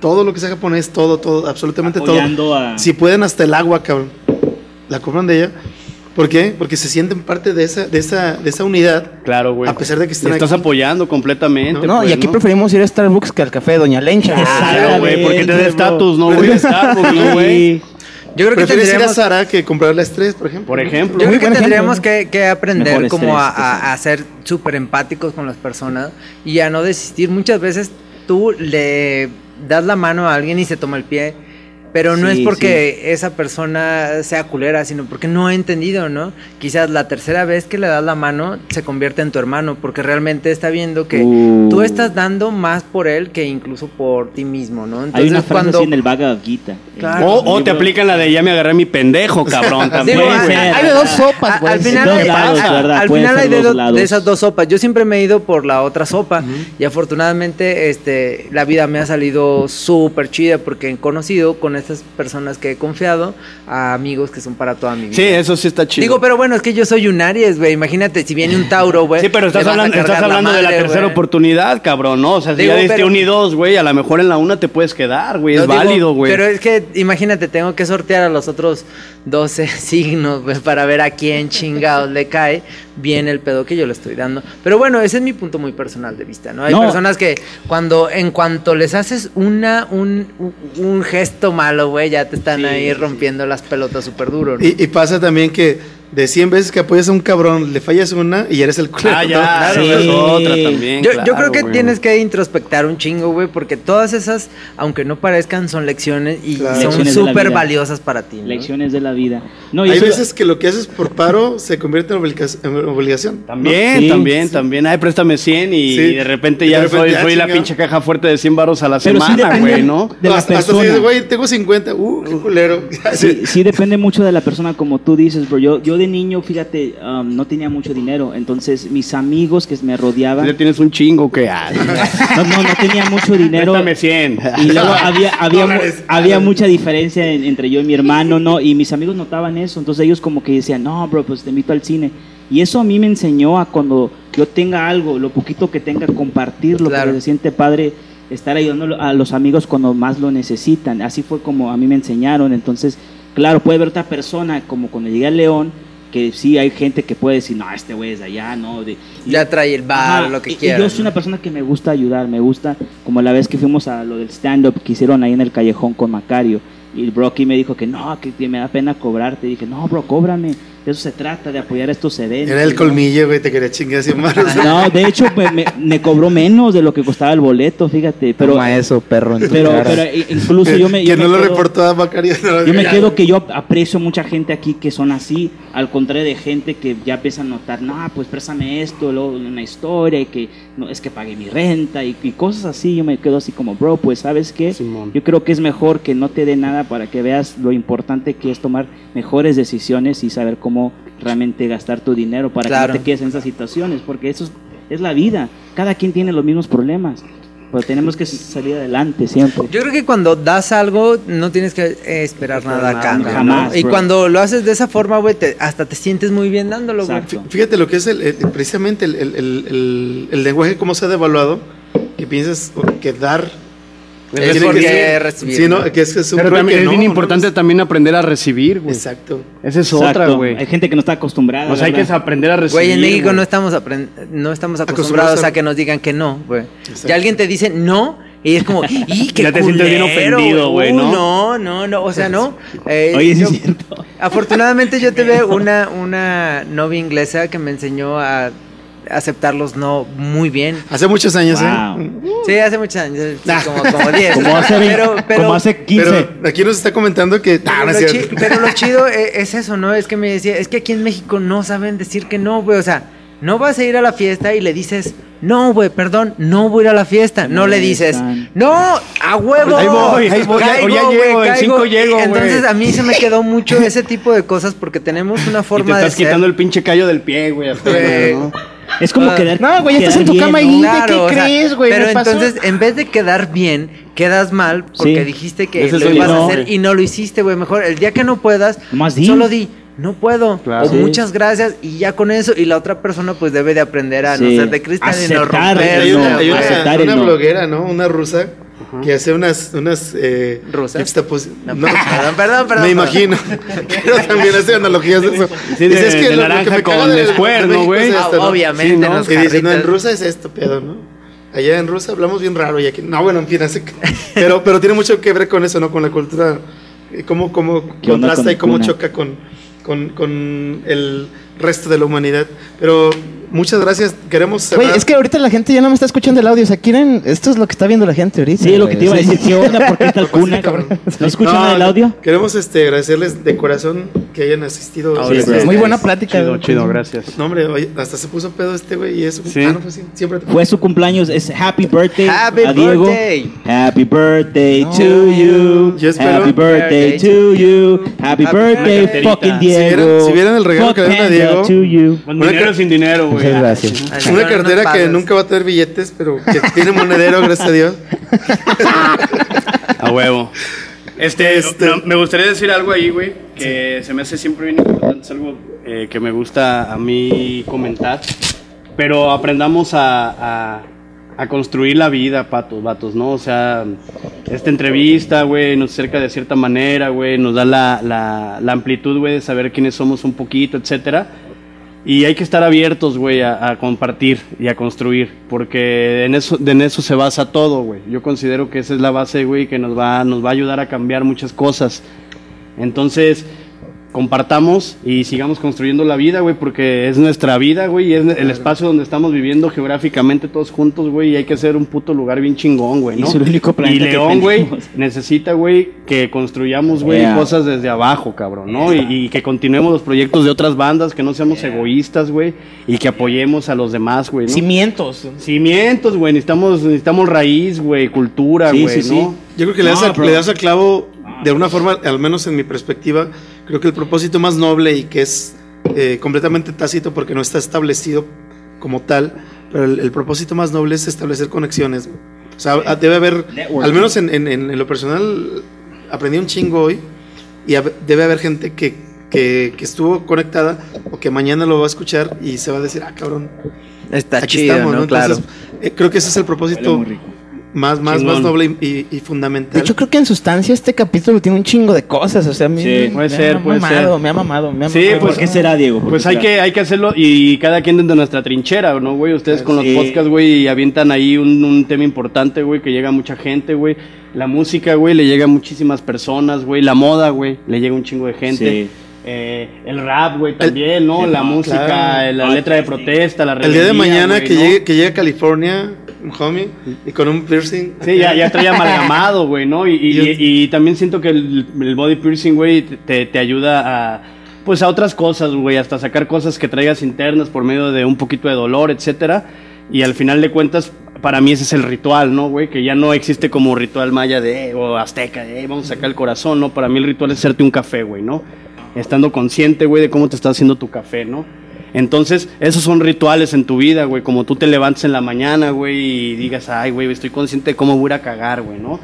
todo lo que sea japonés, todo, todo, absolutamente Apoyando todo. a- Si pueden hasta el agua, cabrón, la compran de ella. ¿Por qué? Porque se sienten parte de esa, de esa, de esa unidad. Claro, güey. A pesar de que estás aquí. apoyando completamente. No, pues, y aquí preferimos ir a Starbucks que al café de Doña Lencha. Claro, güey, porque te da estatus, ¿no, güey? Starbucks, ¿no, güey? Yo creo que Prefieres ir a tendríamos, Sara que comprarle a Estrés, por ejemplo. Por ejemplo. Yo creo que tendríamos que, que aprender Mejor como a, estrés, a- a ser súper empáticos con las personas y a no desistir. Muchas veces tú le das la mano a alguien y se toma el pie, Pero no Sí, es porque esa persona sea culera, sino porque no ha entendido, ¿no? Quizás la tercera vez que le das la mano se convierte en tu hermano, porque realmente está viendo que Uh. tú estás dando más por él que incluso por ti mismo, ¿no? Entonces Hay una frase cuando así en el Bhagavad Gita. Claro. O, o te aplican la de ya me agarré mi pendejo, cabrón. También. Digo, Hay de dos sopas, güey. Al final, dos hay- lados, al final hay de, dos do- lados. de esas dos sopas. Yo siempre me he ido por la otra sopa y afortunadamente este, la vida me ha salido súper chida porque he conocido con estas personas que he confiado a amigos que son para toda mi vida. Sí, eso sí está chido. Digo, pero bueno, es que yo soy un Aries, güey. Imagínate, si viene un Tauro, güey. Sí, pero estás hablando, estás hablando de la madre, tercera güey. oportunidad, cabrón, ¿no? O sea, si Digo, ya diste pero- un y dos, güey, a lo mejor en la una te puedes quedar, güey. Es digo, válido, güey. Pero es que, imagínate, tengo que sortear a los otros 12 signos, güey, para ver a quién chingados le cae bien el pedo que yo le estoy dando. Pero bueno, ese es mi punto muy personal de vista, ¿no? Hay No. personas que cuando, en cuanto les haces una, un, un- gesto malo, güey, ya te están Sí, ahí sí, rompiendo las pelotas súper duro, ¿no? Y, y pasa también que de 100 veces que apoyas a un cabrón, le fallas una y eres el culero. Ah, ¿no? ya, Claro, es sí. otra también. Yo, claro, yo creo que güey. tienes que introspectar un chingo, güey, porque todas esas, aunque no parezcan, son lecciones y Claro. son súper valiosas para ti. ¿no? Lecciones de la vida. No, y Hay eso- veces que lo que haces por paro se convierte en obliga- en obligación. También, Sí, también, también. Ay, préstame 100 y Sí. de repente Y de ya repente, soy, ah, soy la pinche caja fuerte de 100 baros a la Pero sí semana, depende güey, ¿no? de la hasta, hasta si dices, güey, tengo 50. Uh, qué culero. Sí, sí depende mucho de la persona, como tú dices, bro. Yo, yo de niño, fíjate, um, no tenía mucho dinero. Entonces, mis amigos que me rodeaban... Ya tienes un chingo que... Ah, No, no, no tenía mucho dinero. préstame 100. Y luego había, había, Dólares. había mucha diferencia en- entre yo y mi hermano, ¿no? Y mis amigos notaban eso. Entonces ellos como que decían, no, bro, pues te invito al cine. Y eso a mí me enseñó a cuando yo tenga algo, lo poquito que tenga, compartirlo. Claro. Porque se siente padre estar ayudando a los amigos cuando más lo necesitan. Así fue como a mí me enseñaron. Entonces, claro, puede haber otra persona, como cuando llegué a León, que sí hay gente que puede decir, no, este güey es de allá, ¿no? De, y- Ya trae el bar, Ajá, lo que quiera. Yo soy una persona que me gusta ayudar, me gusta, como la vez que fuimos a lo del stand-up que hicieron ahí en el callejón con Macario. Y el bro aquí me dijo que no, que, que me da pena cobrarte. Y dije, no, bro, cóbrame. De eso se trata, de apoyar estos eventos. Era el ¿no? colmillo, güey, te quería chingar 100 manos. No, de hecho, me, me- me cobró menos de lo que costaba el boleto, fíjate. Pero, Toma eso, perro. en tu pero, cara. pero i- incluso yo me. que yo me no lo quedo- reportó a Macario. no, Yo me ya. quedo que yo aprecio mucha gente aquí que son así, al contrario de gente que ya empieza a notar, no, pues préstame esto, luego una historia y que no es que pagué mi renta y, y cosas así. Yo me quedo así como, bro, pues sabes qué, Simón. yo creo que es mejor que no te dé nada para que veas lo importante que es tomar mejores decisiones y saber cómo realmente gastar tu dinero para Claro. que no te quedes en esas situaciones, porque eso es, es la vida. Cada quien tiene los mismos problemas, pero tenemos que salir adelante siempre. Yo creo que cuando das algo, no tienes que eh, esperar nada a cambio. jamás, ¿no? Y bro. cuando lo haces de esa forma, güey, te- hasta te sientes muy bien dándolo, güey. Fíjate lo que es el, el- precisamente el, el- el- el- el lenguaje, cómo se ha devaluado, que piensas que dar Es porque ser- recibir, Sí, ¿no? ¿no? Que es, que es un Pero también es bien no, importante no, también aprender a recibir, güey. Exacto. Esa es Exacto. otra, güey. Hay gente que no está acostumbrada. O sea, hay que aprender a recibir. Güey, en México güey. no estamos, no estamos Acostumbrados acostumbrados a- a que nos digan que no, güey. Ya alguien te dice no y es como, ¡y qué Ya te sientes bien culero, ofendido, güey, Uh, ¿no? no, no, no, o sea, no. Eh, Oye, sí yo- es cierto. Afortunadamente yo tuve una, una novia inglesa que me enseñó a aceptar los no muy bien. Hace muchos años, Wow. ¿eh? Sí, hace muchos años, sí, como, como 10. Como hace, pero, pero, como hace 15. Pero aquí nos está comentando que. Ah, pero, no lo es chi- pero lo chido e- es eso, ¿no? Es que me decía, es que aquí en México no saben decir que no, güey. O sea, no vas a ir a la fiesta y le dices, no, güey, perdón, no voy a ir a la fiesta. No le dices, molestan. no, a huevo. Ahí voy, ahí voy, ya- Caigo, o ya güey, llego, en caigo". cinco llego, Y Entonces a mí se me quedó mucho ese tipo de cosas porque tenemos una Y te forma de estás ser. quitando el pinche callo del pie, Güey. ¿no? Es como Ah, quedar. no, güey, estás en tu bien, cama ahí. Claro, ¿qué o sea, crees, güey? Pero pasó. entonces, en vez de quedar bien, quedas mal porque Sí. dijiste que Ese lo ibas yo, a hacer güey. y no lo hiciste, güey. Mejor el día que no puedas, solo di. No puedo. Claro. O Sí. muchas gracias. Y ya con eso. Y la otra persona, pues debe de aprender a no ser de cristal y no romper. Hay no, una, hay una- aceptar el una no. bloguera, ¿no? Una rusa que hace unas. unas eh, ¿Rusas? juxtapos- No, no, perdón, perdón, perdón. me imagino. Pero también hace analogías de eso. Sí, de- Dice, es que de lo- lo que naranja me con de- de Square, ¿no, México güey? es Ah, ¿no? Obviamente, Sí, ¿no? nos Y dice, no, en rusa es esto, pedo, ¿no? Allá en Rusia hablamos bien raro y aquí... No, bueno, en fin, así pero, pero tiene mucho que ver con eso, ¿no? Con la cultura, eh, cómo, cómo ¿Qué onda contrasta con y cómo Cuna? choca con, con, con el resto de la humanidad. Pero muchas gracias. Queremos cerrar. Güey, es que ahorita la gente ya no me está escuchando el audio. O sea, quieren. Esto es lo que está viendo la gente ahorita. Sí, lo que te iba a güey. decir, ¿qué onda? ¿Por qué tal cuna? cabrón. ¿No escuchan No, el audio? Queremos este, agradecerles de corazón que hayan asistido. Ahora Este, sí. Muy buena plática. Chido, güey. chido, gracias. No, hombre, oye, hasta se puso pedo este güey y eso. Sí. Ah, no, pues sí, siempre. Fue su cumpleaños, es Happy Birthday Happy a Diego. birthday. Happy Birthday to you. Yo espero- Happy Birthday to you. Happy Happy Birthday, fucking Si vieron- vieran- si vieran el regalo Fuck que le dieron a Diego. Con dinero sin dinero, güey. Muchas gracias. Ay, Una no, cartera no que nunca va a tener billetes, pero que tiene monedero, gracias a Dios. A huevo. Este, Este- no, me gustaría decir algo ahí, güey, que se me hace siempre bien importante, es algo eh, que me gusta a mí comentar, pero aprendamos a, a- a construir la vida, patos, vatos, ¿no? O sea, esta entrevista, güey, nos acerca de cierta manera, güey, nos da la, la, la amplitud, güey, de saber quiénes somos un poquito, etcétera. Y hay que estar abiertos, güey, a, compartir y a construir, porque en eso, en eso se basa todo, güey. Yo considero que esa es la base, güey, que nos va, nos va a ayudar a cambiar muchas cosas. Entonces, compartamos y sigamos construyendo la vida, güey, porque es nuestra vida, güey, y es el espacio donde estamos viviendo geográficamente todos juntos, güey, y hay que hacer un puto lugar bien chingón, güey, Y ¿no? es el único Y planeta que León, güey, necesita, güey, que construyamos, güey, Yeah. cosas desde abajo, cabrón, ¿no? Y, y que continuemos los proyectos de otras bandas, que no seamos egoístas, güey, y que apoyemos a los demás, güey, ¿no? Cimientos. Cimientos, güey, necesitamos, necesitamos raíz, güey, cultura, Sí, güey, sí, ¿no? Yo creo que le das, No, le das al clavo de una forma, al menos en mi perspectiva, creo que el propósito más noble y que es eh, completamente tácito porque no está establecido como tal, pero el, el propósito más noble es establecer conexiones. O sea, debe haber, al menos en, en- en- en lo personal, aprendí un chingo hoy y debe haber gente que, que, que estuvo conectada o que mañana lo va a escuchar y se va a decir, ah, cabrón, Está aquí chido, estamos, ¿no? ¿no? Claro. Entonces, eh, creo que ese es el propósito. Más, más, Chingón. más noble y, fundamental. De hecho, creo que en sustancia este capítulo tiene un chingo de cosas. O sea, a mí Sí, me, puede me ser, ha puede mamado, ser. me ha mamado, me ha Sí, mamado. pues, ¿Por qué será, Diego? ¿Por Pues hay que, hay que hacerlo y cada quien desde nuestra trinchera, ¿no, güey? Ustedes con los podcasts, güey, avientan ahí un, un tema importante, güey, que llega a mucha gente, güey. La música, güey, le llega a muchísimas personas, güey. La moda, güey, le llega a un chingo de gente. Sí. Eh, el rap, güey, también, ¿no? el la música, claro. la letra de protesta, la El día de mañana que, ¿no? llegue, que llegue a California, un homie, y con un piercing. Sí, ya, ya trae amalgamado, güey, ¿no? Y, y- y- y también siento que el, el body piercing, güey, te, te ayuda a, pues a otras cosas, güey, hasta sacar cosas que traigas internas por medio de un poquito de dolor, etcétera. Y al final de cuentas, para mí ese es el ritual, ¿no, güey? Que ya no existe como ritual maya de, eh, o azteca, de, eh, vamos a sacar el corazón, ¿no? Para mí el ritual es hacerte un café, güey, ¿no? Estando consciente, güey, de cómo te está haciendo tu café, ¿no? Entonces, esos son rituales en tu vida, güey. Como tú te levantes en la mañana, güey, y digas, ay, güey, estoy consciente de cómo voy a ir a cagar, güey, ¿no?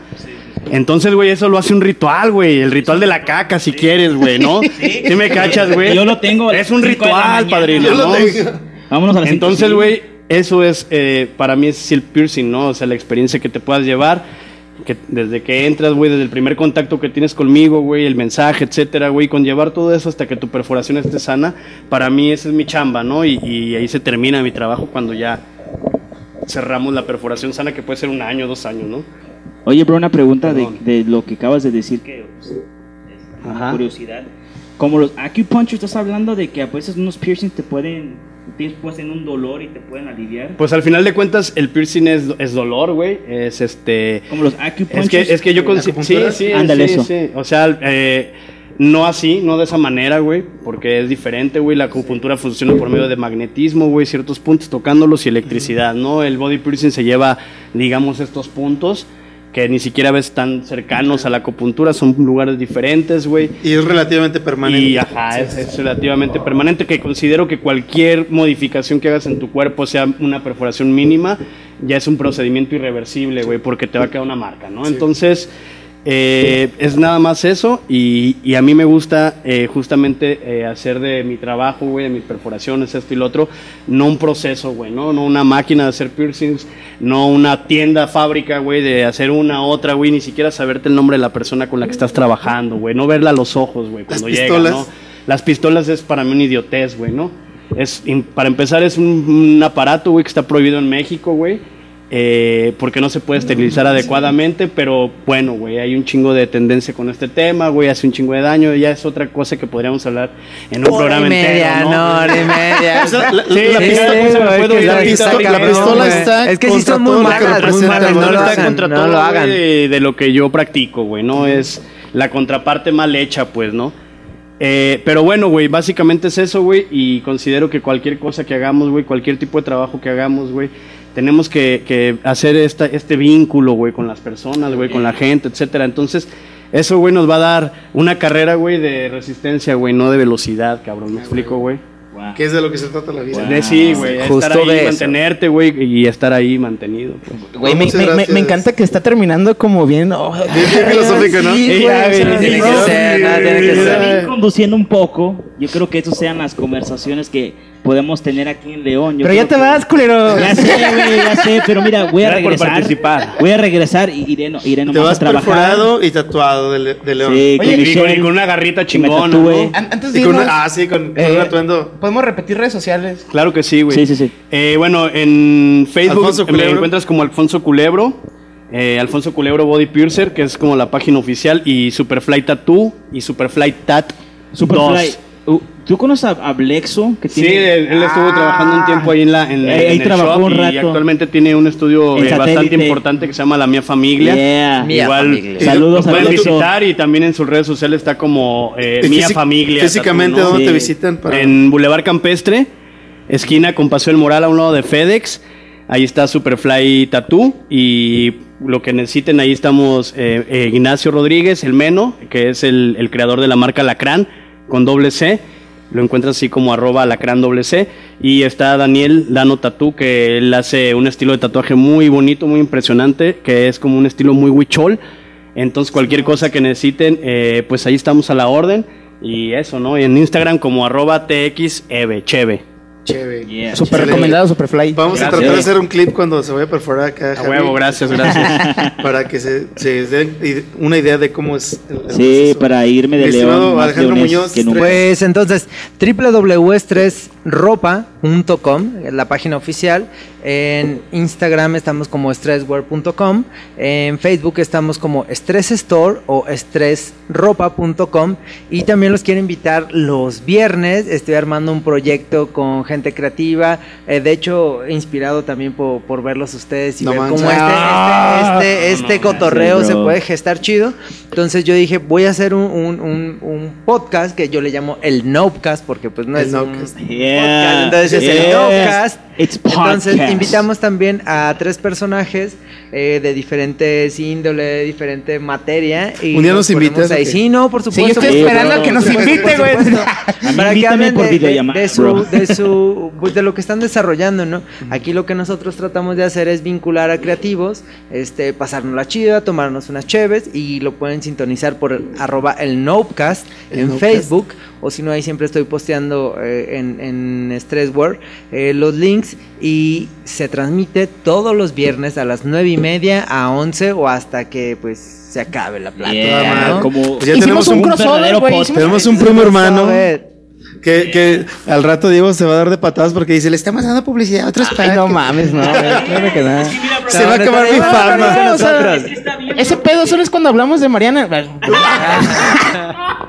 Entonces, güey, eso lo hace un ritual, güey. El ritual de la caca, si quieres, güey, ¿no? Sí, me cachas, güey. Yo lo tengo Es un ritual, padrino, Yo lo ¿no? tengo. Vámonos a Entonces, güey, eso es, eh, para mí es el piercing, ¿no? O sea, la experiencia que te puedas llevar, que desde que entras, güey, desde el primer contacto que tienes conmigo, güey, el mensaje, etcétera, güey, con llevar todo eso hasta que tu perforación esté sana, para mí esa es mi chamba, ¿no? Y, y ahí se termina mi trabajo cuando ya cerramos la perforación sana, que puede ser un año, dos años, ¿no? Oye, bro, una pregunta de, de lo que acabas de decir, que pues, es Ajá. curiosidad. Como los acupuncture, estás hablando de que a veces unos piercings te pueden, tienes pues en un dolor y te pueden aliviar. Pues al final de cuentas, el piercing es, es dolor, güey, es este... Como los acupuncture. Es que, es que yo considero... Sí, sí, Ándale, sí, eso. sí. O sea, eh, no así, no de esa manera, güey, porque es diferente, güey. La acupuntura funciona por medio de magnetismo, güey, ciertos puntos tocándolos y electricidad, ¿no? El body piercing se lleva, digamos, estos puntos que ni siquiera ves tan cercanos a la acupuntura, son lugares diferentes, güey. Y es relativamente permanente. Y ajá, es, es relativamente permanente, que considero que cualquier modificación que hagas en tu cuerpo, sea una perforación mínima, ya es un procedimiento irreversible, güey, porque te va a quedar una marca, ¿no? Entonces, eh, es nada más eso, y, y a mí me gusta eh, justamente eh, hacer de mi trabajo, güey, de mis perforaciones, esto y lo otro, no un proceso, güey, ¿no? No una máquina de hacer piercings, no una tienda, fábrica, güey, de hacer una, otra, güey, ni siquiera saberte el nombre de la persona con la que estás trabajando, güey, no verla a los ojos, güey, Las cuando llega, pistolas. ¿no? Las pistolas es para mí una idiotez, güey, ¿no? Es, para empezar, es un, un aparato, güey, que está prohibido en México, güey. Eh, porque no se puede esterilizar adecuadamente, pero bueno, güey, hay un chingo de tendencia con este tema, güey, hace un chingo de daño, ya es otra cosa que podríamos hablar en un Hora y programa media, entero, no, ¿no? hora y media. O sea, la, la- Sí, la sí, pistola- sí, está- Es que sí son muy todo lo que malas, muy malas, no lo está hagan, contra no todo, lo hagan. De, de lo que yo practico, güey, ¿no? Es la contraparte mal hecha, pues, ¿no? Eh, pero bueno, güey, básicamente es eso, güey, y considero que cualquier cosa que hagamos, güey, cualquier tipo de trabajo que hagamos, güey, tenemos que, que hacer esta, este vínculo, güey, con las personas, güey, con la gente, etcétera. Entonces, eso, güey, nos va a dar una carrera, güey, de resistencia, güey, no de velocidad, cabrón, ¿me explico, güey? Que es de lo que se trata la vida. De sí, güey, Justo estar ahí, de mantenerte, güey, y estar ahí mantenido, pues. Güey, me, Muchas me- me- gracias. me encanta que está terminando como bien. oh, Bien, bien filosófico, ¿no? sí, Sí, tiene que ser, tiene que ser. conduciendo un poco, yo creo que esas sean las conversaciones que podemos tener aquí en León. Yo Pero ya te que- vas, culero. Ya sé, güey, ya sé, pero mira, voy a Gracias por regresar. participar. Voy a regresar y iré, no, iré Te nomás vas a trabajar. perforado y tatuado de, le- de león. Sí, Oye, con Y con, Michelle, y con una garrita chingona. ¿no? An- Antes de con irnos, una- ah, sí, con, con eh, un atuendo. Podemos repetir redes sociales. Claro que sí, güey. Sí, sí, sí. Eh, bueno, en Facebook me encuentras como Alfonso Culebro. eh, Alfonso Culebro Body Piercer, que es como la página oficial. Y Superfly Tattoo y Superfly Tat. Superfly. 2. Uh, ¿Tú conoces a, a Blexo? Que Sí, él, él estuvo trabajando un tiempo ahí en la en, Ahí- en ahí el trabajó shop un y actualmente tiene un estudio eh, bastante importante que se llama La Mía Familia. Yeah. Mía Igual Familia. Saludos lo a pueden Blexo. visitar y también en sus redes sociales está como eh, Mía físic- Familia. Físicamente. ¿dónde te visitan? Para... En Boulevard Campestre, esquina con Paseo El Moral a un lado de FedEx. Ahí está Superfly Tattoo y lo que necesiten, ahí estamos eh, eh, Ignacio Rodríguez, el Meno, que es el, el creador de la marca Lacrán con doble C. Lo encuentras así como arroba lacrán doble C. Y está Daniel Dano Tattoo, que él hace un estilo de tatuaje muy bonito, muy impresionante, que es como un estilo muy huichol. Entonces cualquier cosa que necesiten, eh, pues ahí estamos a la orden. Y eso, ¿no? Y en Instagram como arroba TXEve, cheve. Chévere. Yeah. Super Chévere. recomendado, Superfly. Vamos a tratar de hacer un clip cuando se vaya a perforar acá. A huevo, gracias, gracias. para que se, se, den una idea de cómo es. El, sí, para irme de León. Alejandro Leones, Muñoz. Que pues entonces, www3 ropa.com, la página oficial. En Instagram estamos como stresswear.com. En Facebook estamos como stressstore o stressropa.com. Y también los quiero invitar los viernes. Estoy armando un proyecto con gente creativa. Eh, de hecho, inspirado también por, por verlos ustedes y no ver cómo este, este, ah. este, este cotorreo se puede gestar chido. Entonces yo dije, voy a hacer un, un, un, podcast que yo le llamo el Nopcast porque pues no el es... Nopcast. Yeah, podcast, entonces es el. It's Entonces podcast. invitamos también a tres personajes eh, de diferentes índole, de diferente materia. Y Un día nos ponemos invitas, ¿o ahí. Sí, no, por supuesto. Sí, yo estoy esperando a que nos invite, güey. Para que hablen por de, de- videollamada, de su, de su, pues de lo que están desarrollando, ¿no? Aquí lo que nosotros tratamos de hacer es vincular a creativos, este, pasarnos la chida, tomarnos unas cheves y lo pueden sintonizar por arroba el Nopecast El en Nopecast. Facebook o si no ahí siempre estoy posteando eh, en, en Stressware eh, los links y se transmite todos los viernes a las nueve y media a 11 o hasta que pues se acabe la plata. Yeah, ¿no? como Pues ya Hicimos tenemos un un, crossover, hicimos- tenemos un primo hermano A ver, que, que al rato Diego se va a dar de patadas porque dice, le estamos dando publicidad a otros Ay, no podcasts". mames, no. claro que no. Se va a acabar mi fama. no, no, O sea, nosotros. Ese pedo solo es cuando hablamos de Mariana.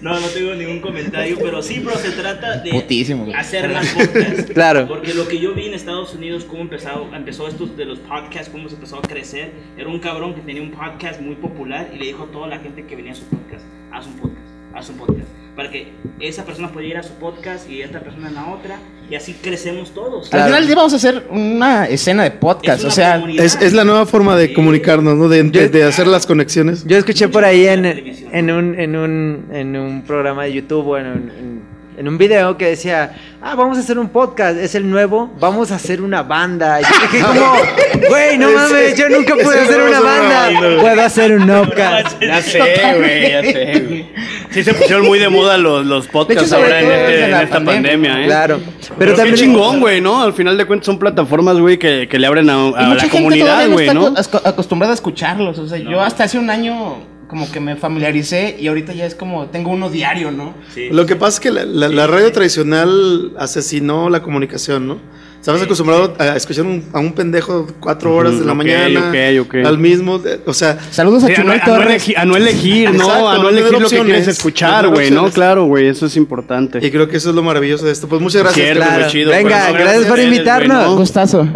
No, no tengo ningún comentario, pero sí, bro, se trata de Putísimo, hacer más podcasts. Claro. Porque lo que yo vi en Estados Unidos, cómo empezó, empezó esto de los podcasts, cómo se empezó a crecer, era un cabrón que tenía un podcast muy popular y le dijo a toda la gente que venía a su podcast, haz un podcast, haz un podcast. Para que esa persona pueda ir a su podcast y esta persona en la otra, y así crecemos todos. Al final del día vamos a hacer una escena de podcast. Es O sea. Es, es la nueva forma de comunicarnos, ¿no? De, de- de hacer las conexiones. Yo escuché por ahí en, en, un, en, un, en un programa de YouTube, bueno, en, en- en un video que decía, ah, vamos a hacer un podcast, es el nuevo, vamos a hacer una banda. Y yo dije como, güey, no mames, yo nunca pude hacer una banda, puedo hacer un podcast. Ya sé, güey, ya sé, güey. Sí se pusieron muy de moda los, los podcasts hecho, ahora en, este- en esta pandemia. pandemia, ¿eh? Claro, Pero, pero qué también... chingón, güey, ¿no? Al final de cuentas son plataformas, güey, que, que le abren a, a mucha la gente comunidad, no güey, está ¿no? aco- acostumbrada a escucharlos. O sea, yo hasta hace un año como que me familiaricé y ahorita ya es como tengo uno diario, ¿no? Sí. Lo que pasa es que la, la- la radio tradicional asesinó la comunicación, ¿no? Estabas acostumbrado a escuchar un- a un pendejo cuatro horas de la ok, mañana. ok, ok. Al mismo, de- o sea, Saludos a Sí, a, no, Chumel a no Torres. elegir, a no elegir, ¿no? Exacto, a no no elegir lo que opciones, quieres no escuchar, güey, ¿no? Claro, güey, eso es importante. y creo que eso es lo maravilloso de esto. Pues muchas gracias. Cierto, Clara. güey, chido. Venga, Bueno, gracias por invitarnos. güey, ¿no? Gustazo.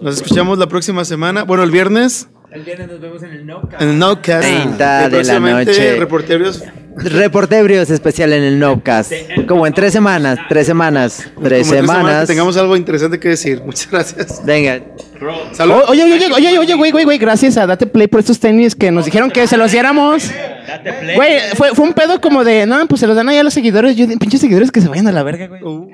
Nos escuchamos la próxima semana. Bueno, el viernes. El viernes nos vemos en el Nocast. En el Nowcast. 30 Y de la noche. Reporteros. Reportebrios especial en el Nobcast. Como en tres semanas, tres semanas, tres como en tres semanas. que tengamos algo interesante que decir. Muchas gracias. Venga, Salud. O- Oye, oye, oye, oye, oye, güey, güey, güey, gracias a Date Play por estos tenis que nos dijeron que se los diéramos. Güey, fue, fue un pedo como de, no, pues se los dan ahí a los seguidores. Yo, pinches seguidores que se vayan a la verga, güey. Uh.